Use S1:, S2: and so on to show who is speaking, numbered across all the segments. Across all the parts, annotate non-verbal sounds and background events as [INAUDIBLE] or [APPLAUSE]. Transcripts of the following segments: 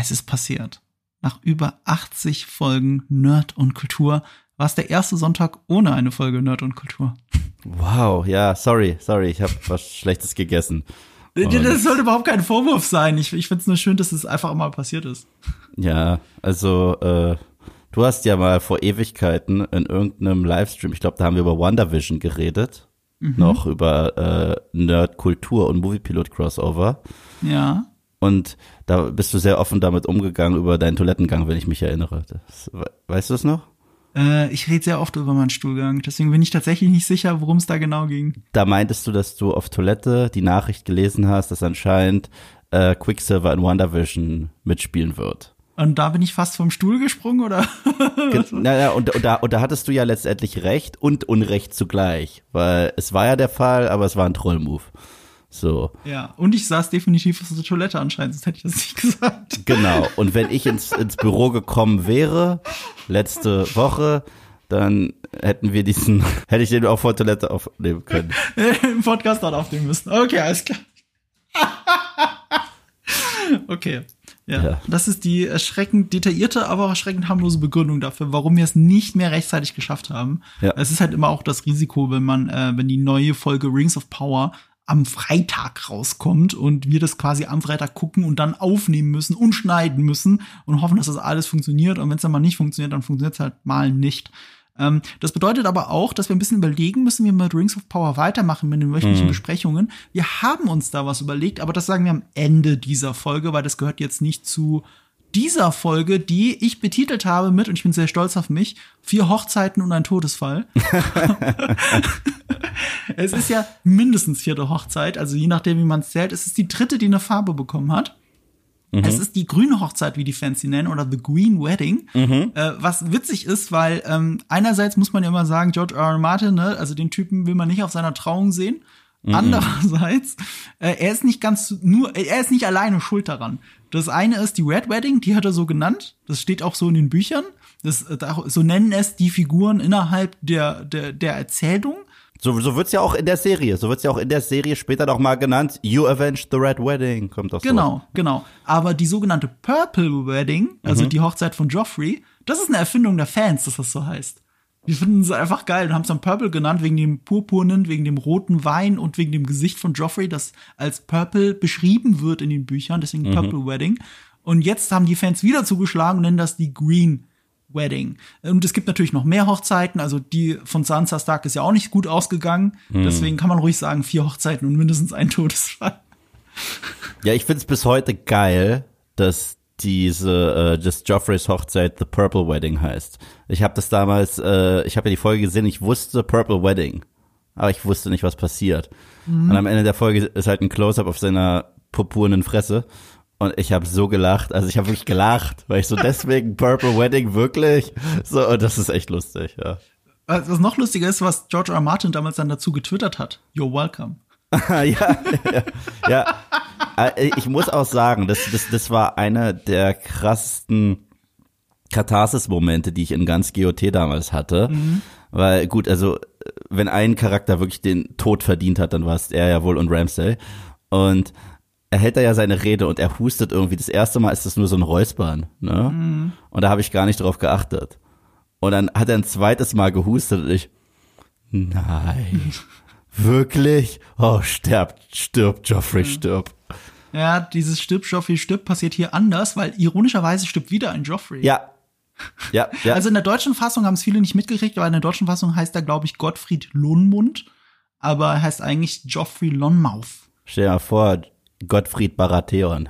S1: Es ist passiert. Nach über 80 Folgen Nerd und Kultur war es der erste Sonntag ohne eine Folge Nerd und Kultur.
S2: Wow, ja, sorry, sorry, ich habe was Schlechtes gegessen.
S1: Und das sollte überhaupt kein Vorwurf sein. Ich, ich finde es nur schön, dass es einfach mal passiert ist.
S2: Ja, also äh, du hast ja mal vor Ewigkeiten in irgendeinem Livestream, ich glaube, da haben wir über WandaVision geredet, mhm. noch über äh, Nerdkultur und Moviepilot Crossover.
S1: Ja.
S2: Und da bist du sehr offen damit umgegangen über deinen Toilettengang, wenn ich mich erinnere. Das, weißt du es noch?
S1: Äh, ich rede sehr oft über meinen Stuhlgang, deswegen bin ich tatsächlich nicht sicher, worum es da genau ging.
S2: Da meintest du, dass du auf Toilette die Nachricht gelesen hast, dass anscheinend äh, Quicksilver in WandaVision mitspielen wird.
S1: Und da bin ich fast vom Stuhl gesprungen, oder? [LAUGHS]
S2: naja, und, und, da, und da hattest du ja letztendlich Recht und Unrecht zugleich, weil es war ja der Fall, aber es war ein Trollmove. So.
S1: Ja, und ich saß definitiv auf der Toilette anscheinend, sonst hätte ich das nicht [LAUGHS] gesagt.
S2: Genau. Und wenn ich ins, ins Büro gekommen wäre, letzte Woche, dann hätten wir diesen, [LAUGHS] hätte ich den auch vor der Toilette aufnehmen können.
S1: Im [LAUGHS] Podcast dort aufnehmen müssen. Okay, alles klar. okay. Ja, ja, das ist die erschreckend detaillierte, aber auch erschreckend harmlose Begründung dafür, warum wir es nicht mehr rechtzeitig geschafft haben. Ja. Es ist halt immer auch das Risiko, wenn man, äh, wenn die neue Folge Rings of Power am Freitag rauskommt und wir das quasi am Freitag gucken und dann aufnehmen müssen und schneiden müssen und hoffen, dass das alles funktioniert. Und wenn es dann mal nicht funktioniert, dann funktioniert es halt mal nicht. Ähm, das bedeutet aber auch, dass wir ein bisschen überlegen müssen, wie wir mit Rings of Power weitermachen mit den wöchentlichen mhm. Besprechungen. Wir haben uns da was überlegt, aber das sagen wir am Ende dieser Folge, weil das gehört jetzt nicht zu dieser Folge, die ich betitelt habe mit, und ich bin sehr stolz auf mich, vier Hochzeiten und ein Todesfall. [LAUGHS] es ist ja mindestens vierte Hochzeit, also je nachdem, wie man es zählt. Es ist die dritte, die eine Farbe bekommen hat. Mhm. Es ist die grüne Hochzeit, wie die Fans sie nennen, oder The Green Wedding. Mhm. Äh, was witzig ist, weil ähm, einerseits muss man ja immer sagen, George R. R. Martin, ne, also den Typen will man nicht auf seiner Trauung sehen. Mhm. Andererseits, äh, er ist nicht ganz nur, er ist nicht alleine schuld daran. Das eine ist die Red Wedding, die hat er so genannt. Das steht auch so in den Büchern. Das, äh, so nennen es die Figuren innerhalb der, der, der Erzählung.
S2: So, so wird's ja auch in der Serie. So wird's ja auch in der Serie später noch mal genannt. You avenged the Red Wedding, kommt das
S1: Genau, so. genau. Aber die sogenannte Purple Wedding, also mhm. die Hochzeit von Joffrey, das ist eine Erfindung der Fans, dass das so heißt. Die finden es einfach geil und haben es dann Purple genannt, wegen dem purpurnen, wegen dem roten Wein und wegen dem Gesicht von Joffrey, das als Purple beschrieben wird in den Büchern, deswegen mhm. Purple Wedding. Und jetzt haben die Fans wieder zugeschlagen und nennen das die Green Wedding. Und es gibt natürlich noch mehr Hochzeiten, also die von Sansa Stark ist ja auch nicht gut ausgegangen. Mhm. Deswegen kann man ruhig sagen, vier Hochzeiten und mindestens ein Todesfall.
S2: Ja, ich find's bis heute geil, dass diese äh, dass Joffreys Hochzeit The Purple Wedding heißt. Ich habe das damals, äh, ich habe ja die Folge gesehen, ich wusste Purple Wedding, aber ich wusste nicht, was passiert. Mhm. Und am Ende der Folge ist halt ein Close-up auf seiner purpurnen Fresse und ich habe so gelacht, also ich habe wirklich gelacht, weil ich so deswegen Purple Wedding wirklich so und das ist echt lustig, ja.
S1: Was noch lustiger ist, was George R. R. Martin damals dann dazu getwittert hat. You're welcome. [LAUGHS]
S2: ja, ja, ja. Äh, ich muss auch sagen, das, das, das war einer der krassesten Katharsis-Momente, die ich in ganz GOT damals hatte. Mhm. Weil gut, also wenn ein Charakter wirklich den Tod verdient hat, dann war es er ja wohl und Ramsay. Und er hält da ja seine Rede und er hustet irgendwie. Das erste Mal ist das nur so ein Räuspern, ne? Mhm. Und da habe ich gar nicht drauf geachtet. Und dann hat er ein zweites Mal gehustet und ich, nein. [LAUGHS] Wirklich? Oh, stirbt, stirbt, Joffrey, stirbt.
S1: Ja, dieses stirbt, Joffrey, stirbt passiert hier anders, weil ironischerweise stirbt wieder ein Joffrey.
S2: Ja. Ja, [LAUGHS] ja.
S1: Also in der deutschen Fassung haben es viele nicht mitgekriegt, aber in der deutschen Fassung heißt er, glaube ich, Gottfried Lohnmund, aber er heißt eigentlich Joffrey Lonmouth.
S2: Stell dir mal vor, Gottfried Baratheon.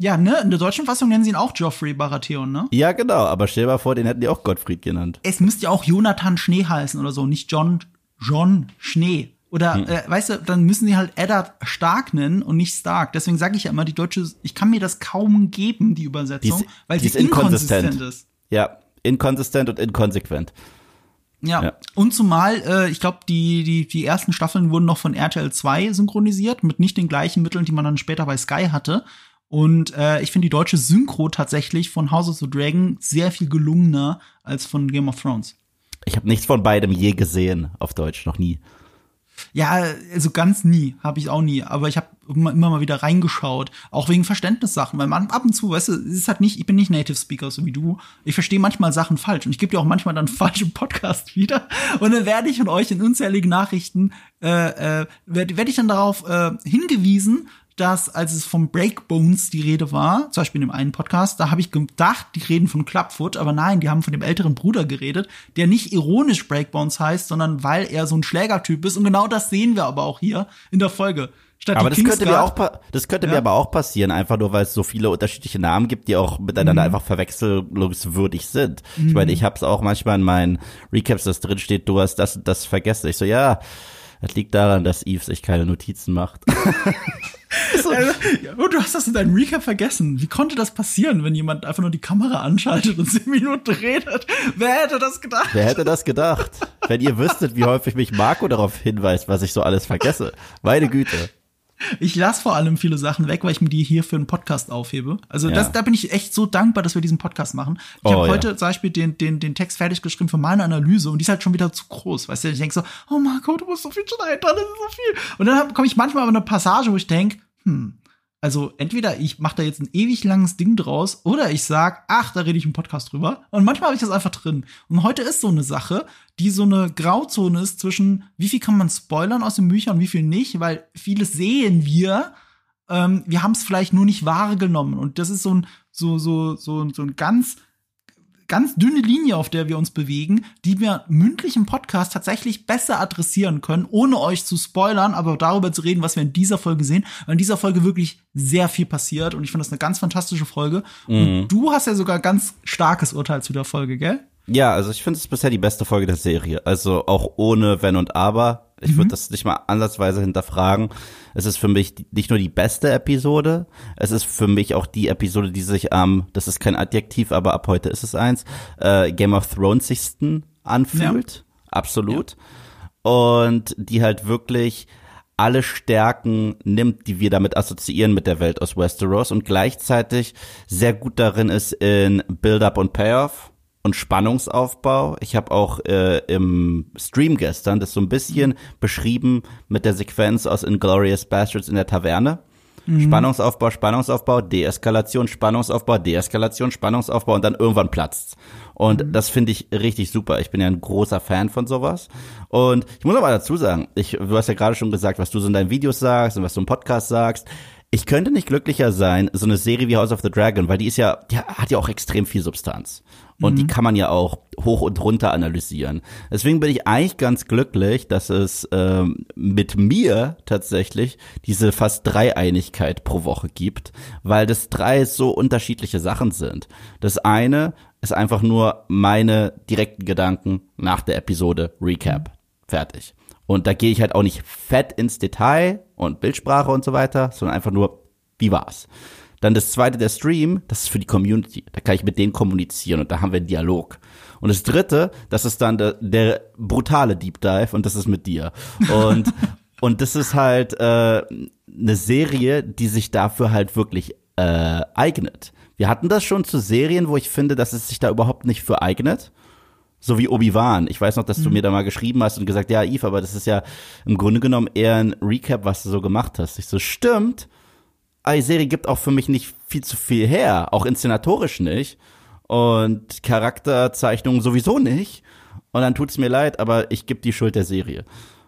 S1: Ja, ne? In der deutschen Fassung nennen sie ihn auch Joffrey Baratheon, ne?
S2: Ja, genau, aber stell dir mal vor, den hätten die auch Gottfried genannt.
S1: Es müsste ja auch Jonathan Schnee heißen oder so, nicht John John Schnee. Oder, hm. äh, weißt du, dann müssen sie halt Eddard Stark nennen und nicht Stark. Deswegen sage ich ja immer, die deutsche, ich kann mir das kaum geben, die Übersetzung, die ist, weil sie inkonsistent ist.
S2: Ja, inkonsistent und inkonsequent.
S1: Ja. ja. Und zumal, äh, ich glaube, die, die, die ersten Staffeln wurden noch von RTL 2 synchronisiert, mit nicht den gleichen Mitteln, die man dann später bei Sky hatte. Und äh, ich finde die deutsche Synchro tatsächlich von House of the Dragon sehr viel gelungener als von Game of Thrones.
S2: Ich habe nichts von beidem je gesehen, auf Deutsch, noch nie.
S1: Ja, also ganz nie, habe ich auch nie. Aber ich habe immer, mal wieder reingeschaut, auch wegen Verständnissachen, weil man ab und zu, weißt du, es ist halt nicht, ich bin nicht Native Speaker so wie du. Ich verstehe manchmal Sachen falsch und ich gebe dir auch manchmal dann [LAUGHS] falschen Podcast wieder und dann werde ich von euch in unzähligen Nachrichten äh, äh, werde werd ich dann darauf äh, hingewiesen, dass als es vom Breakbones die Rede war, zum Beispiel in dem einen Podcast, da habe ich gedacht, die reden von Clubfoot, aber nein, die haben von dem älteren Bruder geredet, der nicht ironisch Breakbones heißt, sondern weil er so ein Schlägertyp ist. Und genau das sehen wir aber auch hier in der Folge.
S2: Statt aber das könnte, mir auch, das könnte ja. mir aber auch passieren, einfach nur, weil es so viele unterschiedliche Namen gibt, die auch miteinander mhm. einfach verwechselungswürdig sind. Mhm. Ich meine, ich habe es auch manchmal in meinen Recaps, das drin steht, du hast das das vergessen. Ich so, ja, das liegt daran, dass Yves sich keine Notizen macht. [LAUGHS]
S1: so, äh, und du hast das in deinem Recap vergessen. Wie konnte das passieren, wenn jemand einfach nur die Kamera anschaltet und zehn Minuten redet? Wer hätte das gedacht?
S2: Wer hätte das gedacht? Wenn ihr wüsstet, wie häufig mich Marco darauf hinweist, was ich so alles vergesse. Meine Güte.
S1: Ich lasse vor allem viele Sachen weg, weil ich mir die hier für einen Podcast aufhebe. Also ja. das, da bin ich echt so dankbar, dass wir diesen Podcast machen. Ich oh, habe heute ja. zum Beispiel den, den, den Text fertig geschrieben für meine Analyse und die ist halt schon wieder zu groß. Weißt du, ich denke so, oh Marco, du musst so viel schneiden, das ist so viel. Und dann komme ich manchmal auf eine Passage, wo ich denke, hm, also entweder ich mache da jetzt ein ewig langes Ding draus oder ich sag, ach, da rede ich im Podcast drüber. Und manchmal habe ich das einfach drin. Und heute ist so eine Sache, die so eine Grauzone ist zwischen, wie viel kann man spoilern aus den Büchern und wie viel nicht, weil vieles sehen wir. Ähm, wir haben es vielleicht nur nicht wahrgenommen. Und das ist so ein, so, so, so, so ein ganz ganz dünne Linie, auf der wir uns bewegen, die wir mündlich im Podcast tatsächlich besser adressieren können, ohne euch zu spoilern, aber darüber zu reden, was wir in dieser Folge sehen. Weil in dieser Folge wirklich sehr viel passiert und ich finde das eine ganz fantastische Folge. Mhm. Und du hast ja sogar ganz starkes Urteil zu der Folge, gell?
S2: Ja, also ich finde es bisher die beste Folge der Serie. Also auch ohne Wenn und Aber. Ich würde mhm. das nicht mal ansatzweise hinterfragen. Es ist für mich nicht nur die beste Episode, es ist für mich auch die Episode, die sich am, ähm, das ist kein Adjektiv, aber ab heute ist es eins, äh, Game of Thronesigsten anfühlt. Ja. Absolut. Ja. Und die halt wirklich alle Stärken nimmt, die wir damit assoziieren mit der Welt aus Westeros und gleichzeitig sehr gut darin ist in Build-up und Payoff und Spannungsaufbau. Ich habe auch äh, im Stream gestern das so ein bisschen beschrieben mit der Sequenz aus Inglorious Bastards in der Taverne. Mhm. Spannungsaufbau, Spannungsaufbau, Deeskalation, Spannungsaufbau, Deeskalation, Spannungsaufbau und dann irgendwann platzt's. Und mhm. das finde ich richtig super. Ich bin ja ein großer Fan von sowas. Und ich muss aber dazu sagen, ich, du hast ja gerade schon gesagt, was du so in deinen Videos sagst und was du im Podcast sagst. Ich könnte nicht glücklicher sein, so eine Serie wie House of the Dragon, weil die ist ja, die hat ja auch extrem viel Substanz. Und mhm. die kann man ja auch hoch und runter analysieren. Deswegen bin ich eigentlich ganz glücklich, dass es ähm, mit mir tatsächlich diese fast Dreieinigkeit pro Woche gibt, weil das drei so unterschiedliche Sachen sind. Das eine ist einfach nur meine direkten Gedanken nach der Episode Recap. Fertig. Und da gehe ich halt auch nicht fett ins Detail und Bildsprache und so weiter, sondern einfach nur, wie war's? Dann das zweite, der Stream, das ist für die Community. Da kann ich mit denen kommunizieren und da haben wir einen Dialog. Und das dritte, das ist dann der, der brutale Deep Dive und das ist mit dir. Und, [LAUGHS] und das ist halt äh, eine Serie, die sich dafür halt wirklich äh, eignet. Wir hatten das schon zu Serien, wo ich finde, dass es sich da überhaupt nicht für eignet. So wie Obi-Wan. Ich weiß noch, dass du mhm. mir da mal geschrieben hast und gesagt, ja, Eve, aber das ist ja im Grunde genommen eher ein Recap, was du so gemacht hast. Ich so, stimmt. Die Serie gibt auch für mich nicht viel zu viel her. Auch inszenatorisch nicht. Und Charakterzeichnungen sowieso nicht. Und dann tut's mir leid, aber ich gebe die Schuld der Serie.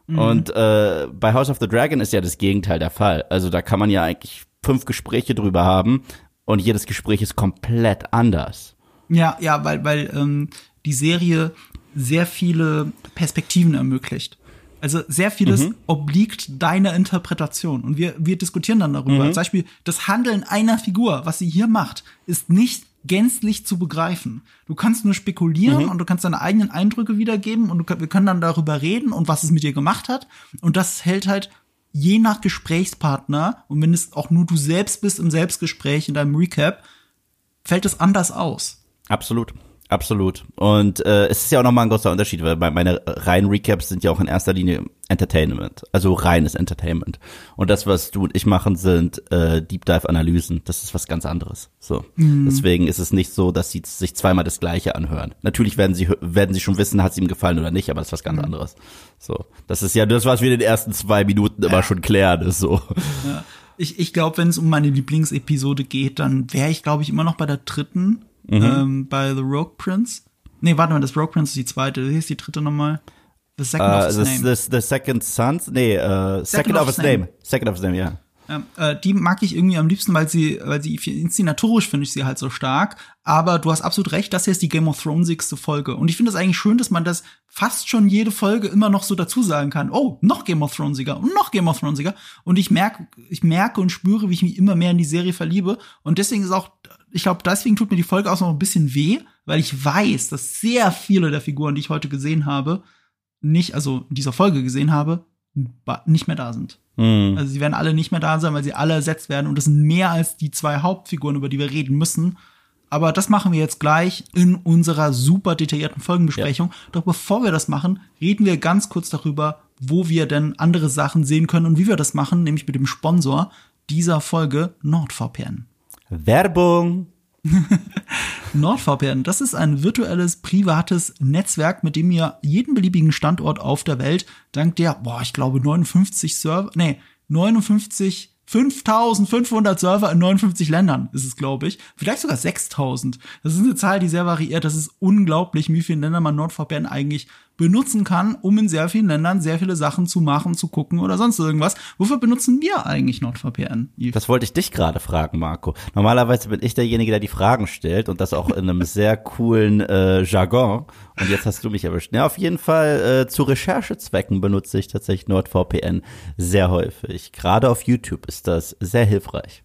S2: Mhm. Und äh, bei House of the Dragon ist ja das Gegenteil der Fall. Also da kann man ja eigentlich fünf Gespräche drüber haben und jedes Gespräch ist komplett anders.
S1: Ja, ja, weil, weil ähm, die Serie sehr viele Perspektiven ermöglicht. Also sehr vieles mhm. obliegt deiner Interpretation. Und wir, wir diskutieren dann darüber. Mhm. Zum Beispiel das Handeln einer Figur, was sie hier macht, ist nicht gänzlich zu begreifen. Du kannst nur spekulieren mhm. und du kannst deine eigenen Eindrücke wiedergeben und du, wir können dann darüber reden und was es mit dir gemacht hat. Und das hält halt je nach Gesprächspartner und wenn es auch nur du selbst bist im Selbstgespräch in deinem Recap, fällt es anders aus.
S2: Absolut. Absolut. Und äh, es ist ja auch nochmal ein großer Unterschied, weil meine reinen Recaps sind ja auch in erster Linie Entertainment, also reines Entertainment. Und das, was du und ich machen, sind äh, Deep Dive Analysen. Das ist was ganz anderes. So, mhm. deswegen ist es nicht so, dass sie sich zweimal das Gleiche anhören. Natürlich werden sie werden sie schon wissen, hat es ihm gefallen oder nicht, aber das ist was ganz mhm. anderes. So, das ist ja das, was wir in den ersten zwei Minuten immer ja. schon klären. Ist so.
S1: Ja. Ich, ich glaube, wenn es um meine Lieblingsepisode geht, dann wäre ich, glaube ich, immer noch bei der dritten mhm. ähm, bei The Rogue Prince. Nee, warte mal, das Rogue Prince ist die zweite. Wie ist die dritte nochmal?
S2: The Second uh, of His the, Name. The, the Second Sons? Nee, uh, Second, Second of His Name. name. Second of His Name, ja.
S1: Ja, äh, die mag ich irgendwie am liebsten, weil sie, weil sie inszenatorisch finde ich sie halt so stark. Aber du hast absolut recht, das hier ist die Game of Thronesigste Folge. Und ich finde es eigentlich schön, dass man das fast schon jede Folge immer noch so dazu sagen kann. Oh, noch Game of Thronesiger und noch Game of Thronesiger. Und ich merke, ich merke und spüre, wie ich mich immer mehr in die Serie verliebe. Und deswegen ist auch ich glaube, deswegen tut mir die Folge auch noch ein bisschen weh, weil ich weiß, dass sehr viele der Figuren, die ich heute gesehen habe, nicht, also in dieser Folge gesehen habe, nicht mehr da sind. Mhm. Also sie werden alle nicht mehr da sein, weil sie alle ersetzt werden und das sind mehr als die zwei Hauptfiguren, über die wir reden müssen. Aber das machen wir jetzt gleich in unserer super detaillierten Folgenbesprechung. Ja. Doch bevor wir das machen, reden wir ganz kurz darüber, wo wir denn andere Sachen sehen können und wie wir das machen, nämlich mit dem Sponsor dieser Folge NordVPN.
S2: Werbung. [LAUGHS]
S1: NordVPN, das ist ein virtuelles, privates Netzwerk, mit dem ihr jeden beliebigen Standort auf der Welt dank der, boah, ich glaube 59 Server, nee, 59 5500 Server in 59 Ländern ist es, glaube ich. Vielleicht sogar 6000. Das ist eine Zahl, die sehr variiert. Das ist unglaublich, wie viele Länder man NordVPN eigentlich benutzen kann, um in sehr vielen Ländern sehr viele Sachen zu machen, zu gucken oder sonst irgendwas. Wofür benutzen wir eigentlich NordVPN?
S2: Das wollte ich dich gerade fragen, Marco. Normalerweise bin ich derjenige, der die Fragen stellt und das auch in einem sehr coolen äh, Jargon. Und jetzt hast du mich erwischt. Ja, auf jeden Fall äh, zu Recherchezwecken benutze ich tatsächlich NordVPN sehr häufig. Gerade auf YouTube ist das sehr hilfreich.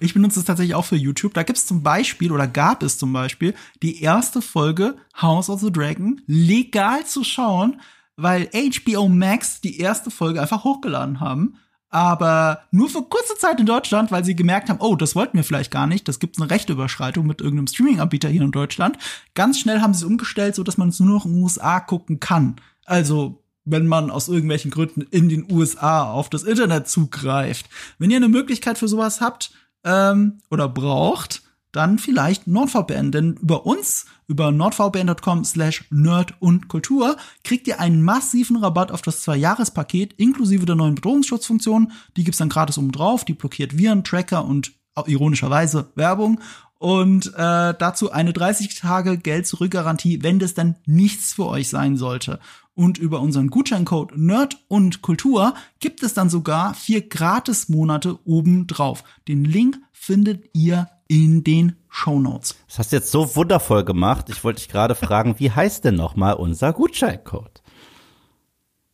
S1: Ich benutze es tatsächlich auch für YouTube. Da gibt es zum Beispiel oder gab es zum Beispiel die erste Folge House of the Dragon legal zu schauen, weil HBO Max die erste Folge einfach hochgeladen haben. Aber nur für kurze Zeit in Deutschland, weil sie gemerkt haben, oh, das wollten wir vielleicht gar nicht. Das gibt eine Rechteüberschreitung mit irgendeinem Streaming-Anbieter hier in Deutschland. Ganz schnell haben sie es umgestellt, so dass man es nur noch in den USA gucken kann. Also wenn man aus irgendwelchen Gründen in den USA auf das Internet zugreift. Wenn ihr eine Möglichkeit für sowas habt, ähm, oder braucht, dann vielleicht NordVPN. Denn über uns, über nordvpn.com slash nerd und Kultur, kriegt ihr einen massiven Rabatt auf das Zwei-Jahres-Paket inklusive der neuen Bedrohungsschutzfunktion. Die gibt's dann gratis oben drauf. Die blockiert Viren, Tracker und ironischerweise Werbung. Und äh, dazu eine 30 Tage Geld-Zurück-Garantie, wenn das dann nichts für euch sein sollte. Und über unseren Gutscheincode Nerd und Kultur gibt es dann sogar vier Gratis-Monate oben drauf. Den Link findet ihr in den Show Notes.
S2: Das hast du jetzt so wundervoll gemacht. Ich wollte dich gerade fragen, wie heißt denn nochmal unser Gutscheincode?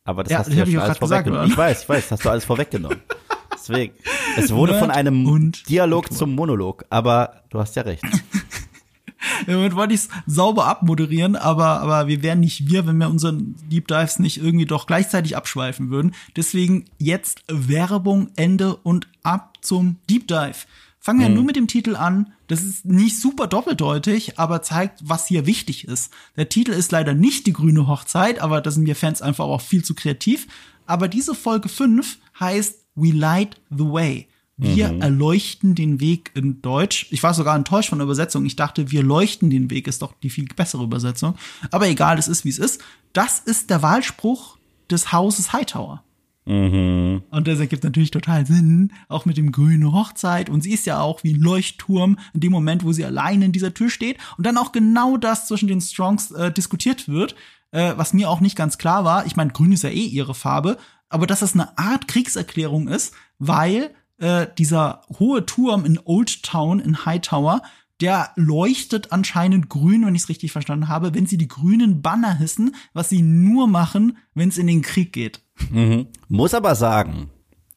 S2: Aber das ja, hast du ja schon alles vorweggenommen. Ich weiß, ich weiß, das hast du alles vorweggenommen. Deswegen. Es wurde Nerd von einem Dialog zum Monolog, aber du hast ja recht.
S1: Damit wollte ich es sauber abmoderieren, aber, aber wir wären nicht wir, wenn wir unseren Deep Dives nicht irgendwie doch gleichzeitig abschweifen würden. Deswegen jetzt Werbung, Ende und ab zum Deep Dive. Fangen wir hm. nur mit dem Titel an. Das ist nicht super doppeldeutig, aber zeigt, was hier wichtig ist. Der Titel ist leider nicht die grüne Hochzeit, aber da sind wir Fans einfach auch viel zu kreativ. Aber diese Folge 5 heißt We Light the Way. Wir mhm. erleuchten den Weg in Deutsch. Ich war sogar enttäuscht von der Übersetzung. Ich dachte, wir leuchten den Weg ist doch die viel bessere Übersetzung. Aber egal, es ist wie es ist. Das ist der Wahlspruch des Hauses Hightower. Mhm. Und das ergibt natürlich total Sinn, auch mit dem grünen Hochzeit. Und sie ist ja auch wie ein Leuchtturm in dem Moment, wo sie alleine in dieser Tür steht. Und dann auch genau das zwischen den Strongs äh, diskutiert wird, äh, was mir auch nicht ganz klar war. Ich meine, grün ist ja eh ihre Farbe, aber dass das eine Art Kriegserklärung ist, weil äh, dieser hohe Turm in Old Town in Hightower, der leuchtet anscheinend grün, wenn ich es richtig verstanden habe, wenn sie die grünen Banner hissen, was sie nur machen, wenn es in den Krieg geht.
S2: Mhm. Muss aber sagen,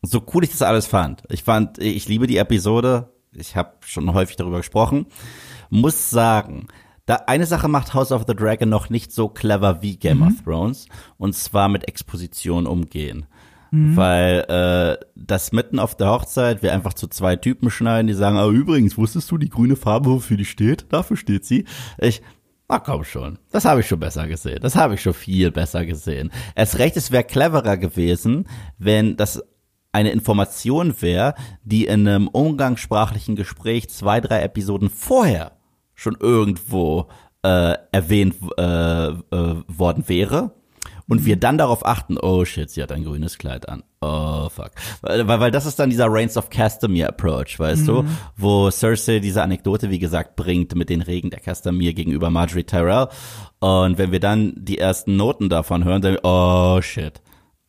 S2: so cool ich das alles fand, ich fand, ich liebe die Episode, ich habe schon häufig darüber gesprochen, muss sagen, da eine Sache macht House of the Dragon noch nicht so clever wie Game mhm. of Thrones, und zwar mit Exposition umgehen. Mhm. Weil äh, das mitten auf der Hochzeit wir einfach zu zwei Typen schneiden, die sagen, ah, übrigens, wusstest du die grüne Farbe, wofür die steht? Dafür steht sie. Ich, Ach komm schon, das habe ich schon besser gesehen. Das habe ich schon viel besser gesehen. Erst recht, es wäre cleverer gewesen, wenn das eine Information wäre, die in einem umgangssprachlichen Gespräch zwei, drei Episoden vorher schon irgendwo äh, erwähnt äh, äh, worden wäre und wir dann darauf achten, oh shit, sie hat ein grünes Kleid an. Oh fuck. Weil, weil das ist dann dieser Reigns of Castamere Approach, weißt mhm. du, wo Cersei diese Anekdote, wie gesagt, bringt mit den Regen der Castamere gegenüber Marjorie Tyrell. Und wenn wir dann die ersten Noten davon hören, dann, oh shit.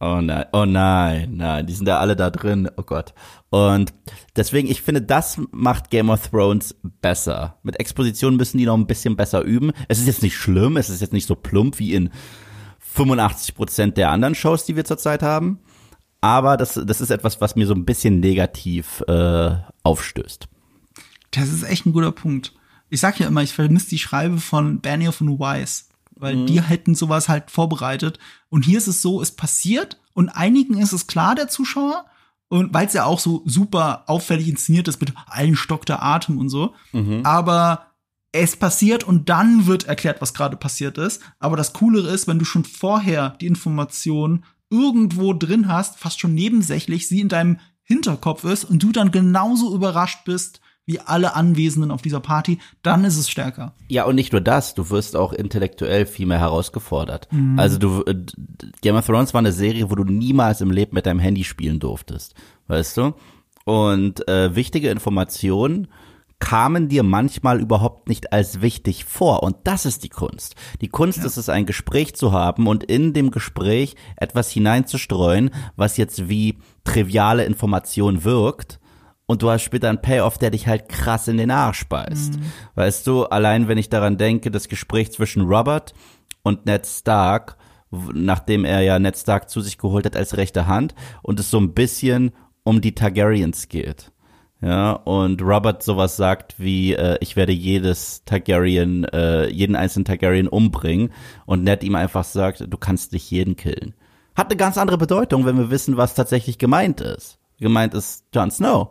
S2: Oh nein, oh nein, nein, die sind ja alle da drin, oh Gott. Und deswegen, ich finde, das macht Game of Thrones besser. Mit Exposition müssen die noch ein bisschen besser üben. Es ist jetzt nicht schlimm, es ist jetzt nicht so plump wie in 85 Prozent der anderen Shows, die wir zurzeit haben. Aber das, das ist etwas, was mir so ein bisschen negativ äh, aufstößt.
S1: Das ist echt ein guter Punkt. Ich sag ja immer, ich vermisse die Schreibe von Benioff und Weiss, weil mhm. die hätten sowas halt vorbereitet. Und hier ist es so, es passiert und einigen ist es klar, der Zuschauer, und weil es ja auch so super auffällig inszeniert ist mit allen Stock der Atem und so. Mhm. Aber es passiert und dann wird erklärt, was gerade passiert ist. Aber das Coolere ist, wenn du schon vorher die Information irgendwo drin hast, fast schon nebensächlich, sie in deinem Hinterkopf ist und du dann genauso überrascht bist wie alle Anwesenden auf dieser Party, dann ist es stärker.
S2: Ja, und nicht nur das, du wirst auch intellektuell viel mehr herausgefordert. Mhm. Also du äh, Game of Thrones war eine Serie, wo du niemals im Leben mit deinem Handy spielen durftest, weißt du? Und äh, wichtige Informationen kamen dir manchmal überhaupt nicht als wichtig vor. Und das ist die Kunst. Die Kunst ja. ist es, ein Gespräch zu haben und in dem Gespräch etwas hineinzustreuen, was jetzt wie triviale Information wirkt. Und du hast später einen Payoff, der dich halt krass in den Arsch beißt. Mhm. Weißt du, allein wenn ich daran denke, das Gespräch zwischen Robert und Ned Stark, nachdem er ja Ned Stark zu sich geholt hat als rechte Hand und es so ein bisschen um die Targaryens geht. Ja, und Robert sowas sagt wie, äh, ich werde jedes Targaryen, äh, jeden einzelnen Targaryen umbringen und Ned ihm einfach sagt, du kannst nicht jeden killen. Hat eine ganz andere Bedeutung, wenn wir wissen, was tatsächlich gemeint ist. Gemeint ist Jon Snow.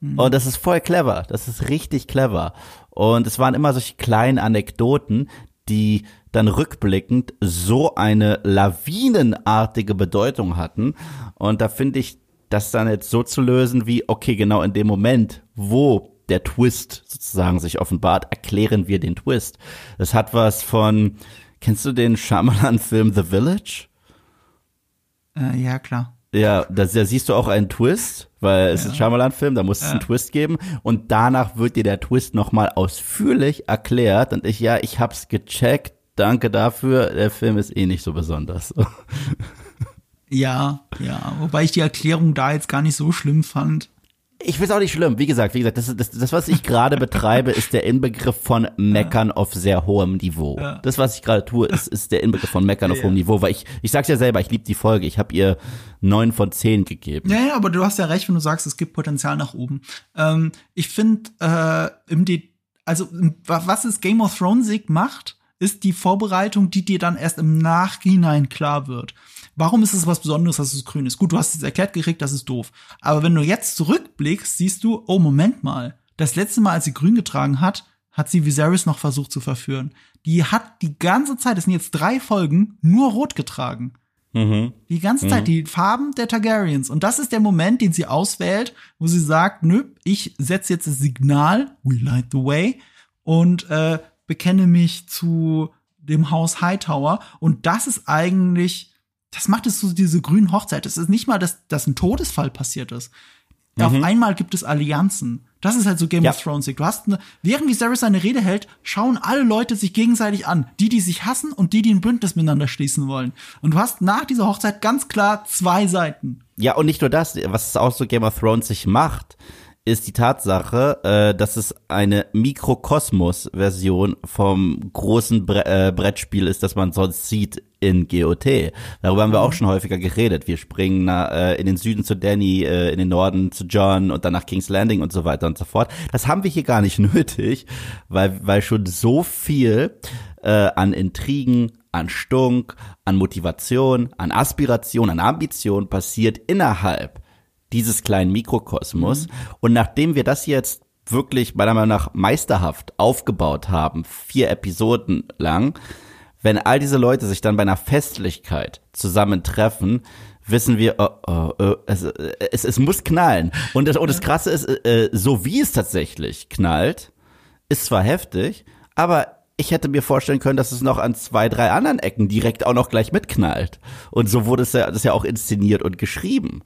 S2: Mhm. Und das ist voll clever. Das ist richtig clever. Und es waren immer solche kleinen Anekdoten, die dann rückblickend so eine lawinenartige Bedeutung hatten. Und da finde ich, das dann jetzt so zu lösen wie, okay, genau in dem Moment, wo der Twist sozusagen sich offenbart, erklären wir den Twist. Das hat was von, kennst du den Shyamalan-Film The Village?
S1: Äh, ja, klar.
S2: Ja, da, da siehst du auch einen Twist, weil es ja. ist ein Shyamalan-Film, da muss es einen Twist geben und danach wird dir der Twist nochmal ausführlich erklärt und ich, ja, ich hab's gecheckt, danke dafür, der Film ist eh nicht so besonders. [LAUGHS]
S1: Ja, ja. Wobei ich die Erklärung da jetzt gar nicht so schlimm fand.
S2: Ich finde es auch nicht schlimm. Wie gesagt, wie gesagt, das, das, das was ich gerade betreibe, ist der Inbegriff von Meckern ja. auf sehr hohem Niveau. Ja. Das, was ich gerade tue, ist, ist der Inbegriff von Meckern ja. auf hohem Niveau. Weil ich, ich sag's ja selber, ich liebe die Folge. Ich habe ihr neun von zehn gegeben.
S1: Ja, ja, aber du hast ja recht, wenn du sagst, es gibt Potenzial nach oben. Ähm, ich finde, äh, im De also was es Game of Thrones macht, ist die Vorbereitung, die dir dann erst im Nachhinein klar wird. Warum ist es was Besonderes, dass es grün ist? Gut, du hast es erklärt gekriegt, das ist doof. Aber wenn du jetzt zurückblickst, siehst du, oh, Moment mal. Das letzte Mal, als sie grün getragen hat, hat sie Viserys noch versucht zu verführen. Die hat die ganze Zeit, das sind jetzt drei Folgen, nur rot getragen. Mhm. Die ganze Zeit, mhm. die Farben der Targaryens. Und das ist der Moment, den sie auswählt, wo sie sagt, nö, ich setze jetzt das Signal, we light the way, und äh, bekenne mich zu dem Haus Hightower. Und das ist eigentlich das macht es so diese grünen Hochzeit. Es ist nicht mal, dass, dass ein Todesfall passiert ist. Mhm. Auf einmal gibt es Allianzen. Das ist halt so Game ja. of Thrones. Du hast eine, während Viserys seine Rede hält, schauen alle Leute sich gegenseitig an. Die, die sich hassen und die, die ein Bündnis miteinander schließen wollen. Und du hast nach dieser Hochzeit ganz klar zwei Seiten.
S2: Ja, und nicht nur das, was auch so Game of Thrones sich macht, ist die Tatsache, äh, dass es eine Mikrokosmos-Version vom großen Bre äh, Brettspiel ist, das man sonst sieht in GOT. Darüber haben wir auch mhm. schon häufiger geredet. Wir springen na, äh, in den Süden zu Danny, äh, in den Norden zu John und dann nach King's Landing und so weiter und so fort. Das haben wir hier gar nicht [LAUGHS] nötig, weil, weil schon so viel äh, an Intrigen, an Stunk, an Motivation, an Aspiration, an Ambition passiert innerhalb dieses kleinen Mikrokosmos. Mhm. Und nachdem wir das jetzt wirklich meiner Meinung nach meisterhaft aufgebaut haben, vier Episoden lang, wenn all diese Leute sich dann bei einer Festlichkeit zusammentreffen, wissen wir, oh, oh, oh, es, es, es muss knallen. Und das, und das Krasse ist, äh, so wie es tatsächlich knallt, ist zwar heftig, aber ich hätte mir vorstellen können, dass es noch an zwei, drei anderen Ecken direkt auch noch gleich mitknallt. Und so wurde es ja, das ja auch inszeniert und geschrieben.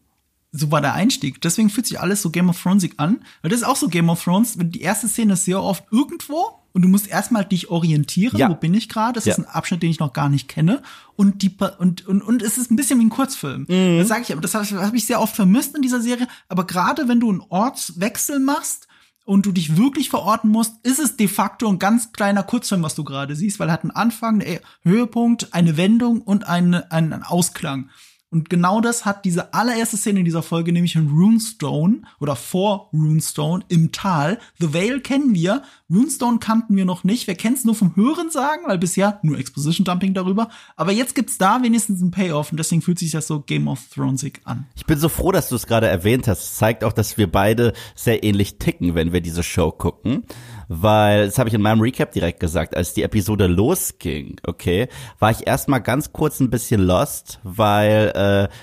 S1: So war der Einstieg. Deswegen fühlt sich alles so Game of Thronesig an. Weil das ist auch so Game of Thrones. Die erste Szene ist sehr oft irgendwo und du musst erstmal dich orientieren, ja. wo bin ich gerade? Das ja. ist ein Abschnitt, den ich noch gar nicht kenne und die und und und es ist ein bisschen wie ein Kurzfilm. Mhm. Das sage ich, aber das habe hab ich sehr oft vermisst in dieser Serie, aber gerade wenn du einen Ortswechsel machst, und du dich wirklich verorten musst, ist es de facto ein ganz kleiner Kurzfilm, was du gerade siehst, weil er hat einen Anfang, einen Höhepunkt, eine Wendung und eine, einen Ausklang. Und genau das hat diese allererste Szene in dieser Folge, nämlich in Runestone oder vor Runestone im Tal. The Vale kennen wir, Runestone kannten wir noch nicht. Wir kennen es nur vom Hören sagen, weil bisher nur Exposition Dumping darüber. Aber jetzt gibt's da wenigstens einen Payoff und deswegen fühlt sich das so Game of Thronesig an.
S2: Ich bin so froh, dass du es gerade erwähnt hast. Es zeigt auch, dass wir beide sehr ähnlich ticken, wenn wir diese Show gucken weil, das habe ich in meinem Recap direkt gesagt, als die Episode losging, okay, war ich erstmal ganz kurz ein bisschen lost, weil äh,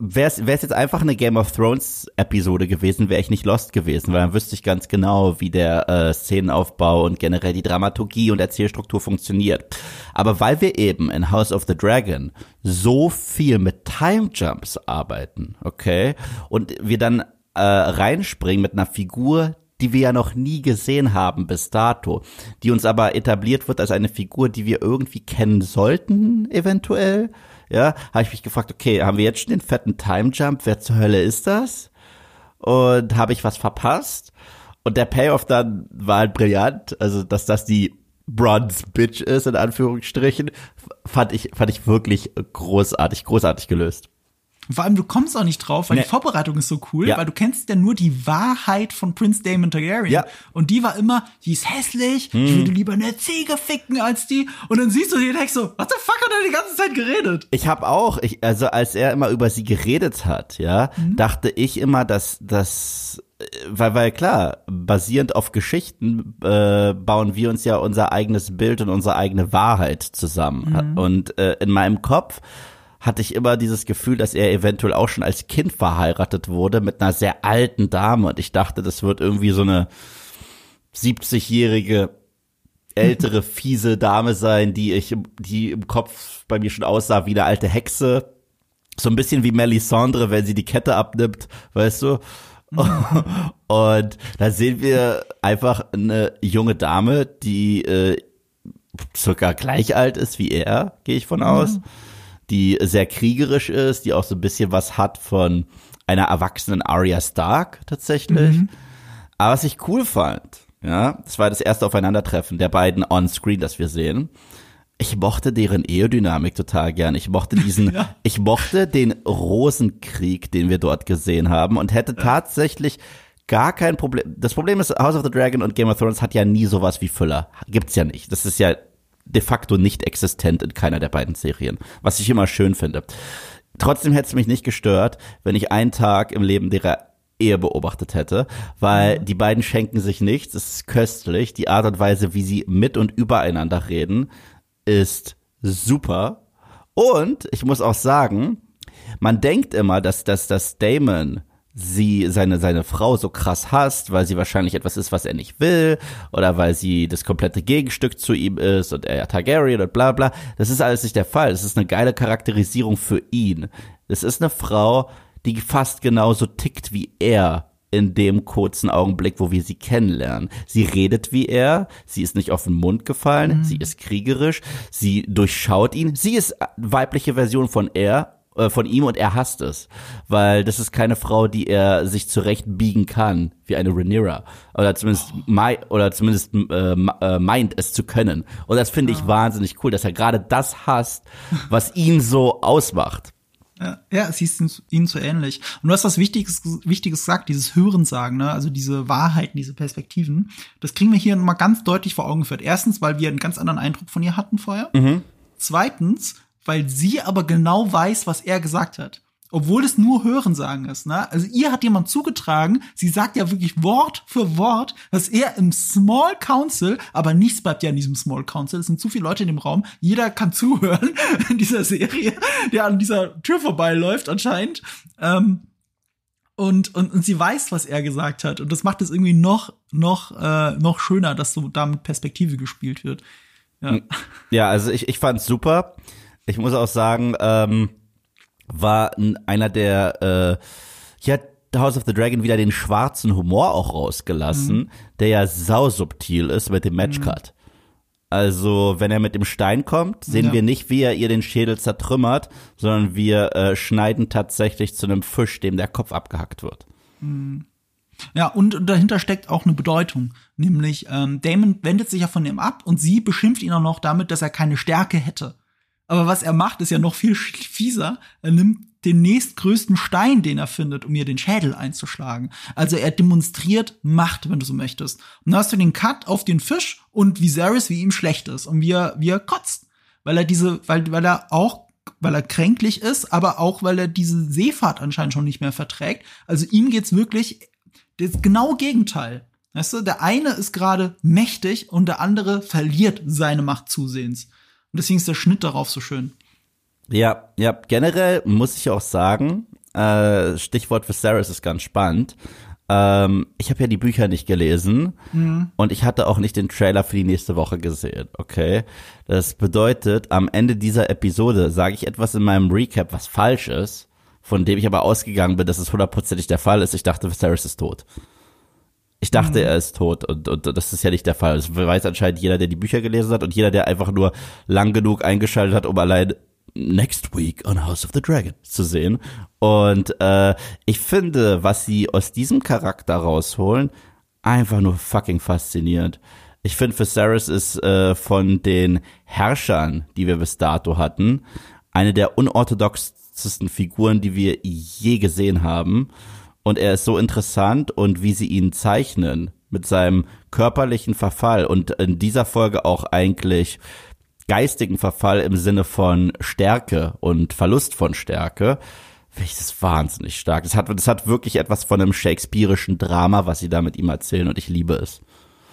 S2: wäre es jetzt einfach eine Game of Thrones Episode gewesen, wäre ich nicht lost gewesen, weil dann wüsste ich ganz genau, wie der äh, Szenenaufbau und generell die Dramaturgie und Erzählstruktur funktioniert. Aber weil wir eben in House of the Dragon so viel mit Time Jumps arbeiten, okay, und wir dann äh, reinspringen mit einer Figur, die wir ja noch nie gesehen haben bis dato, die uns aber etabliert wird als eine Figur, die wir irgendwie kennen sollten, eventuell. Ja, habe ich mich gefragt, okay, haben wir jetzt schon den fetten Time Jump? Wer zur Hölle ist das? Und habe ich was verpasst? Und der Payoff dann war halt brillant, also dass das die Bronze Bitch ist, in Anführungsstrichen, fand ich, fand ich wirklich großartig, großartig gelöst.
S1: Und vor allem, du kommst auch nicht drauf, weil nee. die Vorbereitung ist so cool, ja. weil du kennst ja nur die Wahrheit von Prince Damon Targaryen. Ja. Und die war immer, die ist hässlich, hm. ich würde lieber eine Ziege ficken als die. Und dann siehst du die und denkst so, what the fuck hat er die ganze Zeit geredet?
S2: Ich habe auch, ich, also als er immer über sie geredet hat, ja, mhm. dachte ich immer, dass das weil, weil klar, basierend auf Geschichten äh, bauen wir uns ja unser eigenes Bild und unsere eigene Wahrheit zusammen. Mhm. Und äh, in meinem Kopf hatte ich immer dieses Gefühl, dass er eventuell auch schon als Kind verheiratet wurde mit einer sehr alten Dame. Und ich dachte, das wird irgendwie so eine 70-jährige ältere, [LAUGHS] fiese Dame sein, die ich, die im Kopf bei mir schon aussah wie eine alte Hexe. So ein bisschen wie Melisandre, wenn sie die Kette abnimmt, weißt du? [LAUGHS] Und da sehen wir einfach eine junge Dame, die äh, circa gleich alt ist wie er, gehe ich von aus. Mhm die sehr kriegerisch ist, die auch so ein bisschen was hat von einer erwachsenen Arya Stark tatsächlich. Mhm. Aber was ich cool fand, ja, das war das erste Aufeinandertreffen der beiden on-screen, das wir sehen. Ich mochte deren Ehodynamik total gern. Ich mochte diesen, [LAUGHS] ja. ich mochte den Rosenkrieg, den wir dort gesehen haben und hätte tatsächlich gar kein Problem. Das Problem ist, House of the Dragon und Game of Thrones hat ja nie sowas wie Füller. Gibt's ja nicht. Das ist ja de facto nicht existent in keiner der beiden Serien, was ich immer schön finde. Trotzdem hätte es mich nicht gestört, wenn ich einen Tag im Leben derer Ehe beobachtet hätte, weil mhm. die beiden schenken sich nichts, es ist köstlich, die Art und Weise, wie sie mit und übereinander reden, ist super. Und ich muss auch sagen, man denkt immer, dass, dass, dass Damon sie seine seine Frau so krass hasst, weil sie wahrscheinlich etwas ist, was er nicht will, oder weil sie das komplette Gegenstück zu ihm ist und er ja Targaryen und bla bla. Das ist alles nicht der Fall. Das ist eine geile Charakterisierung für ihn. Das ist eine Frau, die fast genauso tickt wie er in dem kurzen Augenblick, wo wir sie kennenlernen. Sie redet wie er, sie ist nicht auf den Mund gefallen, mhm. sie ist kriegerisch, sie durchschaut ihn, sie ist weibliche Version von er äh, von ihm und er hasst es, weil das ist keine Frau, die er sich zurechtbiegen kann wie eine Rhaenyra oder zumindest oh. oder zumindest äh, äh, meint es zu können. Und das finde ich oh. wahnsinnig cool, dass er gerade das hasst, was ihn so ausmacht.
S1: Ja, ja, sie ist ihnen zu ähnlich. Und du hast was Wichtiges, Wichtiges gesagt, dieses Hörensagen, ne? also diese Wahrheiten, diese Perspektiven. Das kriegen wir hier nochmal ganz deutlich vor Augen geführt. Erstens, weil wir einen ganz anderen Eindruck von ihr hatten vorher. Mhm. Zweitens, weil sie aber genau weiß, was er gesagt hat. obwohl es nur Hörensagen ist. Ne? Also ihr hat jemand zugetragen, sie sagt ja wirklich Wort für Wort, dass er im Small Council, aber nichts bleibt ja in diesem Small Council, es sind zu viele Leute in dem Raum, jeder kann [LAUGHS] zuhören in dieser Serie, der an dieser Tür vorbeiläuft anscheinend. Ähm, und, und, und sie weiß, was er gesagt hat. Und das macht es irgendwie noch, noch, äh, noch schöner, dass so da mit Perspektive gespielt wird. Ja,
S2: ja also ich, ich fand's super. Ich muss auch sagen, ähm, war einer der, äh, hier hat House of the Dragon wieder den schwarzen Humor auch rausgelassen, mhm. der ja sausubtil ist mit dem Matchcut. Mhm. Also, wenn er mit dem Stein kommt, sehen ja. wir nicht, wie er ihr den Schädel zertrümmert, sondern wir äh, schneiden tatsächlich zu einem Fisch, dem der Kopf abgehackt wird.
S1: Mhm. Ja, und dahinter steckt auch eine Bedeutung. Nämlich, ähm, Damon wendet sich ja von ihm ab und sie beschimpft ihn auch noch damit, dass er keine Stärke hätte. Aber was er macht, ist ja noch viel fieser. Er nimmt den nächstgrößten Stein, den er findet, um ihr den Schädel einzuschlagen. Also er demonstriert Macht, wenn du so möchtest. Und dann hast du den Cut auf den Fisch und Viserys, wie ihm schlecht ist und wie er, wie er kotzt. Weil er diese, weil, weil er auch, weil er kränklich ist, aber auch, weil er diese Seefahrt anscheinend schon nicht mehr verträgt. Also ihm geht's wirklich das genaue Gegenteil. Weißt du, der eine ist gerade mächtig und der andere verliert seine Macht zusehends. Und deswegen ist der Schnitt darauf so schön.
S2: Ja, ja, generell muss ich auch sagen, äh, Stichwort Viserys ist ganz spannend. Ähm, ich habe ja die Bücher nicht gelesen mhm. und ich hatte auch nicht den Trailer für die nächste Woche gesehen, okay? Das bedeutet, am Ende dieser Episode sage ich etwas in meinem Recap, was falsch ist, von dem ich aber ausgegangen bin, dass es hundertprozentig der Fall ist. Ich dachte, Viserys ist tot. Ich dachte, mhm. er ist tot und, und das ist ja nicht der Fall. Das weiß anscheinend jeder, der die Bücher gelesen hat und jeder, der einfach nur lang genug eingeschaltet hat, um allein Next Week on House of the Dragon zu sehen. Und äh, ich finde, was sie aus diesem Charakter rausholen, einfach nur fucking faszinierend. Ich finde, Viserys ist äh, von den Herrschern, die wir bis dato hatten, eine der unorthodoxesten Figuren, die wir je gesehen haben. Und er ist so interessant und wie sie ihn zeichnen mit seinem körperlichen Verfall und in dieser Folge auch eigentlich geistigen Verfall im Sinne von Stärke und Verlust von Stärke, ich das wahnsinnig stark. Das hat, das hat wirklich etwas von einem shakespearischen Drama, was sie da mit ihm erzählen und ich liebe es.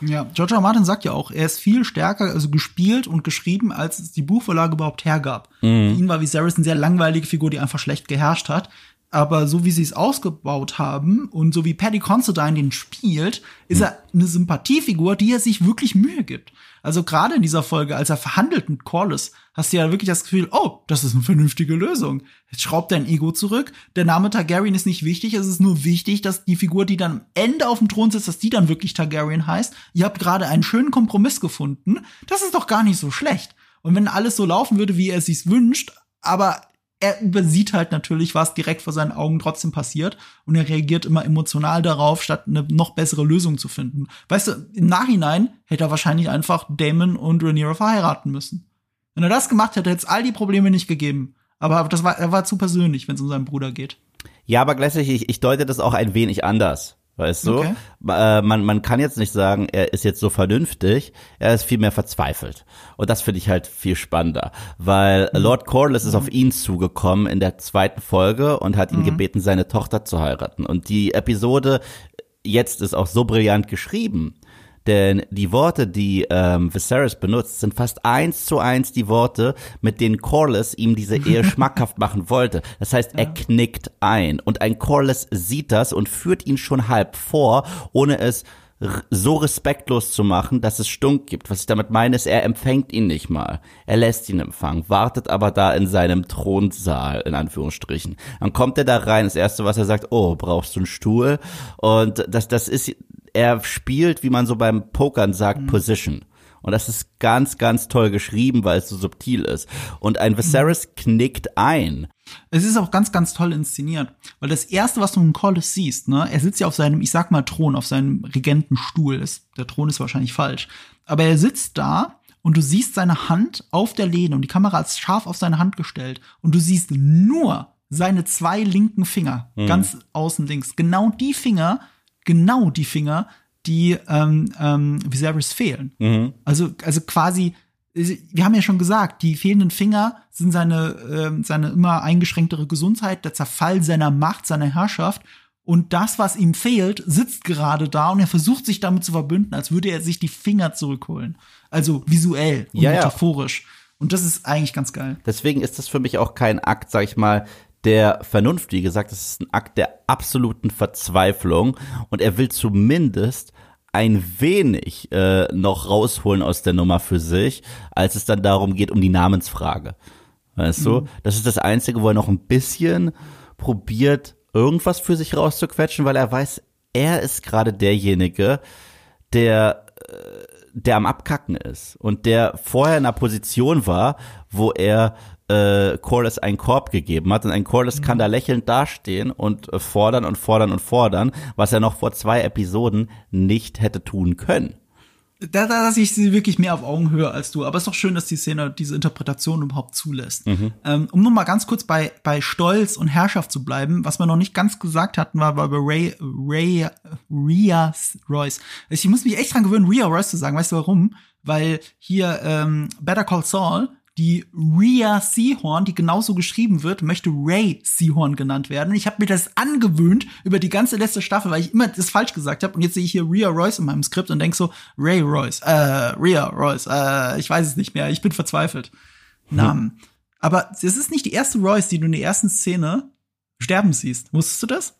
S1: Ja, George R. Martin sagt ja auch, er ist viel stärker, also gespielt und geschrieben, als es die Buchvorlage überhaupt hergab. Mhm. Für ihn war Viserys eine sehr langweilige Figur, die einfach schlecht geherrscht hat. Aber so wie sie es ausgebaut haben und so wie Paddy Considine den spielt, ist er eine Sympathiefigur, die er sich wirklich Mühe gibt. Also gerade in dieser Folge, als er verhandelt mit Corliss, hast du ja wirklich das Gefühl, oh, das ist eine vernünftige Lösung. Jetzt schraubt dein Ego zurück. Der Name Targaryen ist nicht wichtig. Es ist nur wichtig, dass die Figur, die dann am Ende auf dem Thron sitzt, dass die dann wirklich Targaryen heißt. Ihr habt gerade einen schönen Kompromiss gefunden. Das ist doch gar nicht so schlecht. Und wenn alles so laufen würde, wie er es sich wünscht, aber er übersieht halt natürlich, was direkt vor seinen Augen trotzdem passiert und er reagiert immer emotional darauf, statt eine noch bessere Lösung zu finden. Weißt du, im Nachhinein hätte er wahrscheinlich einfach Damon und Rhaenyra verheiraten müssen. Wenn er das gemacht hätte, hätte es all die Probleme nicht gegeben. Aber das war, er war zu persönlich, wenn es um seinen Bruder geht.
S2: Ja, aber gleichzeitig, ich, ich deute das auch ein wenig anders. Weißt du? Okay. Äh, man, man kann jetzt nicht sagen, er ist jetzt so vernünftig, er ist viel mehr verzweifelt. Und das finde ich halt viel spannender, weil mhm. Lord Corliss ist auf ihn zugekommen in der zweiten Folge und hat ihn mhm. gebeten, seine Tochter zu heiraten. Und die Episode jetzt ist auch so brillant geschrieben, denn die Worte, die ähm, Viserys benutzt, sind fast eins zu eins die Worte, mit denen Corlys ihm diese Ehe [LAUGHS] schmackhaft machen wollte. Das heißt, er knickt ein. Und ein Corlys sieht das und führt ihn schon halb vor, ohne es so respektlos zu machen, dass es Stunk gibt. Was ich damit meine, ist, er empfängt ihn nicht mal. Er lässt ihn empfangen, wartet aber da in seinem Thronsaal, in Anführungsstrichen. Dann kommt er da rein, das erste, was er sagt, oh, brauchst du einen Stuhl? Und das, das ist er spielt, wie man so beim Pokern sagt, mhm. Position. Und das ist ganz, ganz toll geschrieben, weil es so subtil ist. Und ein Viserys mhm. knickt ein.
S1: Es ist auch ganz, ganz toll inszeniert. Weil das erste, was du in Collis siehst, ne, er sitzt ja auf seinem, ich sag mal, Thron, auf seinem Regentenstuhl. der Thron ist wahrscheinlich falsch. Aber er sitzt da und du siehst seine Hand auf der Lehne und die Kamera ist scharf auf seine Hand gestellt. Und du siehst nur seine zwei linken Finger, mhm. ganz außen links. Genau die Finger, genau die Finger, die ähm, ähm, Viserys fehlen. Mhm. Also, also quasi wir haben ja schon gesagt, die fehlenden Finger sind seine, äh, seine immer eingeschränktere Gesundheit, der Zerfall seiner Macht, seiner Herrschaft. Und das, was ihm fehlt, sitzt gerade da und er versucht sich damit zu verbünden, als würde er sich die Finger zurückholen. Also visuell und
S2: Ja, ja.
S1: metaphorisch. Und das ist eigentlich ganz geil.
S2: Deswegen ist das für mich auch kein Akt, sag ich mal, der Vernunft. Wie gesagt, das ist ein Akt der absoluten Verzweiflung. Und er will zumindest ein wenig äh, noch rausholen aus der Nummer für sich, als es dann darum geht, um die Namensfrage. Weißt du? Das ist das Einzige, wo er noch ein bisschen probiert, irgendwas für sich rauszuquetschen, weil er weiß, er ist gerade derjenige, der der am Abkacken ist und der vorher in einer Position war, wo er äh, Corliss einen Korb gegeben hat und ein Corliss kann da lächelnd dastehen und äh, fordern und fordern und fordern, was er noch vor zwei Episoden nicht hätte tun können.
S1: Da, da lasse ich sie wirklich mehr auf Augenhöhe als du. Aber es ist doch schön, dass die Szene diese Interpretation überhaupt zulässt. Ähm, um nur mal ganz kurz bei, bei Stolz und Herrschaft zu bleiben, was wir noch nicht ganz gesagt hatten, war, war bei Ray, Ray, Rhea Royce. Ich muss mich echt dran gewöhnen, Rhea Royce zu sagen. Weißt du warum? Weil hier ähm, Better Call Saul die Rhea Seahorn, die genauso geschrieben wird, möchte Ray Seahorn genannt werden. Ich habe mir das angewöhnt über die ganze letzte Staffel, weil ich immer das falsch gesagt habe. Und jetzt sehe ich hier Rhea Royce in meinem Skript und denk so, Ray Royce, äh, Rhea Royce, äh, ich weiß es nicht mehr, ich bin verzweifelt. Namen. Aber es ist nicht die erste Royce, die du in der ersten Szene sterben siehst. Wusstest du das?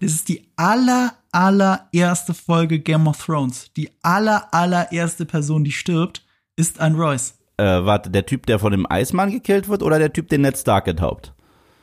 S1: Das ist die aller, allererste Folge Game of Thrones. Die aller, allererste Person, die stirbt, ist ein Royce.
S2: Äh, warte, der Typ, der von dem Eismann gekillt wird oder der Typ, den Ned Stark enthaupt?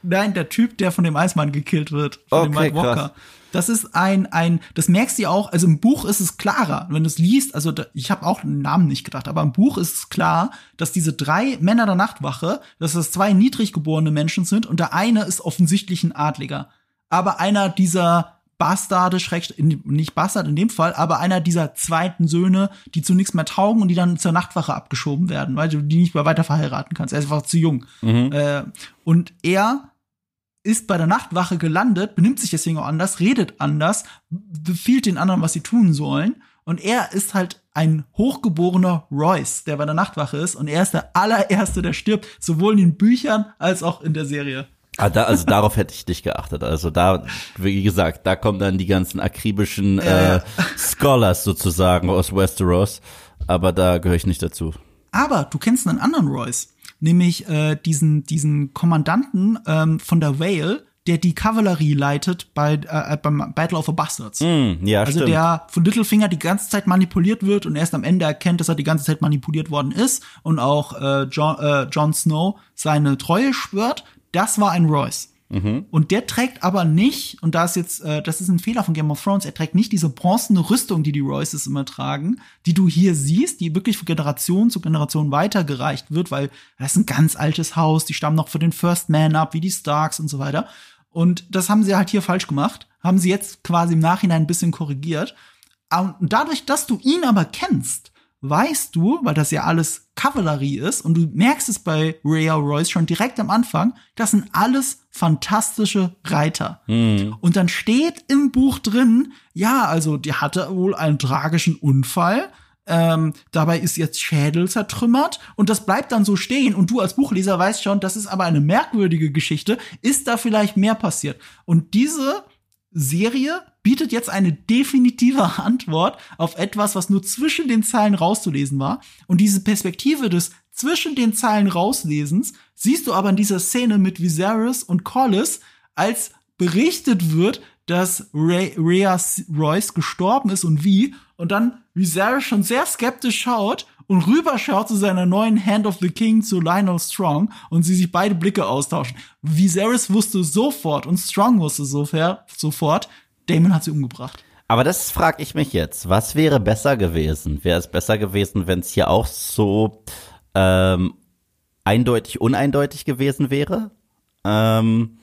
S1: Nein, der Typ, der von dem Eismann gekillt wird, von dem
S2: Okay,
S1: White Walker.
S2: krass.
S1: Das ist ein, ein, das merkst du ja auch, also im Buch ist es klarer, wenn du es liest, also da, ich habe auch den Namen nicht gedacht, aber im Buch ist es klar, dass diese drei Männer der Nachtwache, dass das zwei niedrig geborene Menschen sind und der eine ist offensichtlich ein Adliger. Aber einer dieser Bastarde, schräg, nicht Bastard in dem Fall, aber einer dieser zweiten Söhne, die zu nichts mehr taugen und die dann zur Nachtwache abgeschoben werden, weil du die nicht mehr weiter verheiraten kannst. Er ist einfach zu jung. Äh, und er ist bei der Nachtwache gelandet, benimmt sich deswegen auch anders, redet anders, befiehlt den anderen, was sie tun sollen. Und er ist halt ein hochgeborener Royce, der bei der Nachtwache ist. Und er ist der allererste, der stirbt, sowohl in den Büchern als auch in der Serie.
S2: Ah, da, also darauf hätte ich nicht geachtet. Also da, wie gesagt, da kommen dann die ganzen akribischen äh, Scholars sozusagen aus Westeros. Aber da gehöre ich nicht dazu.
S1: Aber du kennst einen anderen Royce, nämlich äh, diesen, diesen Kommandanten ähm, von der Vale, der die Kavallerie leitet bei, äh, beim Battle of the Bastards.
S2: Hm, ja,
S1: Also
S2: stimmt.
S1: der von Littlefinger die ganze Zeit manipuliert wird und erst am Ende erkennt, dass er die ganze Zeit manipuliert worden ist und auch äh, John, äh, Jon Snow seine Treue schwört. Das war ein Royce. Und der trägt aber nicht, und da ist jetzt, äh, das ist ein Fehler von Game of Thrones, er trägt nicht diese bronzene Rüstung, die die Royces immer tragen, die du hier siehst, die wirklich von Generation zu Generation weitergereicht wird, weil das ist ein ganz altes Haus, die stammen noch von den First Man ab, wie die Starks und so weiter. Und das haben sie halt hier falsch gemacht, haben sie jetzt quasi im Nachhinein ein bisschen korrigiert. Und dadurch, dass du ihn aber kennst, weißt du, weil das ja alles Kavallerie ist, und du merkst es bei Rhea Royce schon direkt am Anfang, das sind alles fantastische Reiter. Und dann steht im Buch drin, ja, also die hatte wohl einen tragischen Unfall, ähm, dabei ist jetzt Schädel zertrümmert und das bleibt dann so stehen und du als Buchleser weißt schon, das ist aber eine merkwürdige Geschichte, ist da vielleicht mehr passiert? Und diese Serie bietet jetzt eine definitive [LAUGHS] Antwort auf etwas, was nur zwischen den Zeilen rauszulesen war. Und diese Perspektive des zwischen den Zeilen rauslesens siehst du aber in dieser Szene mit Viserys und Collis, als berichtet wird, dass Rhea Royce gestorben ist und wie. Und dann Viserys schon sehr skeptisch schaut und rüberschaut zu seiner neuen Hand of the King zu Lionel Strong und sie sich beide Blicke austauschen. Viserys wusste sofort und Strong wusste sofort, Damon hat sie umgebracht.
S2: Aber das frage ich mich jetzt. Was wäre besser gewesen? Wäre es besser gewesen, wenn es hier auch so ähm, eindeutig uneindeutig gewesen wäre? Ähm,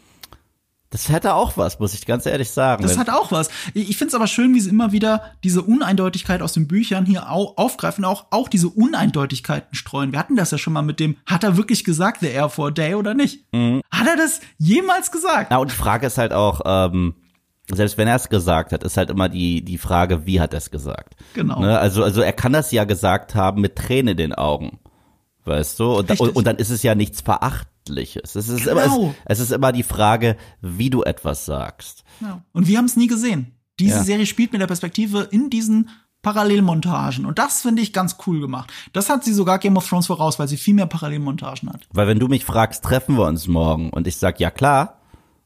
S2: das hätte auch was, muss ich ganz ehrlich sagen.
S1: Das hat auch was. Ich finde es aber schön, wie sie immer wieder diese Uneindeutigkeit aus den Büchern hier au aufgreifen, auch, auch diese Uneindeutigkeiten streuen. Wir hatten das ja schon mal mit dem, hat er wirklich gesagt, the Air for Day oder nicht? Hat er das jemals gesagt?
S2: Na, und die Frage ist halt auch, ähm, selbst wenn er es gesagt hat, ist halt immer die, die Frage, wie hat er es gesagt?
S1: Genau.
S2: Ne? Also, also er kann das ja gesagt haben mit Tränen in den Augen. Weißt du? Und, und, und, dann ist es ja nichts Verachtliches. Es ist, genau. immer, es, es, ist immer die Frage, wie du etwas sagst.
S1: Ja. Und wir haben es nie gesehen. Diese ja. Serie spielt mit der Perspektive in diesen Parallelmontagen. Und das finde ich ganz cool gemacht. Das hat sie sogar Game of Thrones voraus, weil sie viel mehr Parallelmontagen hat.
S2: Weil wenn du mich fragst, treffen wir uns morgen? Und ich sag, ja klar.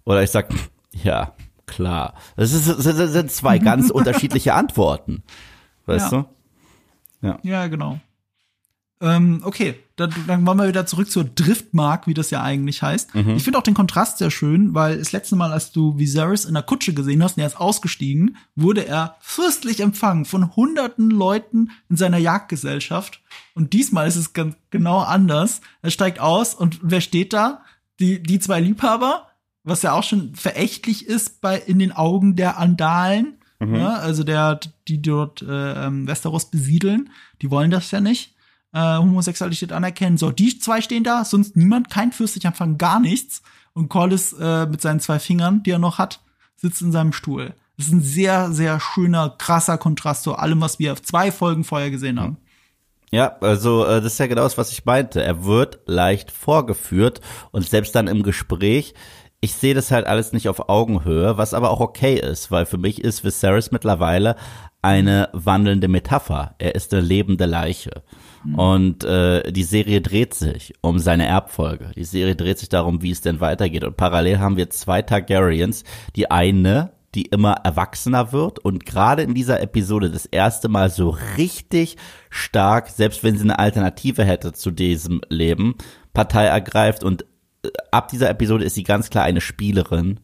S2: Oder ich sag, [LAUGHS] ja, klar. Das, ist, das sind zwei [LAUGHS] ganz unterschiedliche Antworten. Weißt ja.
S1: du? Ja. Ja, genau. Ähm, okay, dann, dann wollen wir wieder zurück zur Driftmark, wie das ja eigentlich heißt. Mhm. Ich finde auch den Kontrast sehr schön, weil das letzte Mal, als du Viserys in der Kutsche gesehen hast und er ist ausgestiegen, wurde er fürstlich empfangen von hunderten Leuten in seiner Jagdgesellschaft. Und diesmal ist es ganz genau anders. Er steigt aus und wer steht da? Die, die zwei Liebhaber, was ja auch schon verächtlich ist bei in den Augen der Andalen, mhm. ja, also der, die dort äh, ähm, Westeros besiedeln, die wollen das ja nicht, äh, Homosexualität anerkennen. So, die zwei stehen da, sonst niemand, kein fürstlicher Empfang, gar nichts. Und Corlys äh, mit seinen zwei Fingern, die er noch hat, sitzt in seinem Stuhl. Das ist ein sehr, sehr schöner, krasser Kontrast zu allem, was wir auf zwei Folgen vorher gesehen haben.
S2: Ja, also äh, das ist ja genau das, was ich meinte. Er wird leicht vorgeführt und selbst dann im Gespräch ich sehe das halt alles nicht auf Augenhöhe, was aber auch okay ist, weil für mich ist Viserys mittlerweile eine wandelnde Metapher. Er ist eine lebende Leiche. Mhm. Und äh, die Serie dreht sich um seine Erbfolge. Die Serie dreht sich darum, wie es denn weitergeht. Und parallel haben wir zwei Targaryens. Die eine, die immer erwachsener wird und gerade in dieser Episode das erste Mal so richtig stark, selbst wenn sie eine Alternative hätte zu diesem Leben, Partei ergreift und ab dieser Episode ist sie ganz klar eine Spielerin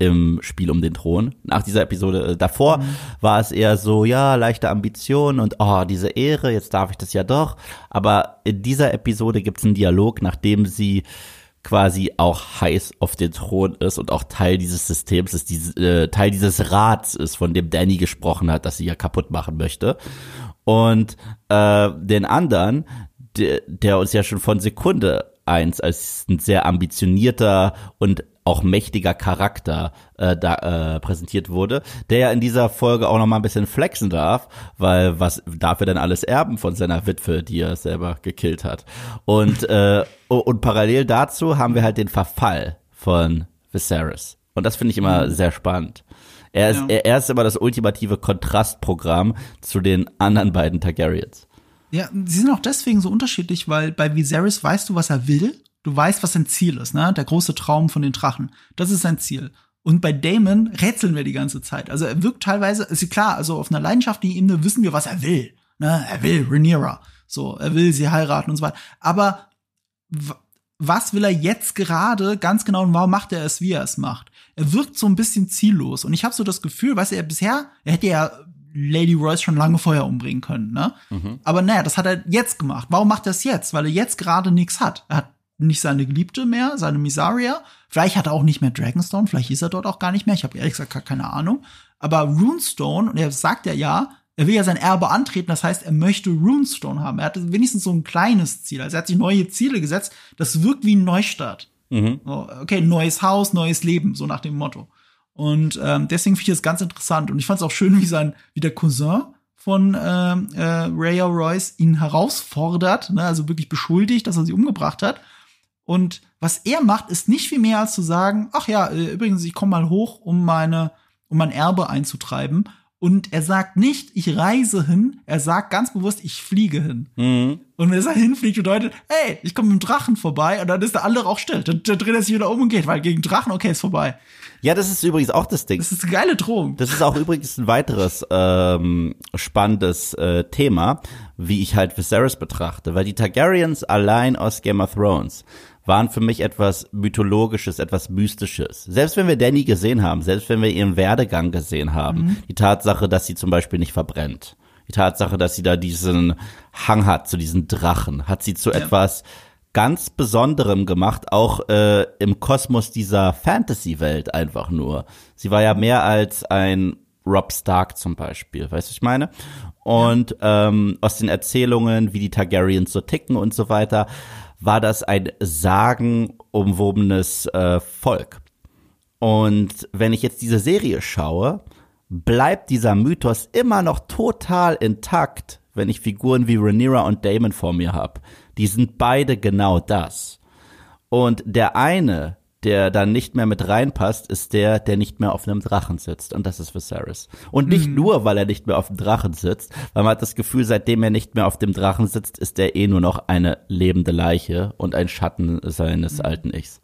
S2: im Spiel um den Thron. Nach dieser Episode äh, davor mhm. war es eher so, ja, leichte Ambition und oh, diese Ehre, jetzt darf ich das ja doch. Aber in dieser Episode gibt es einen Dialog, nachdem sie quasi auch heiß auf den Thron ist und auch Teil dieses Systems ist, diese, äh, Teil dieses Rats ist, von dem Danny gesprochen hat, dass sie ja kaputt machen möchte. Und äh, den anderen, der, der uns ja schon von Sekunde 1 als ein sehr ambitionierter und auch mächtiger Charakter äh, da äh, präsentiert wurde, der ja in dieser Folge auch noch mal ein bisschen flexen darf, weil was darf er denn alles erben von seiner Witwe, die er selber gekillt hat. Und äh, und parallel dazu haben wir halt den Verfall von Viserys. Und das finde ich immer mhm. sehr spannend. Er ist, ja. er, er ist immer das ultimative Kontrastprogramm zu den anderen beiden Targaryens.
S1: Ja, sie sind auch deswegen so unterschiedlich, weil bei Viserys weißt du, was er will. Du weißt, was sein Ziel ist, ne? Der große Traum von den Drachen. Das ist sein Ziel. Und bei Damon rätseln wir die ganze Zeit. Also er wirkt teilweise, ist klar, also auf einer leidenschaftlichen Ebene wissen wir, was er will. Ne? Er will Rhaenyra. So, er will sie heiraten und so weiter. Aber was will er jetzt gerade ganz genau und warum macht er es, wie er es macht? Er wirkt so ein bisschen ziellos. Und ich habe so das Gefühl, weißt du, er bisher, er hätte ja Lady Royce schon lange vorher umbringen können, ne? Mhm. Aber naja, das hat er jetzt gemacht. Warum macht er es jetzt? Weil er jetzt gerade nichts hat. Er hat nicht seine Geliebte mehr, seine Misaria. Vielleicht hat er auch nicht mehr Dragonstone, vielleicht ist er dort auch gar nicht mehr. Ich habe ehrlich gesagt gar keine Ahnung. Aber Runestone, und er sagt ja ja, er will ja sein Erbe antreten, das heißt, er möchte Runestone haben. Er hat wenigstens so ein kleines Ziel. Also er hat sich neue Ziele gesetzt. Das wirkt wie ein Neustart. Mhm. Okay, neues Haus, neues Leben, so nach dem Motto. Und ähm, deswegen finde ich das ganz interessant. Und ich fand es auch schön, wie sein, wie der Cousin von ähm, äh, Raya Royce ihn herausfordert, ne, also wirklich beschuldigt, dass er sie umgebracht hat. Und was er macht, ist nicht viel mehr als zu sagen, ach ja, äh, übrigens, ich komme mal hoch, um meine, um mein Erbe einzutreiben. Und er sagt nicht, ich reise hin, er sagt ganz bewusst, ich fliege hin. Mhm. Und wenn er hinfliegt, bedeutet, hey, ich komme mit dem Drachen vorbei und dann ist der andere auch still. Dann, dann dreht er sich wieder um und geht, weil gegen Drachen, okay, ist vorbei.
S2: Ja, das ist übrigens auch das Ding.
S1: Das ist eine geile Drohung.
S2: Das ist auch übrigens ein weiteres ähm, spannendes äh, Thema, wie ich halt Viserys betrachte, weil die Targaryens allein aus Game of Thrones waren für mich etwas mythologisches, etwas mystisches. Selbst wenn wir Danny gesehen haben, selbst wenn wir ihren Werdegang gesehen haben, mhm. die Tatsache, dass sie zum Beispiel nicht verbrennt, die Tatsache, dass sie da diesen Hang hat zu diesen Drachen, hat sie zu ja. etwas ganz Besonderem gemacht, auch äh, im Kosmos dieser Fantasy-Welt einfach nur. Sie war ja mehr als ein Rob Stark zum Beispiel, weißt du, ich meine? Und ja. ähm, aus den Erzählungen, wie die Targaryens so ticken und so weiter, war das ein sagenumwobenes äh, Volk. Und wenn ich jetzt diese Serie schaue, bleibt dieser Mythos immer noch total intakt, wenn ich Figuren wie Rhaenyra und Damon vor mir habe. Die sind beide genau das. Und der eine, der dann nicht mehr mit reinpasst, ist der, der nicht mehr auf einem Drachen sitzt. Und das ist Viserys. Und nicht mhm. nur, weil er nicht mehr auf dem Drachen sitzt, weil man hat das Gefühl, seitdem er nicht mehr auf dem Drachen sitzt, ist er eh nur noch eine lebende Leiche und ein Schatten seines mhm. alten Ichs.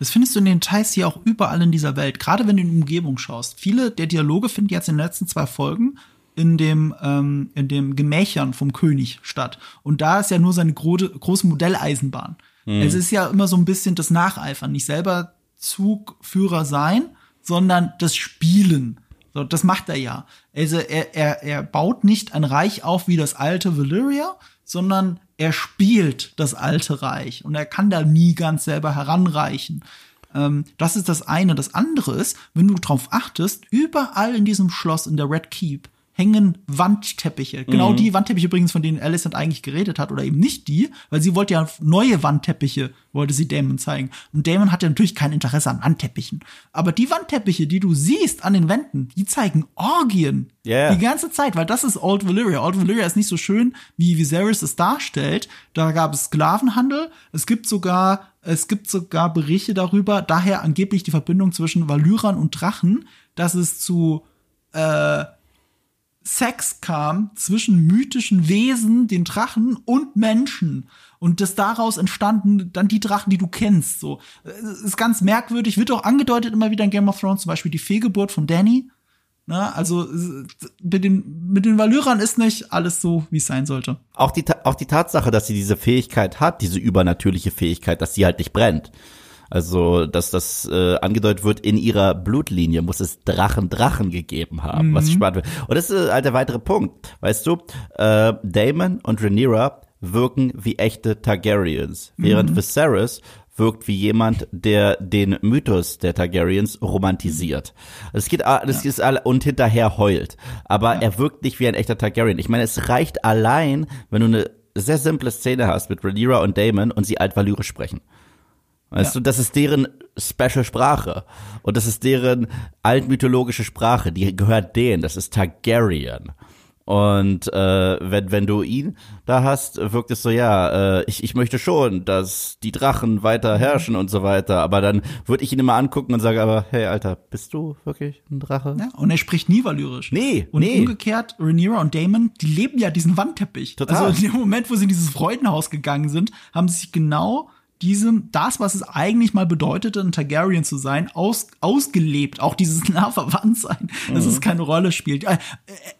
S1: Das findest du in den Details hier auch überall in dieser Welt, gerade wenn du in die Umgebung schaust. Viele der Dialoge finden jetzt in den letzten zwei Folgen in dem, ähm, in dem Gemächern vom König statt. Und da ist ja nur seine gro große Modelleisenbahn. Mhm. Es ist ja immer so ein bisschen das Nacheifern, nicht selber Zugführer sein, sondern das Spielen. So, das macht er ja. Also er, er, er baut nicht ein Reich auf wie das alte Valyria, sondern er spielt das alte Reich und er kann da nie ganz selber heranreichen. Ähm, das ist das eine. Das andere ist, wenn du drauf achtest, überall in diesem Schloss in der Red Keep hängen Wandteppiche. Genau mhm. die Wandteppiche übrigens, von denen Alicent eigentlich geredet hat, oder eben nicht die, weil sie wollte ja neue Wandteppiche, wollte sie Damon zeigen. Und Damon hatte natürlich kein Interesse an Wandteppichen. Aber die Wandteppiche, die du siehst an den Wänden, die zeigen Orgien. Yeah. Die ganze Zeit, weil das ist Old Valyria. Old Valyria ist nicht so schön, wie Viserys es darstellt. Da gab es Sklavenhandel. Es gibt sogar, es gibt sogar Berichte darüber, daher angeblich die Verbindung zwischen Valyrern und Drachen, dass es zu, äh, Sex kam zwischen mythischen Wesen, den Drachen und Menschen. Und das daraus entstanden dann die Drachen, die du kennst. So ist ganz merkwürdig. Wird auch angedeutet immer wieder in Game of Thrones, zum Beispiel die Fehlgeburt von Danny. Na, also mit den, mit den Valyrern ist nicht alles so, wie es sein sollte.
S2: Auch die, auch die Tatsache, dass sie diese Fähigkeit hat, diese übernatürliche Fähigkeit, dass sie halt nicht brennt. Also, dass das äh, angedeutet wird, in ihrer Blutlinie muss es Drachen Drachen gegeben haben, mhm. was spannend wird. Und das ist halt der weitere Punkt. Weißt du, äh, Damon und Rhaenyra wirken wie echte Targaryens, während mhm. Viserys wirkt wie jemand, der den Mythos der Targaryens romantisiert. Es geht, das ja. ist alle und hinterher heult. Aber ja. er wirkt nicht wie ein echter Targaryen. Ich meine, es reicht allein, wenn du eine sehr simple Szene hast mit Rhaenyra und Damon und sie altvalyrisch sprechen. Weißt ja. du, das ist deren Special Sprache. Und das ist deren altmythologische Sprache. Die gehört denen. Das ist Targaryen. Und äh, wenn, wenn du ihn da hast, wirkt es so, ja, äh, ich, ich möchte schon, dass die Drachen weiter herrschen und so weiter. Aber dann würde ich ihn immer angucken und sage aber, hey, Alter, bist du wirklich ein Drache?
S1: Ja, und er spricht nie valyrisch.
S2: Nee,
S1: Und
S2: nee.
S1: umgekehrt, Rhaenyra und Damon, die leben ja diesen Wandteppich. Total. Also in dem Moment, wo sie in dieses Freudenhaus gegangen sind, haben sie sich genau diesem, das, was es eigentlich mal bedeutete, ein Targaryen zu sein, aus, ausgelebt. Auch dieses [LAUGHS] nah verwandt sein, mhm. dass es keine Rolle spielt. Äh, äh,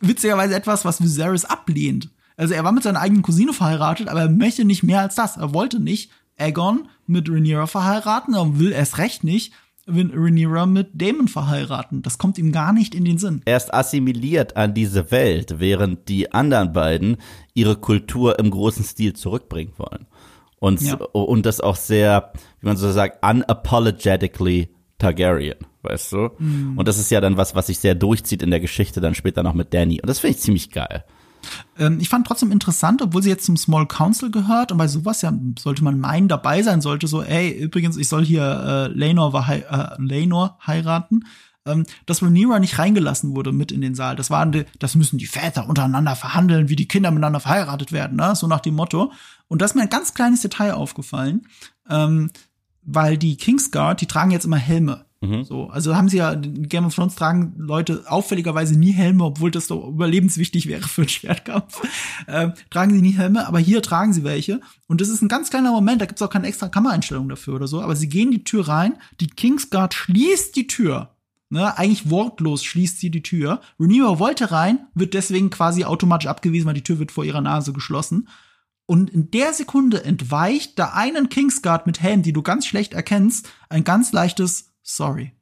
S1: witzigerweise etwas, was Viserys ablehnt. Also er war mit seiner eigenen Cousine verheiratet, aber er möchte nicht mehr als das. Er wollte nicht Aegon mit Rhaenyra verheiraten, er will erst recht nicht Rhaenyra mit Daemon verheiraten. Das kommt ihm gar nicht in den Sinn.
S2: Er ist assimiliert an diese Welt, während die anderen beiden ihre Kultur im großen Stil zurückbringen wollen und, ja. und das auch sehr, wie man so sagt, unapologetically Targaryen, weißt du? Mhm. Und das ist ja dann was, was sich sehr durchzieht in der Geschichte dann später noch mit Danny. Und das finde ich ziemlich geil.
S1: Ähm, ich fand trotzdem interessant, obwohl sie jetzt zum Small Council gehört und bei sowas ja sollte man meinen dabei sein sollte, so, ey, übrigens, ich soll hier äh, Lenor, äh, Lenor heiraten ähm, dass Rhaenyra nicht reingelassen wurde mit in den Saal. Das waren die, das müssen die Väter untereinander verhandeln, wie die Kinder miteinander verheiratet werden, ne? so nach dem Motto. Und das ist mir ein ganz kleines Detail aufgefallen, ähm, weil die Kingsguard, die tragen jetzt immer Helme. Mhm. So, also haben sie ja, in Game of Thrones tragen Leute auffälligerweise nie Helme, obwohl das doch überlebenswichtig wäre für einen Schwertkampf. Ähm, tragen sie nie Helme, aber hier tragen sie welche. Und das ist ein ganz kleiner Moment, da gibt's auch keine extra Kameraeinstellung dafür oder so, aber sie gehen die Tür rein, die Kingsguard schließt die Tür Ne, eigentlich wortlos schließt sie die Tür. Rhaenyra wollte rein, wird deswegen quasi automatisch abgewiesen, weil die Tür wird vor ihrer Nase geschlossen. Und in der Sekunde entweicht da einen Kingsguard mit Helm, die du ganz schlecht erkennst, ein ganz leichtes Sorry.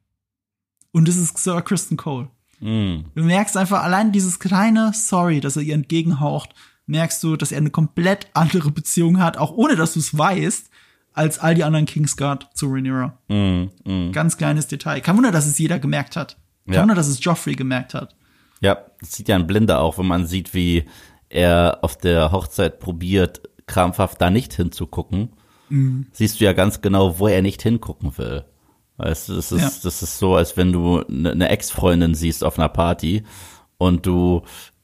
S1: Und es ist Sir Kristen Cole. Mm. Du merkst einfach allein dieses kleine Sorry, das er ihr entgegenhaucht, merkst du, dass er eine komplett andere Beziehung hat, auch ohne dass du es weißt als all die anderen Kingsguard zu Rhaenyra. Mm, mm. Ganz kleines Detail. Kein Wunder, dass es jeder gemerkt hat. Kein ja. Wunder, dass es Joffrey gemerkt hat.
S2: Ja, das sieht ja ein Blinder auch, wenn man sieht, wie er auf der Hochzeit probiert, krampfhaft da nicht hinzugucken. Mm. Siehst du ja ganz genau, wo er nicht hingucken will. Das ist, ja. das ist so, als wenn du eine ne Ex-Freundin siehst auf einer Party und du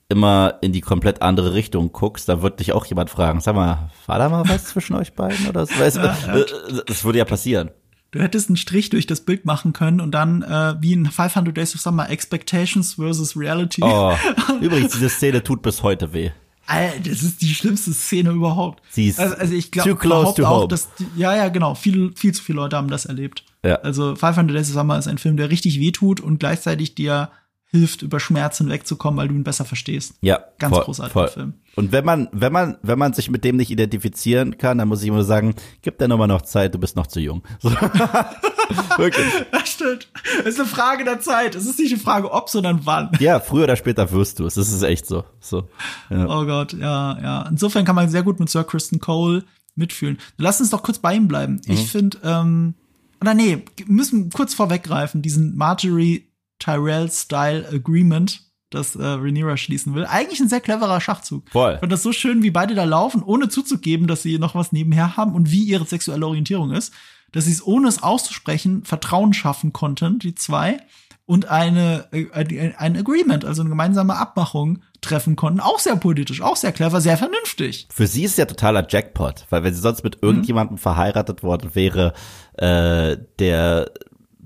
S2: immer in die komplett andere Richtung guckst, da wird dich auch jemand fragen, sag mal, war da mal was zwischen euch beiden oder so? Weißt, ja, ja. Äh, das würde ja passieren.
S1: Du hättest einen Strich durch das Bild machen können und dann äh, wie in 500 Days of Summer Expectations versus Reality.
S2: Oh, [LAUGHS] übrigens, diese Szene tut bis heute weh.
S1: Alter, das ist die schlimmste Szene überhaupt.
S2: Sie ist
S1: also, also ich glaube überhaupt auch, home. dass die, ja ja genau viel viel zu viele Leute haben das erlebt.
S2: Ja.
S1: Also 500 Days of Summer ist ein Film, der richtig wehtut und gleichzeitig dir hilft, über Schmerzen wegzukommen, weil du ihn besser verstehst.
S2: Ja,
S1: ganz voll, großartiger voll. Film.
S2: Und wenn man, wenn man, wenn man sich mit dem nicht identifizieren kann, dann muss ich immer sagen, gib dir nochmal noch Zeit, du bist noch zu jung. So. [LAUGHS]
S1: Wirklich. Das stimmt. Es ist eine Frage der Zeit. Es ist nicht eine Frage ob, sondern wann.
S2: Ja, früher oder später wirst du es. Das ist echt so. so
S1: ja. Oh Gott, ja, ja. Insofern kann man sehr gut mit Sir Kristen Cole mitfühlen. Lass uns doch kurz bei ihm bleiben. Mhm. Ich finde, ähm, oder nee, müssen kurz vorweggreifen, diesen Marjorie Tyrell-Style Agreement, das äh, Rhaenyra schließen will. Eigentlich ein sehr cleverer Schachzug.
S2: Voll.
S1: Ich fand das so schön, wie beide da laufen, ohne zuzugeben, dass sie noch was nebenher haben und wie ihre sexuelle Orientierung ist, dass sie es ohne es auszusprechen Vertrauen schaffen konnten, die zwei, und eine, äh, ein Agreement, also eine gemeinsame Abmachung treffen konnten. Auch sehr politisch, auch sehr clever, sehr vernünftig.
S2: Für sie ist ja totaler Jackpot, weil wenn sie sonst mit irgendjemandem mhm. verheiratet worden wäre, äh, der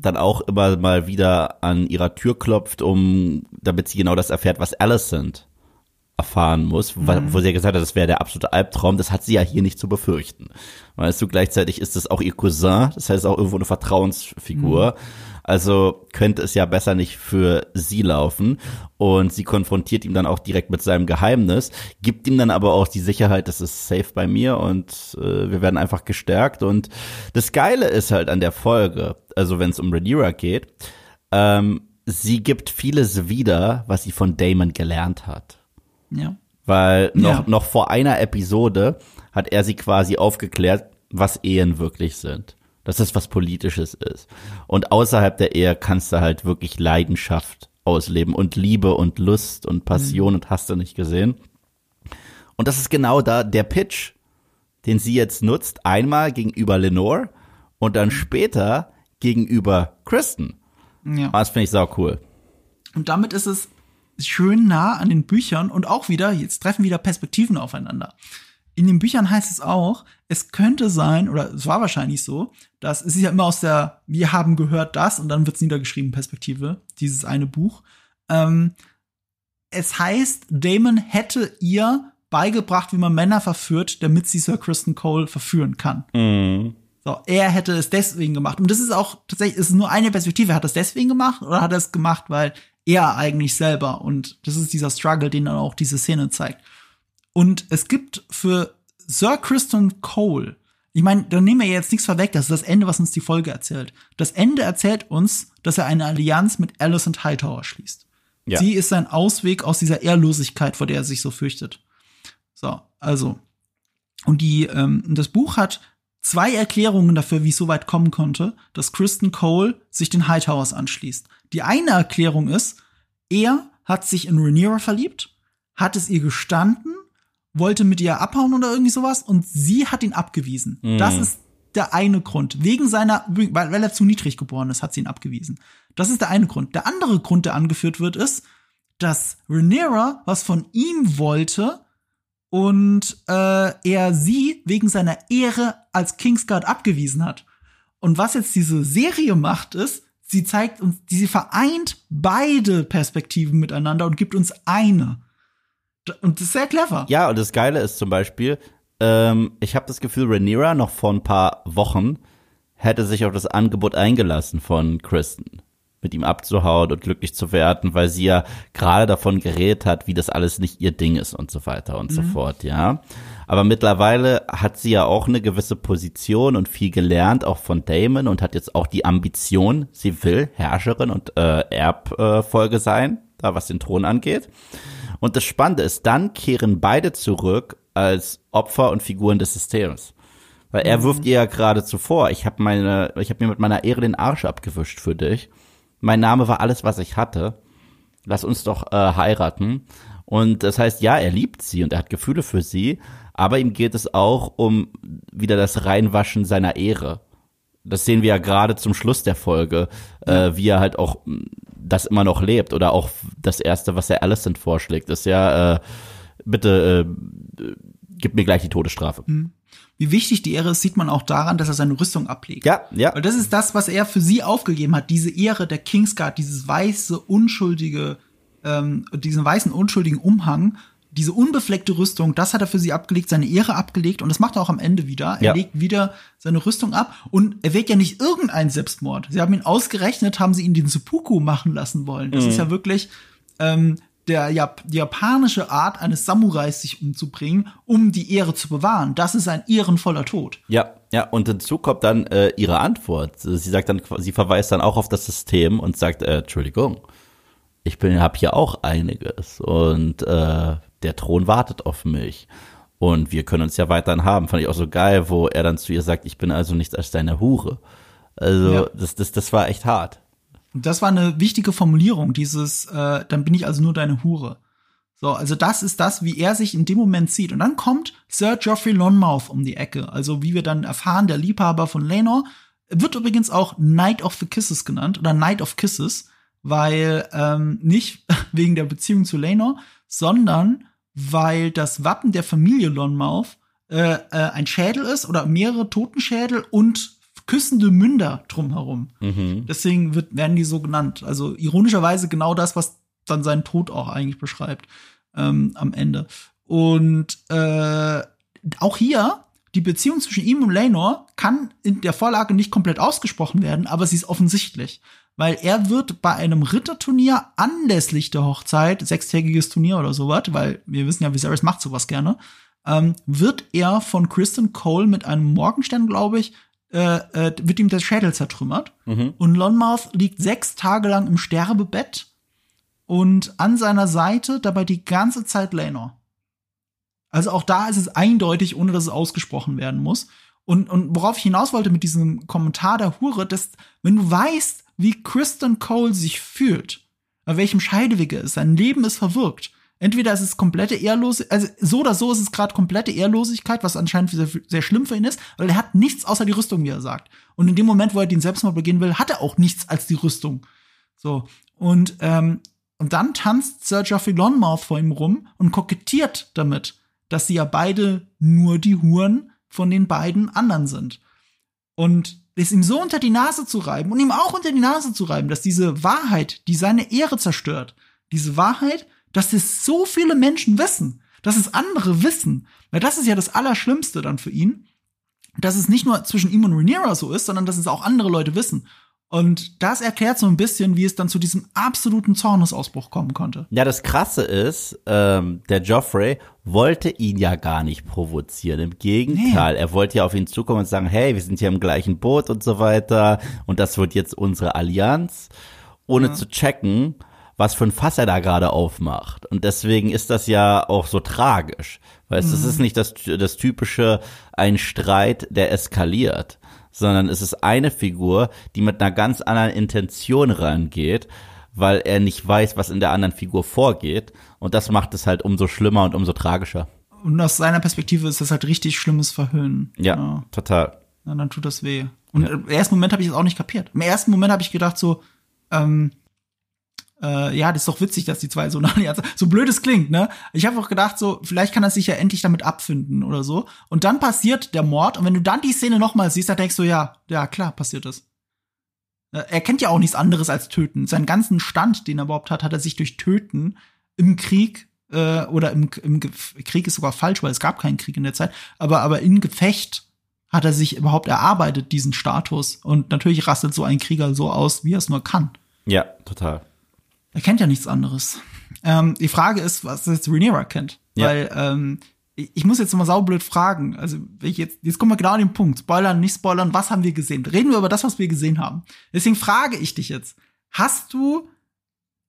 S2: dann auch immer mal wieder an ihrer Tür klopft, um, damit sie genau das erfährt, was Alicent erfahren muss, mhm. wo sie ja gesagt hat, das wäre der absolute Albtraum, das hat sie ja hier nicht zu befürchten. Weißt du, gleichzeitig ist es auch ihr Cousin, das heißt auch irgendwo eine Vertrauensfigur. Mhm. Also könnte es ja besser nicht für sie laufen. Und sie konfrontiert ihn dann auch direkt mit seinem Geheimnis, gibt ihm dann aber auch die Sicherheit, das ist safe bei mir und äh, wir werden einfach gestärkt. Und das Geile ist halt an der Folge, also wenn es um Rhaenyra geht, ähm, sie gibt vieles wieder, was sie von Damon gelernt hat.
S1: Ja.
S2: Weil noch, ja. noch vor einer Episode hat er sie quasi aufgeklärt, was Ehen wirklich sind dass das was Politisches ist. Und außerhalb der Ehe kannst du halt wirklich Leidenschaft ausleben und Liebe und Lust und Passion mhm. und hast du nicht gesehen. Und das ist genau da der Pitch, den sie jetzt nutzt, einmal gegenüber Lenore und dann später gegenüber Kristen. Ja. Das finde ich sau cool.
S1: Und damit ist es schön nah an den Büchern und auch wieder, jetzt treffen wieder Perspektiven aufeinander in den Büchern heißt es auch, es könnte sein, oder es war wahrscheinlich so, dass es ist ja immer aus der, wir haben gehört das und dann wird es niedergeschrieben, Perspektive, dieses eine Buch. Ähm, es heißt, Damon hätte ihr beigebracht, wie man Männer verführt, damit sie Sir Kristen Cole verführen kann.
S2: Mhm.
S1: So, er hätte es deswegen gemacht. Und das ist auch tatsächlich, ist nur eine Perspektive. Hat er es deswegen gemacht oder hat er es gemacht, weil er eigentlich selber und das ist dieser Struggle, den dann auch diese Szene zeigt. Und es gibt für Sir Kristen Cole, ich meine, da nehmen wir jetzt nichts vorweg, das ist das Ende, was uns die Folge erzählt. Das Ende erzählt uns, dass er eine Allianz mit Alicent Hightower schließt. Ja. Sie ist sein Ausweg aus dieser Ehrlosigkeit, vor der er sich so fürchtet. So, also. Und die, ähm, das Buch hat zwei Erklärungen dafür, wie es so weit kommen konnte, dass Kristen Cole sich den Hightowers anschließt. Die eine Erklärung ist, er hat sich in Rhaenyra verliebt, hat es ihr gestanden wollte mit ihr abhauen oder irgendwie sowas und sie hat ihn abgewiesen. Mhm. Das ist der eine Grund. Wegen seiner, weil, er zu niedrig geboren ist, hat sie ihn abgewiesen. Das ist der eine Grund. Der andere Grund, der angeführt wird, ist, dass Rhaenyra was von ihm wollte und äh, er sie wegen seiner Ehre als Kingsguard abgewiesen hat. Und was jetzt diese Serie macht, ist, sie zeigt uns, sie vereint beide Perspektiven miteinander und gibt uns eine. Und das ist sehr clever.
S2: Ja, und das Geile ist zum Beispiel, ähm, ich habe das Gefühl, Rhaenyra noch vor ein paar Wochen hätte sich auf das Angebot eingelassen von Kristen, mit ihm abzuhauen und glücklich zu werden, weil sie ja gerade davon geredet hat, wie das alles nicht ihr Ding ist und so weiter und mhm. so fort, ja. Aber mittlerweile hat sie ja auch eine gewisse Position und viel gelernt, auch von Damon und hat jetzt auch die Ambition, sie will Herrscherin und äh, Erbfolge sein, da was den Thron angeht. Und das Spannende ist, dann kehren beide zurück als Opfer und Figuren des Systems. Weil er mhm. wirft ihr ja gerade zuvor, ich habe meine, ich habe mir mit meiner Ehre den Arsch abgewischt für dich. Mein Name war alles, was ich hatte. Lass uns doch äh, heiraten. Und das heißt, ja, er liebt sie und er hat Gefühle für sie, aber ihm geht es auch um wieder das Reinwaschen seiner Ehre. Das sehen wir ja gerade zum Schluss der Folge, äh, wie er halt auch das immer noch lebt. Oder auch das Erste, was er Alicent vorschlägt, ist ja, äh, bitte äh, gib mir gleich die Todesstrafe. Mhm.
S1: Wie wichtig die Ehre ist, sieht man auch daran, dass er seine Rüstung ablegt.
S2: Ja, ja.
S1: Weil das ist das, was er für sie aufgegeben hat. Diese Ehre der Kingsguard, dieses weiße, unschuldige, ähm, diesen weißen, unschuldigen Umhang, diese unbefleckte Rüstung, das hat er für sie abgelegt, seine Ehre abgelegt und das macht er auch am Ende wieder. Er ja. legt wieder seine Rüstung ab und er wählt ja nicht irgendeinen Selbstmord. Sie haben ihn ausgerechnet, haben sie ihn den Seppuku machen lassen wollen. Das mhm. ist ja wirklich ähm, der Jap die japanische Art eines Samurais sich umzubringen, um die Ehre zu bewahren. Das ist ein ehrenvoller Tod.
S2: Ja, ja, und dazu kommt dann äh, ihre Antwort. Sie sagt dann, sie verweist dann auch auf das System und sagt, äh, Entschuldigung, ich bin, hab hier auch einiges und äh, der Thron wartet auf mich. Und wir können uns ja weiterhin haben. Fand ich auch so geil, wo er dann zu ihr sagt, ich bin also nichts als deine Hure. Also, ja. das, das, das war echt hart.
S1: Das war eine wichtige Formulierung, dieses, äh, dann bin ich also nur deine Hure. So, also das ist das, wie er sich in dem Moment sieht. Und dann kommt Sir Geoffrey Lonmouth um die Ecke. Also wie wir dann erfahren, der Liebhaber von Lenor. Wird übrigens auch Night of the Kisses genannt oder Night of Kisses, weil ähm, nicht [LAUGHS] wegen der Beziehung zu Lenor, sondern weil das Wappen der Familie Lonmouth äh, äh, ein Schädel ist oder mehrere Totenschädel und küssende Münder drumherum. Mhm. Deswegen wird, werden die so genannt. Also ironischerweise genau das, was dann seinen Tod auch eigentlich beschreibt ähm, am Ende. Und äh, auch hier die Beziehung zwischen ihm und Lenor kann in der Vorlage nicht komplett ausgesprochen werden, aber sie ist offensichtlich. Weil er wird bei einem Ritterturnier anlässlich der Hochzeit, sechstägiges Turnier oder sowas, weil wir wissen ja, Viserys macht sowas gerne, ähm, wird er von Kristen Cole mit einem Morgenstern, glaube ich, äh, äh, wird ihm der Schädel zertrümmert. Mhm. Und Lonmouth liegt sechs Tage lang im Sterbebett und an seiner Seite dabei die ganze Zeit Lenor. Also auch da ist es eindeutig, ohne dass es ausgesprochen werden muss. Und, und worauf ich hinaus wollte mit diesem Kommentar der Hure, dass, wenn du weißt, wie Kristen Cole sich fühlt, auf welchem Scheideweg er ist, sein Leben ist verwirkt, Entweder ist es komplette Ehrlosigkeit, also so oder so ist es gerade komplette Ehrlosigkeit, was anscheinend sehr, sehr schlimm für ihn ist, weil er hat nichts außer die Rüstung, wie er sagt. Und in dem Moment, wo er den Selbstmord begehen will, hat er auch nichts als die Rüstung. So. Und, ähm, und dann tanzt Sir Geoffrey Lonmouth vor ihm rum und kokettiert damit, dass sie ja beide nur die Huren von den beiden anderen sind. Und es ihm so unter die Nase zu reiben und ihm auch unter die Nase zu reiben, dass diese Wahrheit, die seine Ehre zerstört, diese Wahrheit, dass es so viele Menschen wissen, dass es andere wissen. Weil das ist ja das Allerschlimmste dann für ihn, dass es nicht nur zwischen ihm und Rhaenyra so ist, sondern dass es auch andere Leute wissen. Und das erklärt so ein bisschen, wie es dann zu diesem absoluten Zornesausbruch kommen konnte.
S2: Ja, das Krasse ist, ähm, der Joffrey wollte ihn ja gar nicht provozieren. Im Gegenteil, nee. er wollte ja auf ihn zukommen und sagen, hey, wir sind hier im gleichen Boot und so weiter. Und das wird jetzt unsere Allianz. Ohne ja. zu checken, was für ein Fass er da gerade aufmacht. Und deswegen ist das ja auch so tragisch. Weißt, mhm. es ist nicht das, das typische, ein Streit, der eskaliert, sondern es ist eine Figur, die mit einer ganz anderen Intention rangeht, weil er nicht weiß, was in der anderen Figur vorgeht. Und das macht es halt umso schlimmer und umso tragischer.
S1: Und aus seiner Perspektive ist das halt richtig schlimmes Verhöhnen.
S2: Ja, ja. total.
S1: Ja, dann tut das weh. Und ja. im ersten Moment habe ich es auch nicht kapiert. Im ersten Moment habe ich gedacht so, ähm, äh, ja, das ist doch witzig, dass die zwei so [LAUGHS] eine Allianz, so blöd es klingt, ne? Ich habe auch gedacht, so, vielleicht kann er sich ja endlich damit abfinden oder so. Und dann passiert der Mord und wenn du dann die Szene nochmal siehst, dann denkst du, ja, ja, klar, passiert das. Äh, er kennt ja auch nichts anderes als Töten. Seinen ganzen Stand, den er überhaupt hat, hat er sich durch Töten im Krieg äh, oder im, im Krieg ist sogar falsch, weil es gab keinen Krieg in der Zeit, aber, aber in Gefecht hat er sich überhaupt erarbeitet, diesen Status. Und natürlich rastet so ein Krieger so aus, wie er es nur kann.
S2: Ja, total.
S1: Er kennt ja nichts anderes. Ähm, die Frage ist, was jetzt Rhaenyra kennt. Ja. Weil ähm, ich muss jetzt mal saublöd fragen. Also, ich jetzt, jetzt kommen wir genau an den Punkt. Spoilern, nicht spoilern, was haben wir gesehen? Reden wir über das, was wir gesehen haben. Deswegen frage ich dich jetzt. Hast du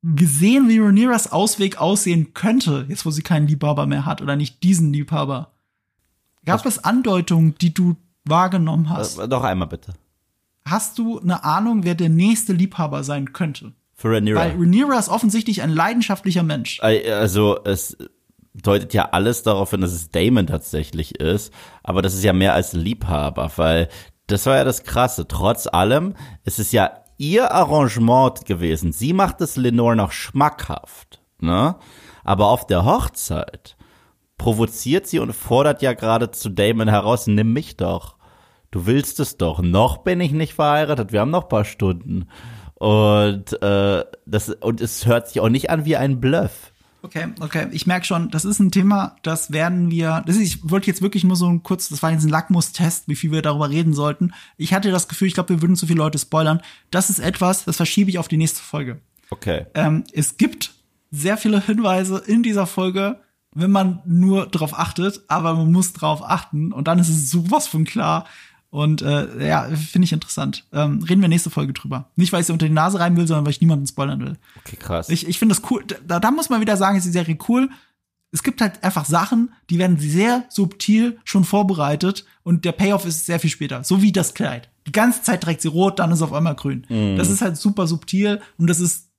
S1: gesehen, wie Rhaenyras Ausweg aussehen könnte, jetzt wo sie keinen Liebhaber mehr hat oder nicht diesen Liebhaber? Gab was? es Andeutungen, die du wahrgenommen hast?
S2: Äh, doch einmal bitte.
S1: Hast du eine Ahnung, wer der nächste Liebhaber sein könnte?
S2: Für Rhaenyra.
S1: Weil Rhaenyra ist offensichtlich ein leidenschaftlicher Mensch.
S2: Also es deutet ja alles darauf hin, dass es Damon tatsächlich ist, aber das ist ja mehr als Liebhaber, weil Das war ja das Krasse. Trotz allem ist es ja ihr Arrangement gewesen. Sie macht es Lenore noch schmackhaft, ne? Aber auf der Hochzeit provoziert sie und fordert ja gerade zu Damon heraus, nimm mich doch. Du willst es doch. Noch bin ich nicht verheiratet. Wir haben noch paar Stunden. Und äh, das und es hört sich auch nicht an wie ein Bluff.
S1: Okay, okay. Ich merke schon, das ist ein Thema, das werden wir. Das ist, ich wollte jetzt wirklich nur so ein kurz, das war jetzt ein Lackmustest, wie viel wir darüber reden sollten. Ich hatte das Gefühl, ich glaube, wir würden zu viele Leute spoilern. Das ist etwas, das verschiebe ich auf die nächste Folge.
S2: Okay.
S1: Ähm, es gibt sehr viele Hinweise in dieser Folge, wenn man nur drauf achtet, aber man muss drauf achten und dann ist es sowas von klar, und äh, ja, finde ich interessant. Ähm, reden wir nächste Folge drüber. Nicht, weil ich sie unter die Nase reiben will, sondern weil ich niemanden spoilern will.
S2: Okay, krass.
S1: Ich, ich finde das cool. Da, da muss man wieder sagen, ist die Serie cool. Es gibt halt einfach Sachen, die werden sehr subtil schon vorbereitet und der Payoff ist sehr viel später. So wie das Kleid. Die ganze Zeit trägt sie rot, dann ist auf einmal grün. Mm. Das ist halt super subtil und das ist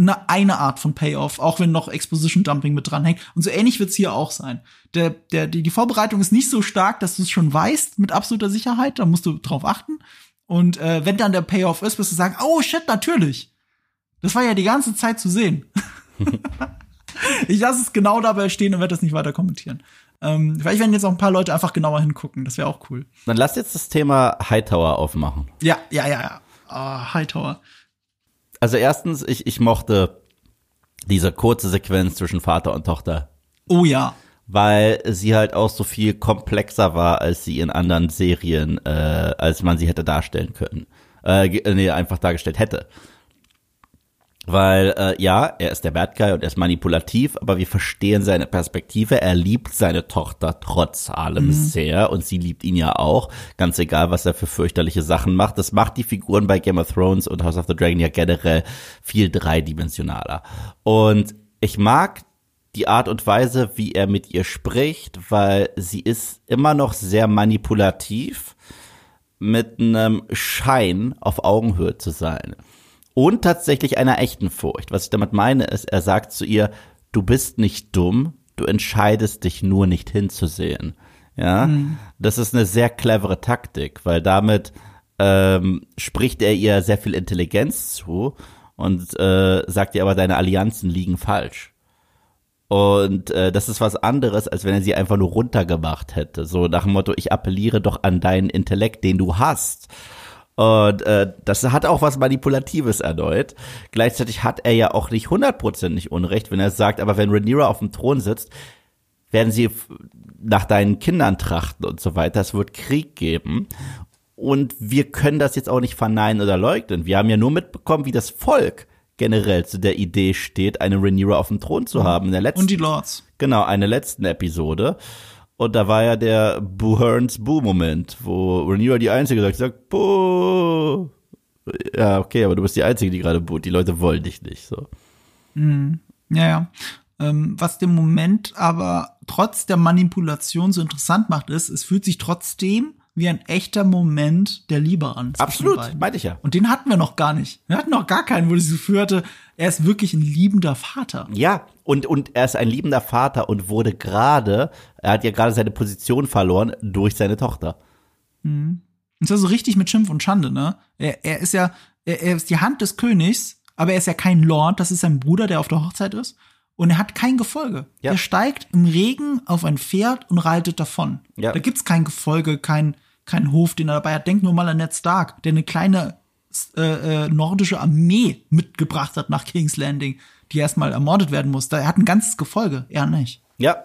S1: eine, eine Art von Payoff, auch wenn noch Exposition Dumping mit dranhängt. Und so ähnlich wird's hier auch sein. Der, der, die, die Vorbereitung ist nicht so stark, dass du es schon weißt mit absoluter Sicherheit. Da musst du drauf achten. Und äh, wenn dann der Payoff ist, wirst du sagen, oh shit, natürlich. Das war ja die ganze Zeit zu sehen. [LAUGHS] ich lasse es genau dabei stehen und werde das nicht weiter kommentieren. Ähm, vielleicht werden jetzt auch ein paar Leute einfach genauer hingucken. Das wäre auch cool.
S2: Dann lass jetzt das Thema Hightower aufmachen.
S1: Ja, ja, ja, ja. Oh, Hightower
S2: also erstens, ich, ich mochte diese kurze Sequenz zwischen Vater und Tochter.
S1: Oh ja.
S2: Weil sie halt auch so viel komplexer war, als sie in anderen Serien, äh, als man sie hätte darstellen können. Äh, nee, einfach dargestellt hätte. Weil, äh, ja, er ist der Bad Guy und er ist manipulativ, aber wir verstehen seine Perspektive. Er liebt seine Tochter trotz allem mhm. sehr und sie liebt ihn ja auch. Ganz egal, was er für fürchterliche Sachen macht. Das macht die Figuren bei Game of Thrones und House of the Dragon ja generell viel dreidimensionaler. Und ich mag die Art und Weise, wie er mit ihr spricht, weil sie ist immer noch sehr manipulativ mit einem Schein auf Augenhöhe zu sein und tatsächlich einer echten Furcht. Was ich damit meine, ist, er sagt zu ihr, du bist nicht dumm, du entscheidest dich nur nicht hinzusehen. Ja, mhm. das ist eine sehr clevere Taktik, weil damit ähm, spricht er ihr sehr viel Intelligenz zu und äh, sagt ihr aber, deine Allianzen liegen falsch. Und äh, das ist was anderes, als wenn er sie einfach nur runtergemacht hätte. So nach dem Motto, ich appelliere doch an deinen Intellekt, den du hast. Und äh, das hat auch was Manipulatives erneut. Gleichzeitig hat er ja auch nicht hundertprozentig Unrecht, wenn er sagt, aber wenn Rhaenyra auf dem Thron sitzt, werden sie nach deinen Kindern trachten und so weiter. Es wird Krieg geben. Und wir können das jetzt auch nicht verneinen oder leugnen. Wir haben ja nur mitbekommen, wie das Volk generell zu der Idee steht, eine Rhaenyra auf dem Thron zu haben. In der letzten,
S1: und die Lords.
S2: Genau, eine letzten Episode. Und da war ja der Boo Hearns Boo-Moment, wo Rhaenyra die Einzige sagt, sagt, Boo. Ja, okay, aber du bist die Einzige, die gerade boot. Die Leute wollen dich nicht, so.
S1: Mhm. Ja, ja. Ähm, was den Moment aber trotz der Manipulation so interessant macht, ist, es fühlt sich trotzdem wie ein echter Moment der Liebe an.
S2: Absolut, meinte ich ja.
S1: Und den hatten wir noch gar nicht. Wir hatten noch gar keinen, wo sie führte, er ist wirklich ein liebender Vater.
S2: Ja, und, und er ist ein liebender Vater und wurde gerade, er hat ja gerade seine Position verloren durch seine Tochter.
S1: Mhm. Und zwar so richtig mit Schimpf und Schande, ne? Er, er ist ja, er, er ist die Hand des Königs, aber er ist ja kein Lord, das ist sein Bruder, der auf der Hochzeit ist. Und er hat kein Gefolge. Ja. Er steigt im Regen auf ein Pferd und reitet davon. Ja. Da gibt's kein Gefolge, kein, kein Hof, den er dabei hat. Denk nur mal an Ned Stark, der eine kleine äh, äh, nordische Armee mitgebracht hat nach King's Landing, die erstmal ermordet werden musste. Er hat ein ganzes Gefolge, er nicht.
S2: Ja.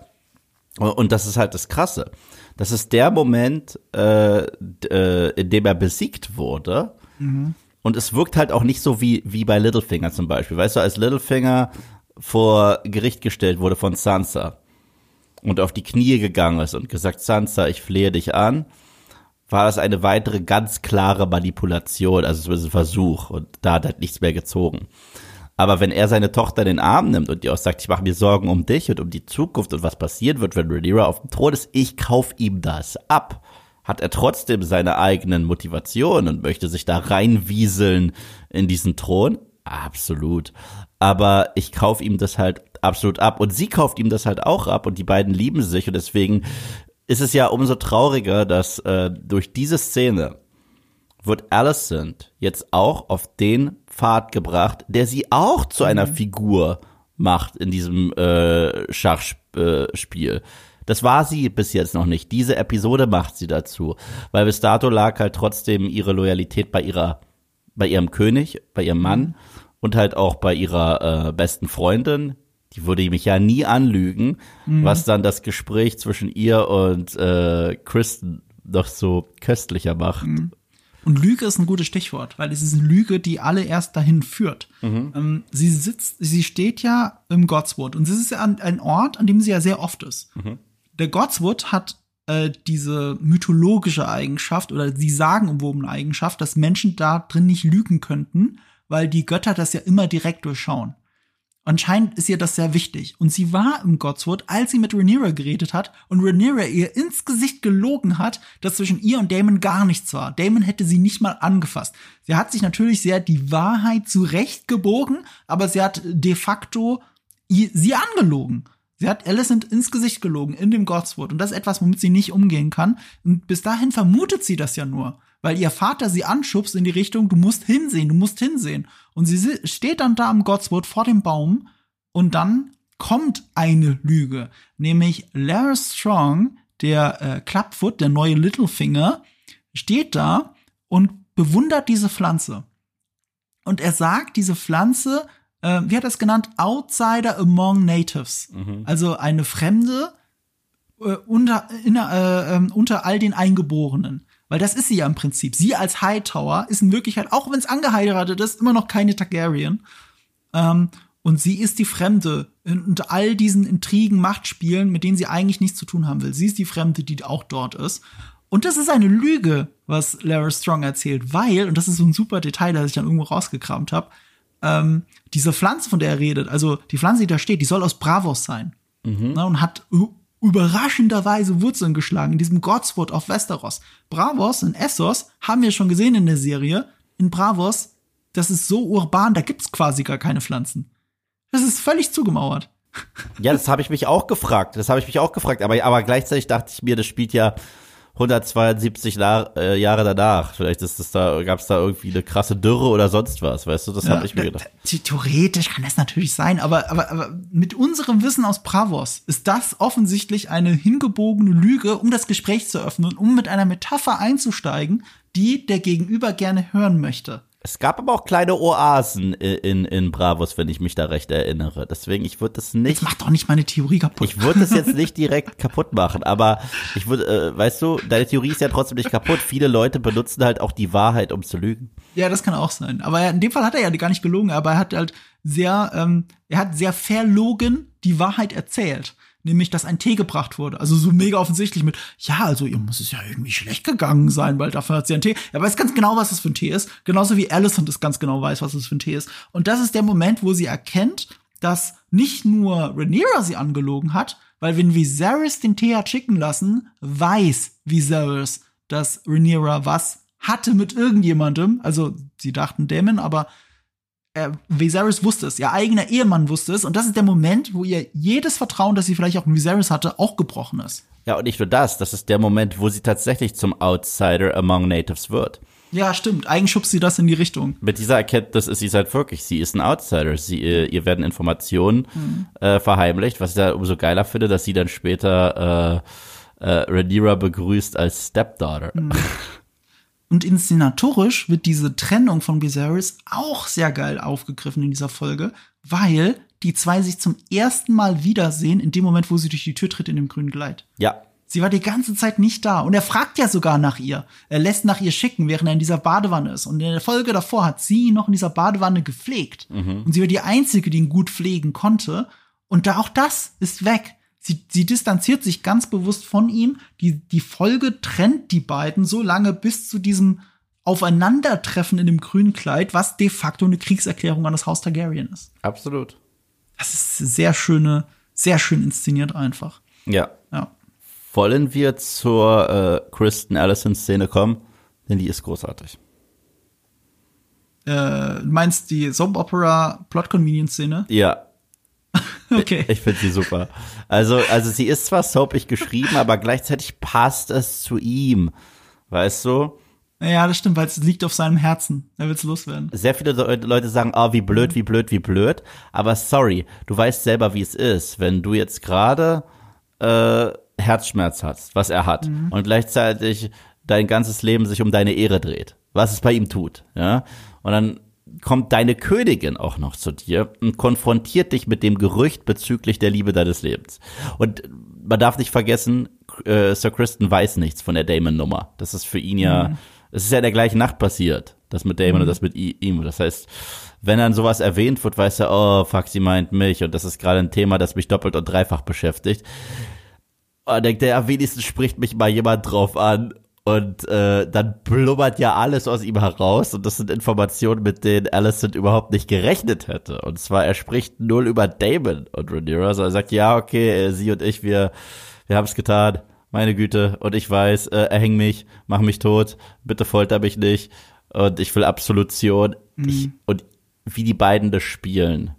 S2: Und das ist halt das Krasse. Das ist der Moment, äh, äh, in dem er besiegt wurde. Mhm. Und es wirkt halt auch nicht so wie, wie bei Littlefinger zum Beispiel. Weißt du, als Littlefinger vor Gericht gestellt wurde von Sansa und auf die Knie gegangen ist und gesagt, Sansa, ich flehe dich an, war das eine weitere ganz klare Manipulation, also es ist ein Versuch und da hat halt nichts mehr gezogen. Aber wenn er seine Tochter in den Arm nimmt und ihr auch sagt, ich mache mir Sorgen um dich und um die Zukunft und was passieren wird, wenn Rhaenyra auf dem Thron ist, ich kauf ihm das ab. Hat er trotzdem seine eigenen Motivationen und möchte sich da reinwieseln in diesen Thron? Absolut. Aber ich kauf ihm das halt absolut ab und sie kauft ihm das halt auch ab und die beiden lieben sich und deswegen ist es ja umso trauriger, dass äh, durch diese Szene wird Alicent jetzt auch auf den Pfad gebracht, der sie auch zu einer mhm. Figur macht in diesem äh, Schachspiel. Äh, das war sie bis jetzt noch nicht. Diese Episode macht sie dazu, weil bis dato lag halt trotzdem ihre Loyalität bei ihrer, bei ihrem König, bei ihrem Mann mhm. Und halt auch bei ihrer äh, besten Freundin. Die würde mich ja nie anlügen, mhm. was dann das Gespräch zwischen ihr und äh, Kristen doch so köstlicher macht. Mhm.
S1: Und Lüge ist ein gutes Stichwort, weil es ist eine Lüge, die alle erst dahin führt. Mhm. Ähm, sie sitzt, sie steht ja im Godswood und es ist ja ein Ort, an dem sie ja sehr oft ist. Mhm. Der Godswood hat äh, diese mythologische Eigenschaft oder die sagenumwobene Eigenschaft, dass Menschen da drin nicht lügen könnten, weil die Götter das ja immer direkt durchschauen. Anscheinend ist ihr das sehr wichtig. Und sie war im Godswood, als sie mit Rhaenyra geredet hat und Rhaenyra ihr ins Gesicht gelogen hat, dass zwischen ihr und Damon gar nichts war. Damon hätte sie nicht mal angefasst. Sie hat sich natürlich sehr die Wahrheit zurechtgebogen, aber sie hat de facto sie angelogen. Sie hat Alicent ins Gesicht gelogen in dem Godswood. Und das ist etwas, womit sie nicht umgehen kann. Und bis dahin vermutet sie das ja nur weil ihr Vater sie anschubst in die Richtung, du musst hinsehen, du musst hinsehen. Und sie steht dann da am Godswood vor dem Baum und dann kommt eine Lüge, nämlich Larry Strong, der äh, Clubfoot, der neue Littlefinger, steht da und bewundert diese Pflanze. Und er sagt, diese Pflanze, äh, wie hat er es genannt, Outsider among Natives. Mhm. Also eine Fremde äh, unter, inner, äh, ähm, unter all den Eingeborenen. Weil das ist sie ja im Prinzip. Sie als Hightower ist in Wirklichkeit, auch wenn es angeheiratet ist, immer noch keine Targaryen. Ähm, und sie ist die Fremde unter all diesen Intrigen, Machtspielen, mit denen sie eigentlich nichts zu tun haben will. Sie ist die Fremde, die auch dort ist. Und das ist eine Lüge, was Lara Strong erzählt, weil, und das ist so ein super Detail, das ich dann irgendwo rausgekramt habe, ähm, diese Pflanze, von der er redet, also die Pflanze, die da steht, die soll aus Bravos sein. Mhm. Ne, und hat überraschenderweise Wurzeln geschlagen in diesem Godswood auf Westeros. Bravos in Essos haben wir schon gesehen in der Serie. In Bravos, das ist so urban, da gibt's quasi gar keine Pflanzen. Das ist völlig zugemauert.
S2: Ja, das habe ich mich auch gefragt. Das habe ich mich auch gefragt. Aber, aber gleichzeitig dachte ich mir, das spielt ja 172 äh, Jahre danach. Vielleicht ist es da, gab es da irgendwie eine krasse Dürre oder sonst was, weißt du? Das ja, habe ich mir gedacht.
S1: Theoretisch kann das natürlich sein, aber, aber, aber mit unserem Wissen aus Bravos ist das offensichtlich eine hingebogene Lüge, um das Gespräch zu öffnen, um mit einer Metapher einzusteigen, die der Gegenüber gerne hören möchte.
S2: Es gab aber auch kleine Oasen in, in Bravos, wenn ich mich da recht erinnere. Deswegen, ich würde das nicht. Das
S1: macht doch nicht meine Theorie kaputt.
S2: Ich würde das jetzt nicht direkt kaputt machen, aber ich würde, äh, weißt du, deine Theorie ist ja trotzdem nicht kaputt. Viele Leute benutzen halt auch die Wahrheit, um zu lügen.
S1: Ja, das kann auch sein. Aber in dem Fall hat er ja gar nicht gelogen, aber er hat halt sehr, ähm, er hat sehr verlogen die Wahrheit erzählt nämlich dass ein Tee gebracht wurde. Also so mega offensichtlich mit, ja, also ihr muss es ja irgendwie schlecht gegangen sein, weil dafür hat sie einen Tee. Er weiß ganz genau, was das für ein Tee ist. Genauso wie Alicent es ganz genau weiß, was das für ein Tee ist. Und das ist der Moment, wo sie erkennt, dass nicht nur Rhaenyra sie angelogen hat, weil wenn Viserys den Tee hat schicken lassen, weiß Viserys, dass Rhaenyra was hatte mit irgendjemandem. Also sie dachten Damon, aber äh, Viserys wusste es, ihr eigener Ehemann wusste es. Und das ist der Moment, wo ihr jedes Vertrauen, das sie vielleicht auch in Viserys hatte, auch gebrochen ist.
S2: Ja, und nicht nur das, das ist der Moment, wo sie tatsächlich zum Outsider among Natives wird.
S1: Ja, stimmt. Eigentlich schubst sie das in die Richtung.
S2: Mit dieser Erkenntnis ist sie halt wirklich, sie ist ein Outsider. Sie, äh, ihr werden Informationen mhm. äh, verheimlicht, was ich da umso geiler finde, dass sie dann später äh, äh, Rhaenyra begrüßt als Stepdaughter. Mhm. [LAUGHS]
S1: Und inszenatorisch wird diese Trennung von Viserys auch sehr geil aufgegriffen in dieser Folge, weil die zwei sich zum ersten Mal wiedersehen in dem Moment, wo sie durch die Tür tritt in dem grünen Kleid.
S2: Ja.
S1: Sie war die ganze Zeit nicht da. Und er fragt ja sogar nach ihr. Er lässt nach ihr schicken, während er in dieser Badewanne ist. Und in der Folge davor hat sie ihn noch in dieser Badewanne gepflegt. Mhm. Und sie war die Einzige, die ihn gut pflegen konnte. Und da auch das ist weg. Sie, sie distanziert sich ganz bewusst von ihm. Die, die Folge trennt die beiden so lange bis zu diesem Aufeinandertreffen in dem grünen Kleid, was de facto eine Kriegserklärung an das Haus Targaryen ist.
S2: Absolut.
S1: Das ist sehr schöne, sehr schön inszeniert einfach.
S2: Ja. Ja. Wollen wir zur äh, Kristen Allison-Szene kommen? Denn die ist großartig.
S1: Äh, du meinst die Soap Opera Plot Convenience Szene?
S2: Ja, [LAUGHS] Okay. Ich, finde sie super. Also, also sie ist zwar soapig geschrieben, aber gleichzeitig passt es zu ihm. Weißt du?
S1: Ja, das stimmt, weil es liegt auf seinem Herzen. Er will es loswerden.
S2: Sehr viele Leute sagen, oh, wie blöd, wie blöd, wie blöd. Aber sorry, du weißt selber, wie es ist, wenn du jetzt gerade äh, Herzschmerz hast, was er hat, mhm. und gleichzeitig dein ganzes Leben sich um deine Ehre dreht, was es bei ihm tut, ja. Und dann kommt deine Königin auch noch zu dir und konfrontiert dich mit dem Gerücht bezüglich der Liebe deines Lebens. Und man darf nicht vergessen, äh, Sir Kristen weiß nichts von der Damon-Nummer. Das ist für ihn ja, mhm. es ist ja in der gleichen Nacht passiert, das mit Damon mhm. und das mit ihm. Das heißt, wenn dann sowas erwähnt wird, weiß er, oh, fuck, sie meint mich und das ist gerade ein Thema, das mich doppelt und dreifach beschäftigt. Und denkt er, ja, wenigstens spricht mich mal jemand drauf an und äh, dann blubbert ja alles aus ihm heraus und das sind Informationen, mit denen Allison überhaupt nicht gerechnet hätte. Und zwar, er spricht null über Damon und Rhaenyra, sondern er sagt, ja, okay, äh, sie und ich, wir, wir haben es getan, meine Güte, und ich weiß, äh, erhäng mich, mach mich tot, bitte folter mich nicht und ich will Absolution. Mhm. Ich, und wie die beiden das spielen,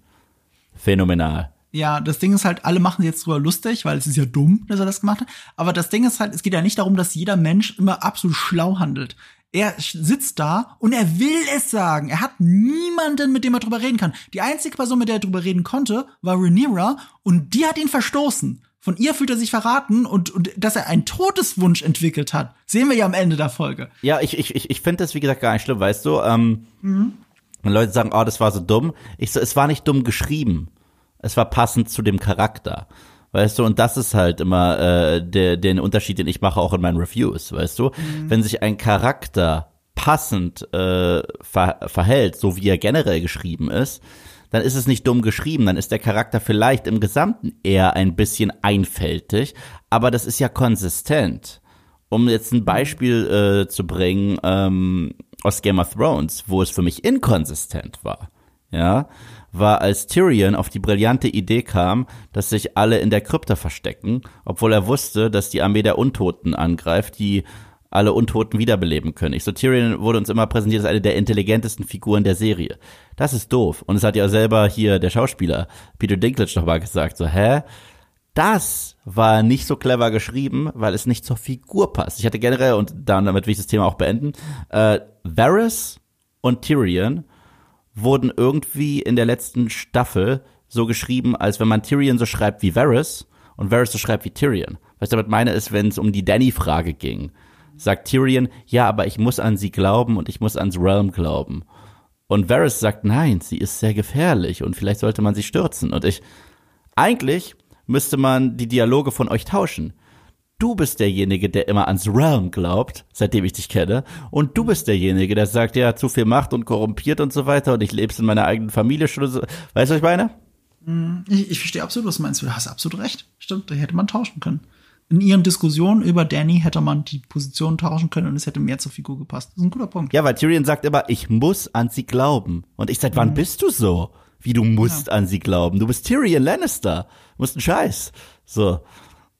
S2: phänomenal.
S1: Ja, das Ding ist halt, alle machen jetzt drüber lustig, weil es ist ja dumm, dass er das gemacht hat. Aber das Ding ist halt, es geht ja nicht darum, dass jeder Mensch immer absolut schlau handelt. Er sitzt da und er will es sagen. Er hat niemanden, mit dem er drüber reden kann. Die einzige Person, mit der er drüber reden konnte, war Rhaenyra und die hat ihn verstoßen. Von ihr fühlt er sich verraten und, und dass er einen Todeswunsch entwickelt hat, sehen wir ja am Ende der Folge.
S2: Ja, ich, ich, ich, ich finde das, wie gesagt, gar nicht schlimm, weißt du? Ähm, mhm. Wenn Leute sagen, oh, das war so dumm. Ich so, es war nicht dumm geschrieben es war passend zu dem Charakter. Weißt du, und das ist halt immer äh, der, den Unterschied, den ich mache auch in meinen Reviews, weißt du? Mhm. Wenn sich ein Charakter passend äh, ver verhält, so wie er generell geschrieben ist, dann ist es nicht dumm geschrieben, dann ist der Charakter vielleicht im Gesamten eher ein bisschen einfältig, aber das ist ja konsistent. Um jetzt ein Beispiel äh, zu bringen ähm, aus Game of Thrones, wo es für mich inkonsistent war, ja, war, als Tyrion auf die brillante Idee kam, dass sich alle in der Krypta verstecken, obwohl er wusste, dass die Armee der Untoten angreift, die alle Untoten wiederbeleben können. Ich so, Tyrion wurde uns immer präsentiert als eine der intelligentesten Figuren der Serie. Das ist doof. Und es hat ja selber hier der Schauspieler Peter Dinklage noch mal gesagt, so, hä? Das war nicht so clever geschrieben, weil es nicht zur Figur passt. Ich hatte generell, und damit will ich das Thema auch beenden, äh, Varys und Tyrion wurden irgendwie in der letzten Staffel so geschrieben, als wenn man Tyrion so schreibt wie Varys und Varys so schreibt wie Tyrion. Was ich damit meine, ist, wenn es um die Danny-Frage ging, sagt Tyrion, ja, aber ich muss an sie glauben und ich muss ans Realm glauben. Und Varys sagt, nein, sie ist sehr gefährlich und vielleicht sollte man sie stürzen. Und ich, eigentlich müsste man die Dialoge von euch tauschen du bist derjenige, der immer ans Realm glaubt, seitdem ich dich kenne, und du bist derjenige, der sagt, ja, zu viel Macht und korrumpiert und so weiter, und ich lebe in meiner eigenen Familie schon. So. Weißt du, was ich meine?
S1: Mm, ich, ich verstehe absolut, was du meinst. Du hast absolut recht. Stimmt, da hätte man tauschen können. In ihren Diskussionen über Danny hätte man die Position tauschen können und es hätte mehr zur Figur gepasst. Das ist ein guter Punkt.
S2: Ja, weil Tyrion sagt immer, ich muss an sie glauben. Und ich seit wann mhm. bist du so? Wie du musst ja. an sie glauben. Du bist Tyrion Lannister. Du musst einen Scheiß. So.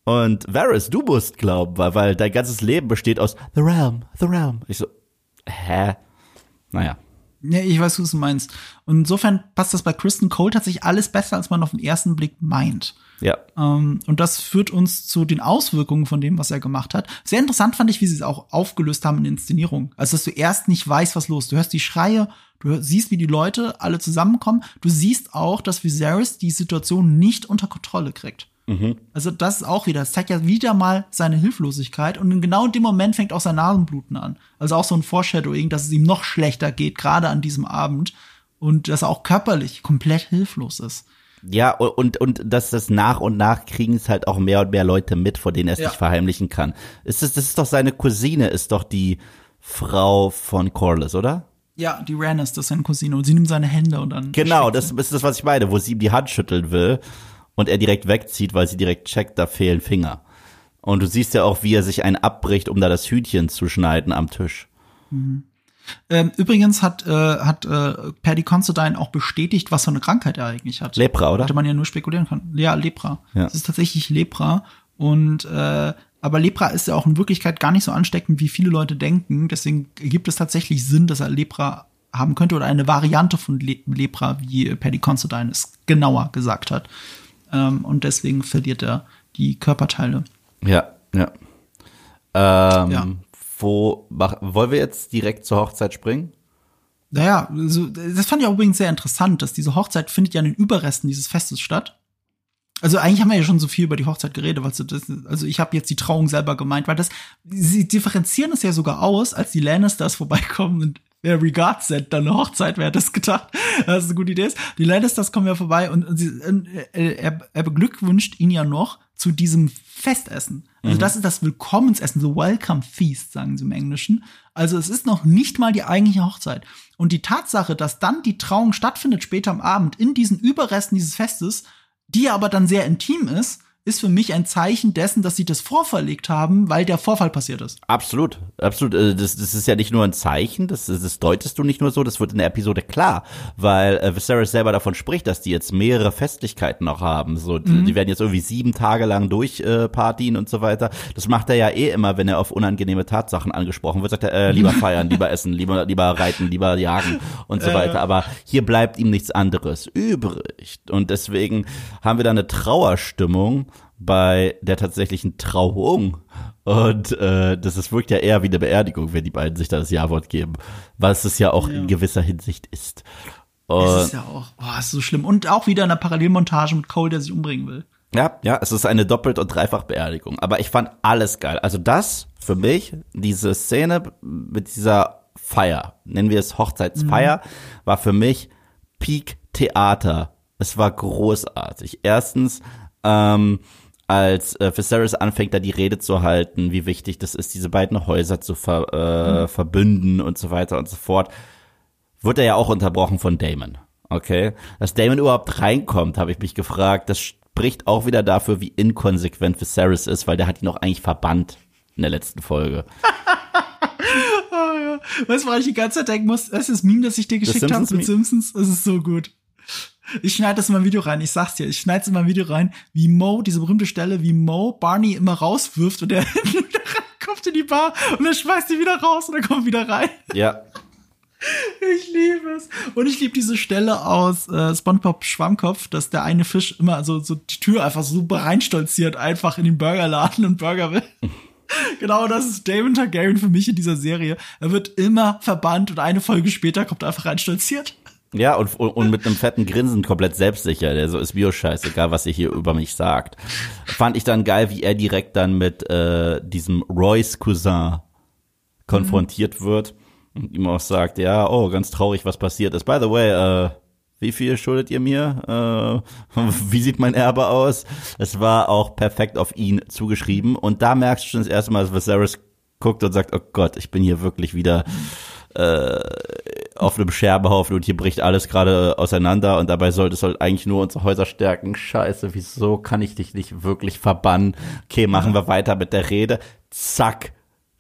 S2: Und Varys, du musst glauben, weil, weil dein ganzes Leben besteht aus The Realm, The Realm. Ich so, hä? Naja.
S1: Ja, ich weiß, was du meinst. Und insofern passt das bei Kristen Cole tatsächlich alles besser, als man auf den ersten Blick meint.
S2: Ja.
S1: Ähm, und das führt uns zu den Auswirkungen von dem, was er gemacht hat. Sehr interessant fand ich, wie sie es auch aufgelöst haben in der Inszenierung. Also, dass du erst nicht weißt, was los. Du hörst die Schreie, du siehst, wie die Leute alle zusammenkommen. Du siehst auch, dass Viserys die Situation nicht unter Kontrolle kriegt. Mhm. Also das ist auch wieder, das zeigt ja wieder mal seine Hilflosigkeit und genau in dem Moment fängt auch sein Nasenbluten an. Also auch so ein Foreshadowing, dass es ihm noch schlechter geht, gerade an diesem Abend und dass er auch körperlich komplett hilflos ist.
S2: Ja, und, und dass das nach und nach kriegen es halt auch mehr und mehr Leute mit, vor denen er es ja. nicht verheimlichen kann. Ist das, das ist doch seine Cousine, ist doch die Frau von Corliss, oder?
S1: Ja, die das ist seine Cousine und sie nimmt seine Hände und dann.
S2: Genau, das ist das, was ich meine, wo sie ihm die Hand schütteln will und er direkt wegzieht, weil sie direkt checkt, da fehlen Finger. Und du siehst ja auch, wie er sich einen abbricht, um da das Hütchen zu schneiden am Tisch.
S1: Mhm. Ähm, übrigens hat, äh, hat äh, Paddy Considine auch bestätigt, was für eine Krankheit er eigentlich hat.
S2: Lepra, oder?
S1: Hätte man ja nur spekulieren können. Ja, Lepra. Ja. Es ist tatsächlich Lepra. Und äh, aber Lepra ist ja auch in Wirklichkeit gar nicht so ansteckend, wie viele Leute denken. Deswegen gibt es tatsächlich Sinn, dass er Lepra haben könnte oder eine Variante von Le Lepra, wie Paddy Considine es genauer gesagt hat ähm, und deswegen verliert er die Körperteile.
S2: Ja, ja. Ähm, ja. wo wollen wir jetzt direkt zur Hochzeit springen?
S1: Naja, also, das fand ich auch übrigens sehr interessant, dass diese Hochzeit findet ja in den Überresten dieses Festes statt. Also eigentlich haben wir ja schon so viel über die Hochzeit geredet, weil das, also ich habe jetzt die Trauung selber gemeint, weil das, sie differenzieren es ja sogar aus, als die Lannisters vorbeikommen und wer Regards sind, dann eine Hochzeit, wer hat das gedacht? Das ist eine gute Idee. Die Lannisters kommen ja vorbei und, und sie, er, er beglückwünscht ihn ja noch zu diesem Festessen. Also mhm. das ist das Willkommensessen, so Welcome Feast, sagen sie im Englischen. Also es ist noch nicht mal die eigentliche Hochzeit. Und die Tatsache, dass dann die Trauung stattfindet später am Abend in diesen Überresten dieses Festes, die aber dann sehr intim ist, ist für mich ein Zeichen dessen, dass sie das vorverlegt haben, weil der Vorfall passiert ist.
S2: Absolut, absolut. Äh, das, das ist ja nicht nur ein Zeichen, das, das deutest du nicht nur so, das wird in der Episode klar, weil äh, Viserys selber davon spricht, dass die jetzt mehrere Festlichkeiten noch haben. So, mhm. die werden jetzt irgendwie sieben Tage lang durchpartien äh, und so weiter. Das macht er ja eh immer, wenn er auf unangenehme Tatsachen angesprochen wird. Sagt er, äh, lieber [LAUGHS] feiern, lieber essen, lieber, lieber reiten, lieber jagen und so weiter. Aber hier bleibt ihm nichts anderes übrig. Und deswegen haben wir da eine Trauerstimmung bei der tatsächlichen Trauung. Und äh, das ist, wirkt ja eher wie eine Beerdigung, wenn die beiden sich da das Ja-Wort geben, was es ja auch ja. in gewisser Hinsicht ist.
S1: Und es ist ja auch, oh, ist so schlimm. Und auch wieder eine Parallelmontage mit Cole, der sich umbringen will.
S2: Ja, ja, es ist eine Doppelt- und Dreifach-Beerdigung. Aber ich fand alles geil. Also das für mich, diese Szene mit dieser Feier, nennen wir es Hochzeitsfeier, mhm. war für mich Peak Theater. Es war großartig. Erstens, ähm, als äh, Viserys anfängt, da die Rede zu halten, wie wichtig das ist, diese beiden Häuser zu ver, äh, mhm. verbünden und so weiter und so fort, wird er ja auch unterbrochen von Damon. Okay? Dass Damon überhaupt reinkommt, habe ich mich gefragt. Das spricht auch wieder dafür, wie inkonsequent Viserys ist, weil der hat ihn auch eigentlich verbannt in der letzten Folge. [LAUGHS]
S1: oh, ja. Weißt du, woran ich die ganze Zeit denken muss? Das ist das Meme, das ich dir geschickt habe mit Simpsons. Das ist so gut. Ich schneide das in mein Video rein, ich sag's dir, ich schneide es in mein Video rein, wie Mo, diese berühmte Stelle, wie Mo Barney immer rauswirft und er [LAUGHS] kommt in die Bar und er schmeißt sie wieder raus und er kommt wieder rein.
S2: Ja.
S1: Ich liebe es. Und ich liebe diese Stelle aus äh, SpongeBob Schwammkopf, dass der eine Fisch immer so, so die Tür einfach super reinstolziert, einfach in den Burgerladen und Burger will. [LAUGHS] genau, das ist Damon Targaryen für mich in dieser Serie. Er wird immer verbannt und eine Folge später kommt er einfach reinstolziert.
S2: Ja, und, und mit einem fetten Grinsen komplett selbstsicher. Der so ist mir scheißegal, was ihr hier über mich sagt. Fand ich dann geil, wie er direkt dann mit äh, diesem Royce Cousin konfrontiert mhm. wird und ihm auch sagt, ja, oh, ganz traurig, was passiert ist. By the way, äh, wie viel schuldet ihr mir? Äh, [LAUGHS] wie sieht mein Erbe aus? Es war auch perfekt auf ihn zugeschrieben. Und da merkst du schon das erste Mal, dass Viserys guckt und sagt, oh Gott, ich bin hier wirklich wieder äh, auf einem Scherbehaufen und hier bricht alles gerade auseinander und dabei sollte es halt eigentlich nur unsere Häuser stärken. Scheiße, wieso kann ich dich nicht wirklich verbannen? Okay, machen wir weiter mit der Rede. Zack,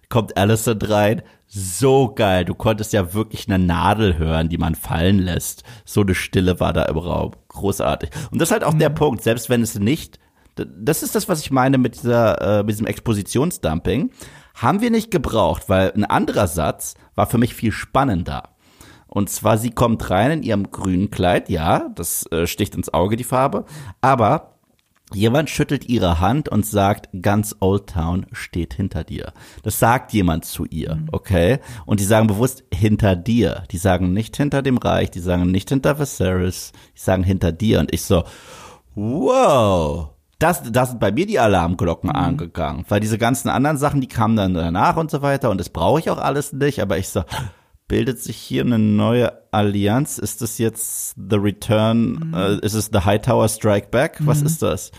S2: kommt Alicent rein. So geil. Du konntest ja wirklich eine Nadel hören, die man fallen lässt. So eine Stille war da im Raum. Großartig. Und das ist halt auch mhm. der Punkt, selbst wenn es nicht, das ist das, was ich meine mit dieser, äh, mit diesem Expositionsdumping. Haben wir nicht gebraucht, weil ein anderer Satz war für mich viel spannender. Und zwar, sie kommt rein in ihrem grünen Kleid, ja, das äh, sticht ins Auge, die Farbe, aber Jemand schüttelt ihre Hand und sagt, ganz Old Town steht hinter dir. Das sagt jemand zu ihr, mhm. okay? Und die sagen bewusst hinter dir. Die sagen nicht hinter dem Reich, die sagen nicht hinter Viserys, die sagen hinter dir. Und ich so, wow, das, das sind bei mir die Alarmglocken mhm. angegangen, weil diese ganzen anderen Sachen, die kamen dann danach und so weiter und das brauche ich auch alles nicht, aber ich so, bildet sich hier eine neue Allianz? Ist das jetzt The Return? Mhm. Äh, ist es The Hightower Strike Back? Was mhm. ist das?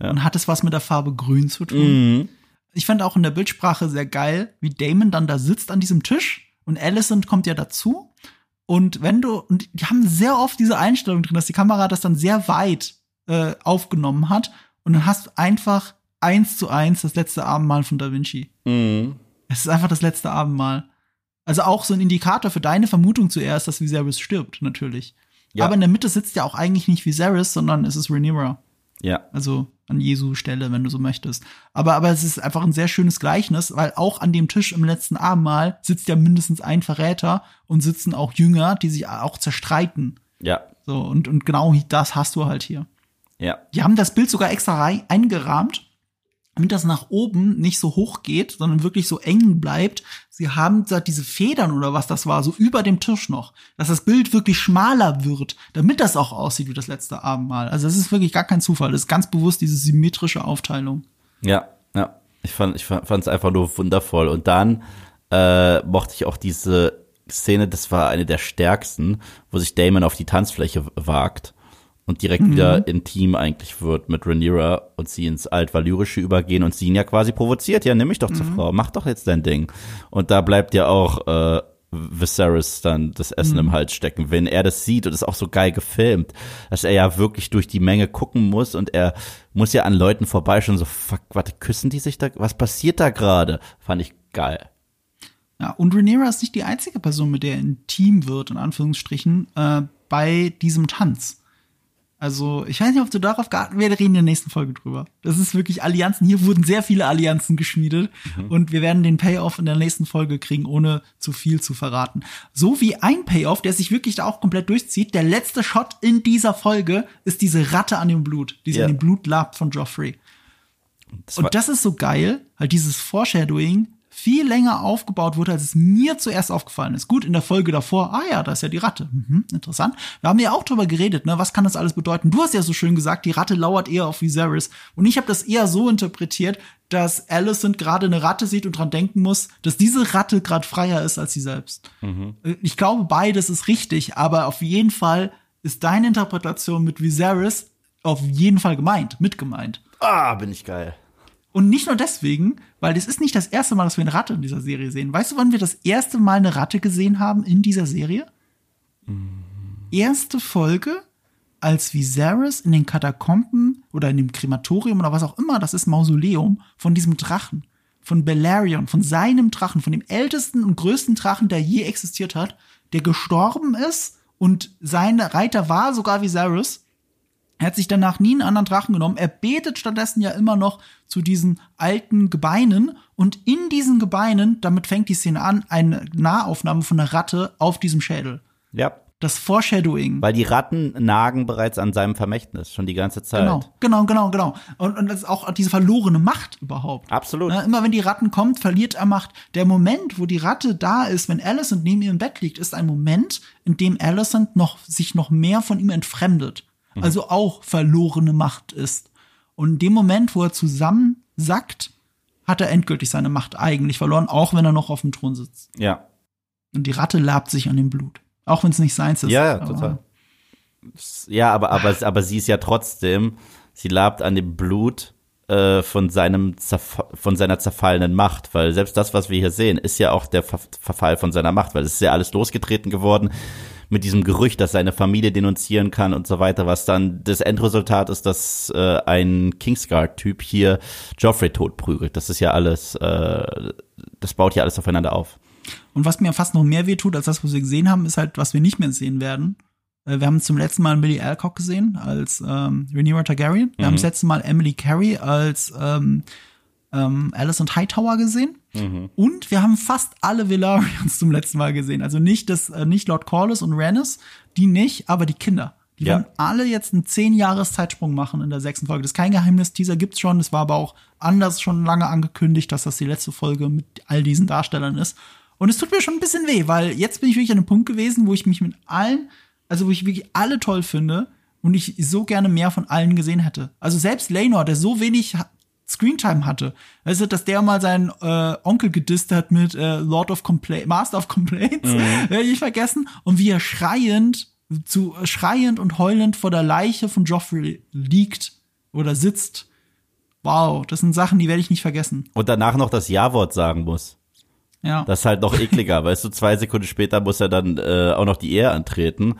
S1: Ja. Und hat es was mit der Farbe Grün zu tun? Mhm. Ich fand auch in der Bildsprache sehr geil, wie Damon dann da sitzt an diesem Tisch und Alicent kommt ja dazu. Und wenn du, und die haben sehr oft diese Einstellung drin, dass die Kamera das dann sehr weit äh, aufgenommen hat und dann hast du einfach eins zu eins das letzte Abendmahl von Da Vinci. Mhm. Es ist einfach das letzte Abendmahl. Also auch so ein Indikator für deine Vermutung zuerst, dass Viserys stirbt, natürlich. Ja. Aber in der Mitte sitzt ja auch eigentlich nicht Viserys, sondern es ist Rhaenyra.
S2: Ja.
S1: Also an Jesu Stelle, wenn du so möchtest. Aber, aber es ist einfach ein sehr schönes Gleichnis, weil auch an dem Tisch im letzten Abendmahl sitzt ja mindestens ein Verräter und sitzen auch Jünger, die sich auch zerstreiten.
S2: Ja.
S1: So, und, und genau das hast du halt hier.
S2: Ja.
S1: Die haben das Bild sogar extra eingerahmt, damit das nach oben nicht so hoch geht, sondern wirklich so eng bleibt. Sie haben da diese Federn oder was das war, so über dem Tisch noch, dass das Bild wirklich schmaler wird, damit das auch aussieht wie das letzte Abendmahl. Also das ist wirklich gar kein Zufall. Das ist ganz bewusst diese symmetrische Aufteilung.
S2: Ja, ja. Ich fand, ich fand es einfach nur wundervoll. Und dann äh, mochte ich auch diese Szene, das war eine der stärksten, wo sich Damon auf die Tanzfläche wagt und direkt mhm. wieder intim eigentlich wird mit Rhaenyra und sie ins Altvalyrische übergehen und sie ihn ja quasi provoziert. Ja, nimm mich doch mhm. zur Frau, mach doch jetzt dein Ding. Und da bleibt ja auch äh, Viserys dann das Essen mhm. im Hals stecken, wenn er das sieht und ist auch so geil gefilmt, dass er ja wirklich durch die Menge gucken muss und er muss ja an Leuten vorbeischauen, so fuck, warte, küssen die sich da, was passiert da gerade? Fand ich geil.
S1: Ja, und Rhaenyra ist nicht die einzige Person, mit der er intim wird, in Anführungsstrichen, äh, bei diesem Tanz. Also, ich weiß nicht, ob du darauf geachtet Wir reden in der nächsten Folge drüber. Das ist wirklich Allianzen. Hier wurden sehr viele Allianzen geschmiedet. Mhm. Und wir werden den Payoff in der nächsten Folge kriegen, ohne zu viel zu verraten. So wie ein Payoff, der sich wirklich da auch komplett durchzieht. Der letzte Shot in dieser Folge ist diese Ratte an dem Blut, die yeah. an dem Blut labt von Joffrey. Das und das ist so geil, halt dieses Foreshadowing viel länger aufgebaut wurde, als es mir zuerst aufgefallen ist. Gut, in der Folge davor, ah ja, da ist ja die Ratte. Mhm, interessant. Wir haben ja auch drüber geredet, ne? Was kann das alles bedeuten? Du hast ja so schön gesagt, die Ratte lauert eher auf Viserys. Und ich habe das eher so interpretiert, dass Alicent gerade eine Ratte sieht und dran denken muss, dass diese Ratte gerade freier ist als sie selbst. Mhm. Ich glaube, beides ist richtig, aber auf jeden Fall ist deine Interpretation mit Viserys auf jeden Fall gemeint, mitgemeint.
S2: Ah, bin ich geil.
S1: Und nicht nur deswegen, weil das ist nicht das erste Mal, dass wir eine Ratte in dieser Serie sehen. Weißt du, wann wir das erste Mal eine Ratte gesehen haben in dieser Serie? Mhm. Erste Folge, als Viserys in den Katakomben oder in dem Krematorium oder was auch immer, das ist Mausoleum, von diesem Drachen, von Belerion, von seinem Drachen, von dem ältesten und größten Drachen, der je existiert hat, der gestorben ist und sein Reiter war sogar Viserys er hat sich danach nie einen anderen Drachen genommen. Er betet stattdessen ja immer noch zu diesen alten Gebeinen. Und in diesen Gebeinen, damit fängt die Szene an, eine Nahaufnahme von einer Ratte auf diesem Schädel.
S2: Ja.
S1: Das Foreshadowing.
S2: Weil die Ratten nagen bereits an seinem Vermächtnis, schon die ganze Zeit.
S1: Genau, genau, genau, genau. Und, und das ist auch diese verlorene Macht überhaupt.
S2: Absolut.
S1: Ja, immer wenn die Ratten kommt, verliert er Macht. Der Moment, wo die Ratte da ist, wenn Alicent neben ihrem Bett liegt, ist ein Moment, in dem Alicent noch, sich noch mehr von ihm entfremdet. Mhm. also auch verlorene Macht ist. Und in dem Moment, wo er zusammensackt, hat er endgültig seine Macht eigentlich verloren, auch wenn er noch auf dem Thron sitzt.
S2: Ja.
S1: Und die Ratte labt sich an dem Blut. Auch wenn es nicht seins ist.
S2: Ja, ja total. Ja, aber, aber, aber sie ist ja trotzdem, sie labt an dem Blut äh, von seinem von seiner zerfallenen Macht, weil selbst das, was wir hier sehen, ist ja auch der Ver Verfall von seiner Macht, weil es ist ja alles losgetreten geworden mit diesem Gerücht, dass seine Familie denunzieren kann und so weiter, was dann das Endresultat ist, dass äh, ein Kingsguard-Typ hier Joffrey totprügelt. Das ist ja alles, äh, das baut ja alles aufeinander auf.
S1: Und was mir fast noch mehr wehtut als das, was wir gesehen haben, ist halt, was wir nicht mehr sehen werden. Äh, wir haben zum letzten Mal Billy Alcock gesehen als ähm, Rhaenyra Targaryen. Wir mhm. haben das letzte Mal Emily Carey als ähm, ähm, Alice und Hightower gesehen. Mhm. Und wir haben fast alle Velaryons [LAUGHS] zum letzten Mal gesehen. Also nicht das, äh, nicht Lord Corlys und Rhaenys, die nicht, aber die Kinder. Die ja. werden alle jetzt einen zehn Jahres Zeitsprung machen in der sechsten Folge. Das ist kein Geheimnis, Teaser gibt's schon. Es war aber auch anders schon lange angekündigt, dass das die letzte Folge mit all diesen Darstellern ist. Und es tut mir schon ein bisschen weh, weil jetzt bin ich wirklich an einem Punkt gewesen, wo ich mich mit allen, also wo ich wirklich alle toll finde und ich so gerne mehr von allen gesehen hätte. Also selbst Lenor, der so wenig Screentime hatte. Weißt du, dass der mal seinen äh, Onkel gedisst hat mit äh, Lord of Complaints, Master of Complaints, mhm. [LAUGHS] werde ich vergessen. Und wie er schreiend, zu schreiend und heulend vor der Leiche von Joffrey liegt oder sitzt. Wow, das sind Sachen, die werde ich nicht vergessen.
S2: Und danach noch das Ja-Wort sagen muss. Ja. Das ist halt noch ekliger, [LAUGHS] weißt du, zwei Sekunden später muss er dann äh, auch noch die Ehe antreten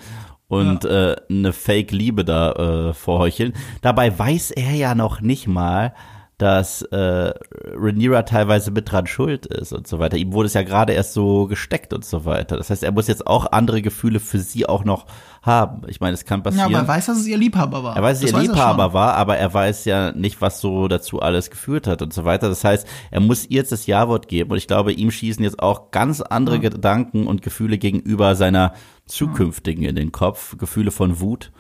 S2: und ja. äh, eine Fake-Liebe da äh, vorheucheln. Dabei weiß er ja noch nicht mal, dass äh, Rhaenyra teilweise mit dran schuld ist und so weiter. Ihm wurde es ja gerade erst so gesteckt und so weiter. Das heißt, er muss jetzt auch andere Gefühle für sie auch noch haben. Ich meine, es kann passieren. Ja,
S1: aber er weiß, dass es ihr Liebhaber war.
S2: Er weiß, dass es ihr Liebhaber war, aber er weiß ja nicht, was so dazu alles geführt hat und so weiter. Das heißt, er muss ihr jetzt das Ja-Wort geben und ich glaube, ihm schießen jetzt auch ganz andere ja. Gedanken und Gefühle gegenüber seiner zukünftigen in den Kopf. Gefühle von Wut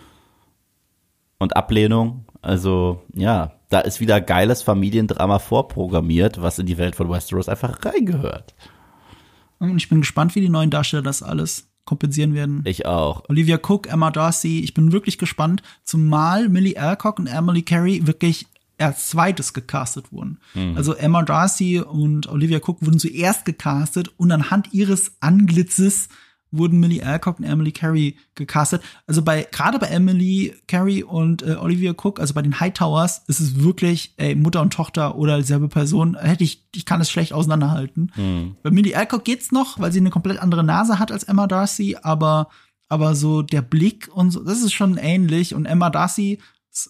S2: und Ablehnung. Also, ja, da ist wieder geiles Familiendrama vorprogrammiert, was in die Welt von Westeros einfach reingehört.
S1: Und ich bin gespannt, wie die neuen Darsteller das alles kompensieren werden.
S2: Ich auch.
S1: Olivia Cook, Emma Darcy, ich bin wirklich gespannt, zumal Millie Alcock und Emily Carey wirklich erst zweites gecastet wurden. Mhm. Also Emma Darcy und Olivia Cook wurden zuerst gecastet und anhand ihres Anglitzes wurden Millie Alcock und Emily Carey gecastet. Also bei gerade bei Emily Carey und äh, Olivia Cook, also bei den Hightowers, ist es wirklich ey, Mutter und Tochter oder dieselbe Person. Hätte ich, ich kann es schlecht auseinanderhalten. Mhm. Bei Millie Alcock geht's noch, weil sie eine komplett andere Nase hat als Emma Darcy, aber aber so der Blick und so, das ist schon ähnlich. Und Emma Darcy,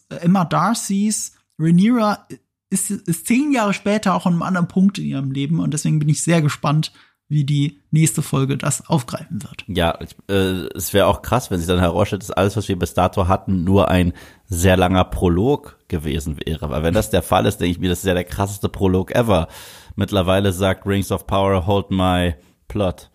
S1: Emma Darcys Rhaenyra ist, ist zehn Jahre später auch an einem anderen Punkt in ihrem Leben und deswegen bin ich sehr gespannt, wie die nächste Folge das aufgreifen wird.
S2: Ja, äh, es wäre auch krass, wenn sich dann herausstellt, dass alles, was wir bis dato hatten, nur ein sehr langer Prolog gewesen wäre. Weil wenn das der Fall ist, denke ich mir, das ist ja der krasseste Prolog ever. Mittlerweile sagt Rings of Power, hold my plot.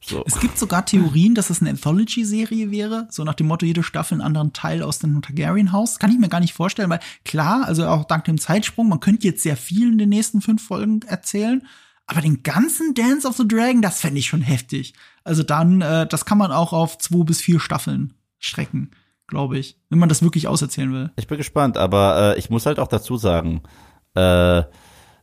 S1: So. Es gibt sogar Theorien, dass es eine Anthology-Serie wäre, so nach dem Motto, jede Staffel einen anderen Teil aus dem Targaryen-Haus. Kann ich mir gar nicht vorstellen, weil klar, also auch dank dem Zeitsprung, man könnte jetzt sehr viel in den nächsten fünf Folgen erzählen, aber den ganzen Dance of the Dragon, das fände ich schon heftig. Also dann, äh, das kann man auch auf zwei bis vier Staffeln strecken, glaube ich, wenn man das wirklich auserzählen will.
S2: Ich bin gespannt, aber äh, ich muss halt auch dazu sagen, äh,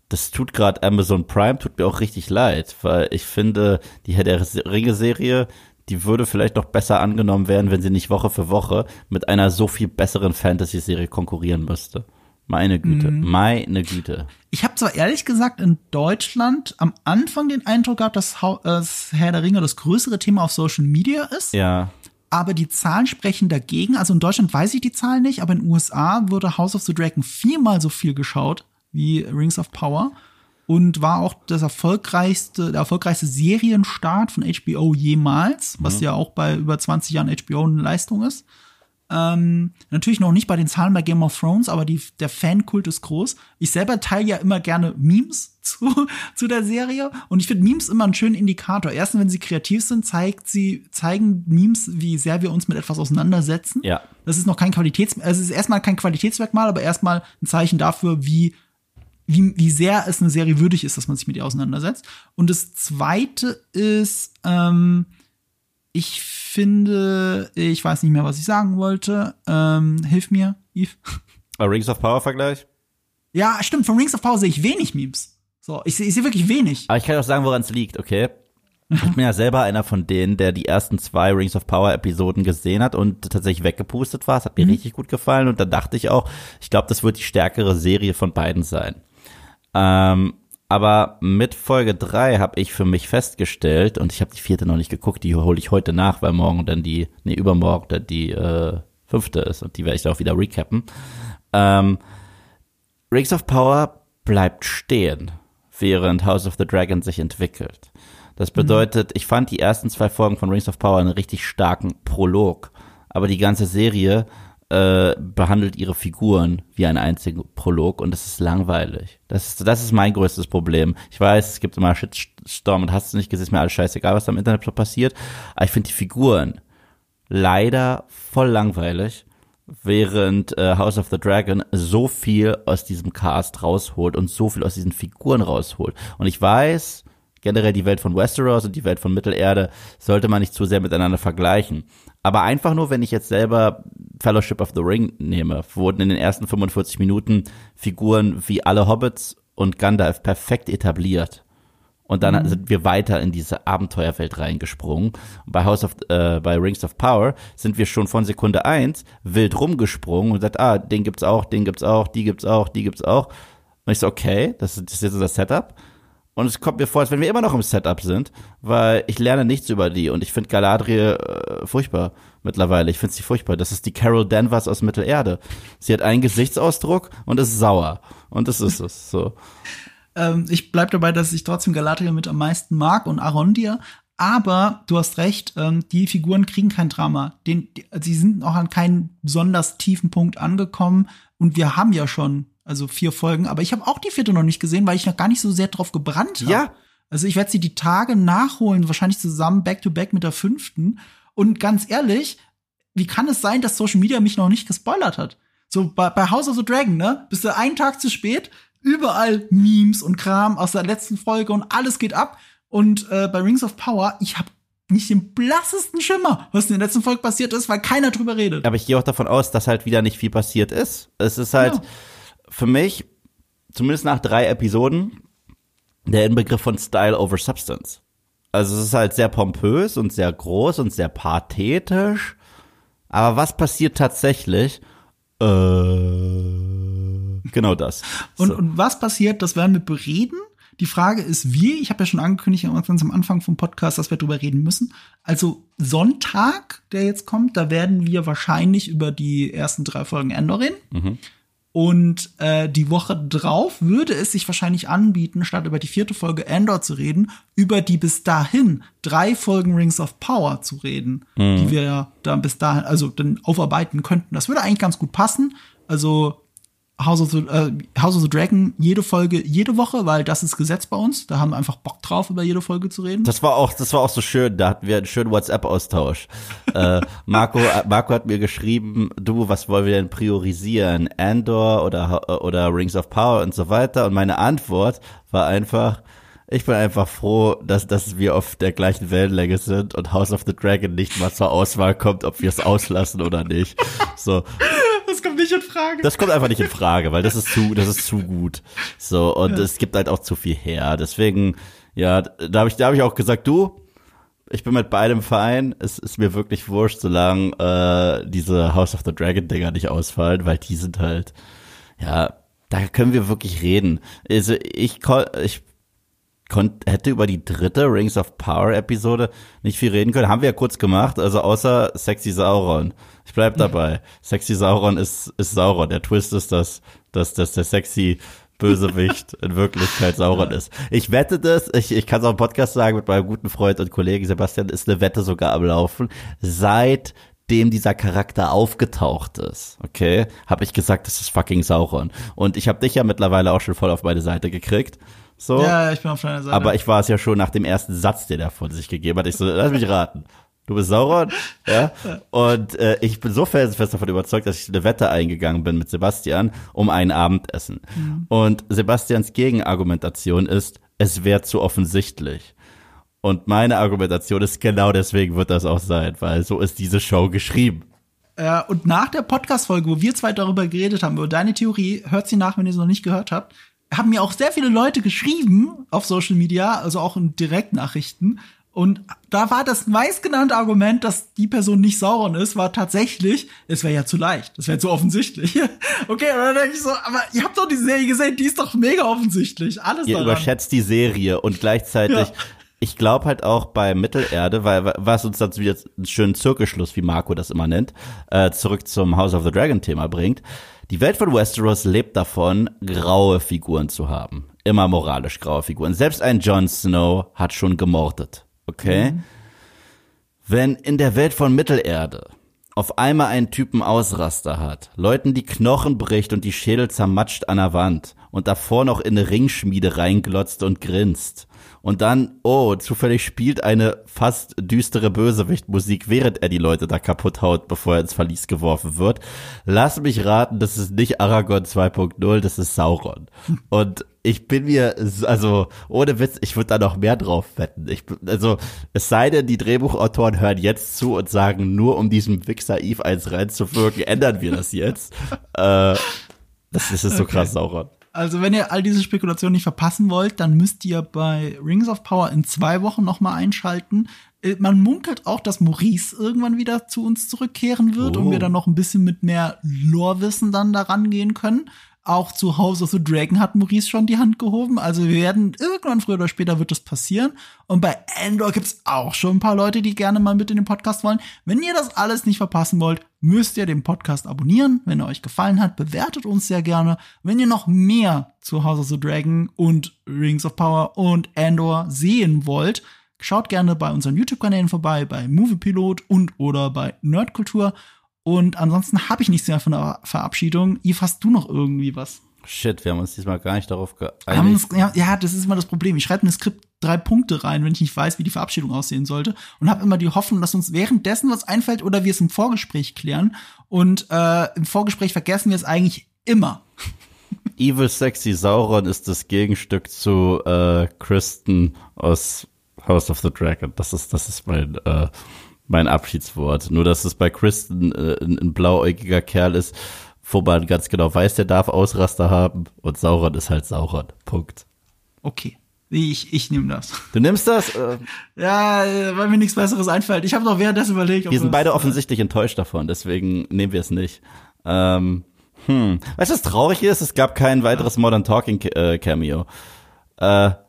S2: das tut gerade Amazon Prime, tut mir auch richtig leid, weil ich finde, die Herr der Ringe-Serie, die würde vielleicht noch besser angenommen werden, wenn sie nicht Woche für Woche mit einer so viel besseren Fantasy-Serie konkurrieren müsste. Meine Güte, mhm. meine Güte.
S1: Ich habe zwar ehrlich gesagt in Deutschland am Anfang den Eindruck gehabt, dass das Herr der Ringe das größere Thema auf Social Media ist.
S2: Ja.
S1: Aber die Zahlen sprechen dagegen. Also in Deutschland weiß ich die Zahlen nicht, aber in den USA wurde House of the Dragon viermal so viel geschaut wie Rings of Power und war auch das erfolgreichste, der erfolgreichste Serienstart von HBO jemals, was mhm. ja auch bei über 20 Jahren HBO eine Leistung ist. Ähm, natürlich noch nicht bei den Zahlen bei Game of Thrones, aber die, der Fankult ist groß. Ich selber teile ja immer gerne Memes [LAUGHS] zu, zu der Serie und ich finde Memes immer einen schönen Indikator. Erstens, wenn sie kreativ sind, zeigt sie, zeigen Memes, wie sehr wir uns mit etwas auseinandersetzen.
S2: Ja.
S1: Das ist noch kein Qualitäts, also es ist erstmal kein Qualitätsmerkmal, aber erstmal ein Zeichen dafür, wie wie, wie sehr es eine Serie würdig ist, dass man sich mit ihr auseinandersetzt. Und das zweite ist, ähm, ich finde, ich weiß nicht mehr, was ich sagen wollte. Ähm, hilf mir, Yves.
S2: Rings of Power Vergleich?
S1: Ja, stimmt. Von Rings of Power sehe ich wenig Memes. So, ich, ich sehe wirklich wenig.
S2: Aber ich kann auch sagen, woran es liegt, okay? Ich bin ja selber einer von denen, der die ersten zwei Rings of Power Episoden gesehen hat und tatsächlich weggepustet war. Es hat mir mhm. richtig gut gefallen und dann dachte ich auch, ich glaube, das wird die stärkere Serie von beiden sein. Ähm, aber mit Folge 3 habe ich für mich festgestellt, und ich habe die vierte noch nicht geguckt, die hole ich heute nach, weil morgen dann die, nee, übermorgen dann die äh, fünfte ist und die werde ich dann auch wieder recappen. Ähm, Rings of Power bleibt stehen, während House of the Dragon sich entwickelt. Das mhm. bedeutet, ich fand die ersten zwei Folgen von Rings of Power einen richtig starken Prolog, aber die ganze Serie äh, behandelt ihre Figuren wie ein einziger Prolog und das ist langweilig. Das ist, das ist mein größtes Problem. Ich weiß, es gibt immer Shitstorm und hast du nicht gesehen, ist mir alles scheißegal, was da im Internet so passiert. Aber ich finde die Figuren leider voll langweilig, während äh, House of the Dragon so viel aus diesem Cast rausholt und so viel aus diesen Figuren rausholt. Und ich weiß, generell die Welt von Westeros und die Welt von Mittelerde sollte man nicht zu sehr miteinander vergleichen. Aber einfach nur, wenn ich jetzt selber Fellowship of the Ring nehme, wurden in den ersten 45 Minuten Figuren wie alle Hobbits und Gandalf perfekt etabliert. Und dann mhm. sind wir weiter in diese Abenteuerwelt reingesprungen. Und bei House of, äh, bei Rings of Power sind wir schon von Sekunde eins wild rumgesprungen und gesagt, ah, den gibt's auch, den gibt's auch, die gibt's auch, die gibt's auch. Und ich so, okay, das ist, das ist jetzt unser Setup. Und es kommt mir vor, als wenn wir immer noch im Setup sind, weil ich lerne nichts über die und ich finde Galadriel äh, furchtbar mittlerweile. Ich finde sie furchtbar. Das ist die Carol Danvers aus Mittelerde. Sie hat einen Gesichtsausdruck und ist sauer. Und das ist es. So.
S1: ähm, ich bleib dabei, dass ich trotzdem Galadriel mit am meisten mag und Arondir. Aber du hast recht, ähm, die Figuren kriegen kein Drama. Den, die, sie sind auch an keinen besonders tiefen Punkt angekommen. Und wir haben ja schon also vier Folgen. Aber ich habe auch die vierte noch nicht gesehen, weil ich noch gar nicht so sehr drauf gebrannt habe.
S2: Ja.
S1: Also ich werde sie die Tage nachholen, wahrscheinlich zusammen back to back mit der fünften. Und ganz ehrlich, wie kann es sein, dass Social Media mich noch nicht gespoilert hat? So bei, bei House of the Dragon, ne? Bist du einen Tag zu spät, überall Memes und Kram aus der letzten Folge und alles geht ab. Und äh, bei Rings of Power, ich habe nicht den blassesten Schimmer, was in der letzten Folge passiert ist, weil keiner drüber redet.
S2: Aber ich gehe auch davon aus, dass halt wieder nicht viel passiert ist. Es ist halt ja. Für mich, zumindest nach drei Episoden, der Inbegriff von Style over Substance. Also es ist halt sehr pompös und sehr groß und sehr pathetisch. Aber was passiert tatsächlich? Äh, genau das.
S1: Und, so. und was passiert, das werden wir bereden. Die Frage ist, wie, ich habe ja schon angekündigt ganz am Anfang vom Podcast, dass wir drüber reden müssen. Also Sonntag, der jetzt kommt, da werden wir wahrscheinlich über die ersten drei Folgen Endor reden. Mhm. Und äh, die Woche drauf würde es sich wahrscheinlich anbieten, statt über die vierte Folge Endor zu reden, über die bis dahin drei Folgen Rings of Power zu reden, mhm. die wir ja dann bis dahin, also dann aufarbeiten könnten. Das würde eigentlich ganz gut passen. Also House of, the, äh, House of the Dragon jede Folge, jede Woche, weil das ist Gesetz bei uns. Da haben wir einfach Bock drauf, über jede Folge zu reden.
S2: Das war auch, das war auch so schön. Da hatten wir einen schönen WhatsApp-Austausch. [LAUGHS] äh, Marco, Marco hat mir geschrieben, du, was wollen wir denn priorisieren? Andor oder, oder Rings of Power und so weiter. Und meine Antwort war einfach, ich bin einfach froh, dass, dass wir auf der gleichen Wellenlänge sind und House of the Dragon nicht mal zur Auswahl kommt, ob wir es auslassen oder nicht. So.
S1: Das kommt nicht in Frage.
S2: Das kommt einfach nicht in Frage, weil das ist zu, das ist zu gut. So, und ja. es gibt halt auch zu viel her. Deswegen, ja, da habe ich, da habe ich auch gesagt, du, ich bin mit beidem fein. Es ist mir wirklich wurscht, solange äh, diese House of the Dragon Dinger nicht ausfallen, weil die sind halt, ja, da können wir wirklich reden. Also ich, ich hätte über die dritte Rings of Power Episode nicht viel reden können. Haben wir ja kurz gemacht, also außer Sexy Sauron. Ich bleib dabei. Sexy Sauron ist, ist Sauron. Der Twist ist, dass, dass, dass der sexy Bösewicht [LAUGHS] in Wirklichkeit Sauron ist. Ich wette das, ich, ich kann es auch im Podcast sagen, mit meinem guten Freund und Kollegen Sebastian ist eine Wette sogar am Laufen. Seit dem dieser Charakter aufgetaucht ist, okay, habe ich gesagt, das ist fucking Sauron. Und ich habe dich ja mittlerweile auch schon voll auf meine Seite gekriegt. So.
S1: Ja, ich bin auf deiner Seite.
S2: Aber ich war es ja schon nach dem ersten Satz, den er von sich gegeben hat. Ich so, lass mich raten. Du bist Sauron, ja? Und äh, ich bin so felsenfest davon überzeugt, dass ich eine Wette eingegangen bin mit Sebastian um ein Abendessen. Mhm. Und Sebastians Gegenargumentation ist, es wäre zu offensichtlich. Und meine Argumentation ist, genau deswegen wird das auch sein, weil so ist diese Show geschrieben.
S1: Ja, und nach der Podcast-Folge, wo wir zwei darüber geredet haben, über deine Theorie, hört sie nach, wenn ihr sie noch nicht gehört habt, haben mir auch sehr viele Leute geschrieben auf Social Media, also auch in Direktnachrichten. Und da war das meistgenannte Argument, dass die Person nicht Sauron ist, war tatsächlich, es wäre ja zu leicht, das wäre zu offensichtlich. [LAUGHS] okay, und dann denke ich so, aber ihr habt doch die Serie gesehen, die ist doch mega offensichtlich. Alles
S2: Ihr daran. überschätzt die Serie und gleichzeitig, ja. ich glaube halt auch bei Mittelerde, weil was uns dazu wieder einen schönen Zirkelschluss, wie Marco das immer nennt, äh, zurück zum House of the Dragon Thema bringt, die Welt von Westeros lebt davon, graue Figuren zu haben. Immer moralisch graue Figuren. Selbst ein Jon Snow hat schon gemordet. Okay? Mhm. Wenn in der Welt von Mittelerde auf einmal einen Typen Ausraster hat, Leuten die Knochen bricht und die Schädel zermatscht an der Wand und davor noch in eine Ringschmiede reinglotzt und grinst und dann, oh, zufällig spielt eine fast düstere Bösewichtmusik, während er die Leute da kaputt haut, bevor er ins Verlies geworfen wird. Lass mich raten, das ist nicht Aragorn 2.0, das ist Sauron. [LAUGHS] Und ich bin mir, also ohne Witz, ich würde da noch mehr drauf wetten. Ich, also es sei denn, die Drehbuchautoren hören jetzt zu und sagen, nur um diesem Wichser Eve eins reinzuwirken, ändern wir das jetzt. [LAUGHS] äh, das, ist so okay. krass, Sauron.
S1: Also, wenn ihr all diese Spekulationen nicht verpassen wollt, dann müsst ihr bei Rings of Power in zwei Wochen noch mal einschalten. Äh, man munkelt auch, dass Maurice irgendwann wieder zu uns zurückkehren wird oh. und wir dann noch ein bisschen mit mehr Lore-Wissen dann daran gehen können. Auch zu House of the Dragon hat Maurice schon die Hand gehoben. Also wir werden irgendwann früher oder später wird das passieren. Und bei Endor gibt's auch schon ein paar Leute, die gerne mal mit in den Podcast wollen. Wenn ihr das alles nicht verpassen wollt, müsst ihr den Podcast abonnieren. Wenn er euch gefallen hat, bewertet uns sehr gerne. Wenn ihr noch mehr zu House of the Dragon und Rings of Power und Endor sehen wollt, schaut gerne bei unseren YouTube-Kanälen vorbei, bei Moviepilot und oder bei Nerdkultur. Und ansonsten habe ich nichts mehr von der Verabschiedung. Yves, hast du noch irgendwie was?
S2: Shit, wir haben uns diesmal gar nicht darauf geeinigt.
S1: Ja, ja, das ist immer das Problem. Ich schreibe in das Skript drei Punkte rein, wenn ich nicht weiß, wie die Verabschiedung aussehen sollte. Und habe immer die Hoffnung, dass uns währenddessen was einfällt oder wir es im Vorgespräch klären. Und äh, im Vorgespräch vergessen wir es eigentlich immer. [LAUGHS]
S2: Evil Sexy Sauron ist das Gegenstück zu äh, Kristen aus House of the Dragon. Das ist, das ist mein, äh, mein Abschiedswort. Nur, dass es bei Kristen äh, ein, ein blauäugiger Kerl ist, wo man ganz genau weiß, der darf Ausraster haben und Sauron ist halt Sauron. Punkt.
S1: Okay. Ich, ich nehme das.
S2: Du nimmst das? Äh, [LAUGHS]
S1: ja, weil mir nichts Besseres einfällt. Ich habe noch währenddessen überlegt.
S2: Wir sind beide offensichtlich enttäuscht davon, deswegen nehmen wir es nicht. Ähm, hm. Weißt du, was traurig ist? Es gab kein weiteres Modern Talking äh, Cameo. Äh. [LAUGHS]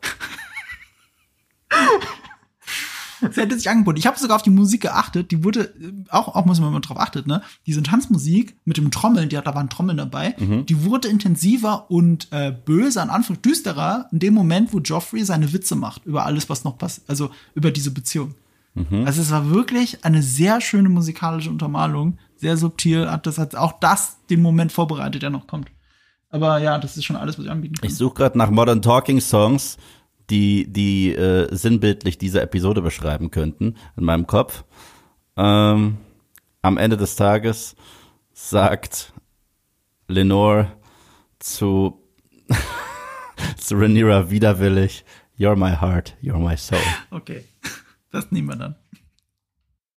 S1: Das [LAUGHS] hätte sich angeboten. Ich habe sogar auf die Musik geachtet. Die wurde, äh, auch, auch muss man mal drauf achtet, ne? Diese Tanzmusik mit dem Trommeln, die, da waren Trommeln dabei, mhm. die wurde intensiver und äh, böse, an Anfang düsterer, in dem Moment, wo Joffrey seine Witze macht über alles, was noch passiert, also über diese Beziehung. Mhm. Also es war wirklich eine sehr schöne musikalische Untermalung, sehr subtil, hat das hat auch das den Moment vorbereitet, der noch kommt. Aber ja, das ist schon alles, was ich anbieten kann.
S2: Ich suche gerade nach Modern Talking Songs die, die äh, sinnbildlich diese Episode beschreiben könnten in meinem Kopf. Ähm, am Ende des Tages sagt Lenore zu, [LAUGHS] zu Rhaenyra widerwillig, You're my heart, you're my soul.
S1: Okay, das nehmen wir dann.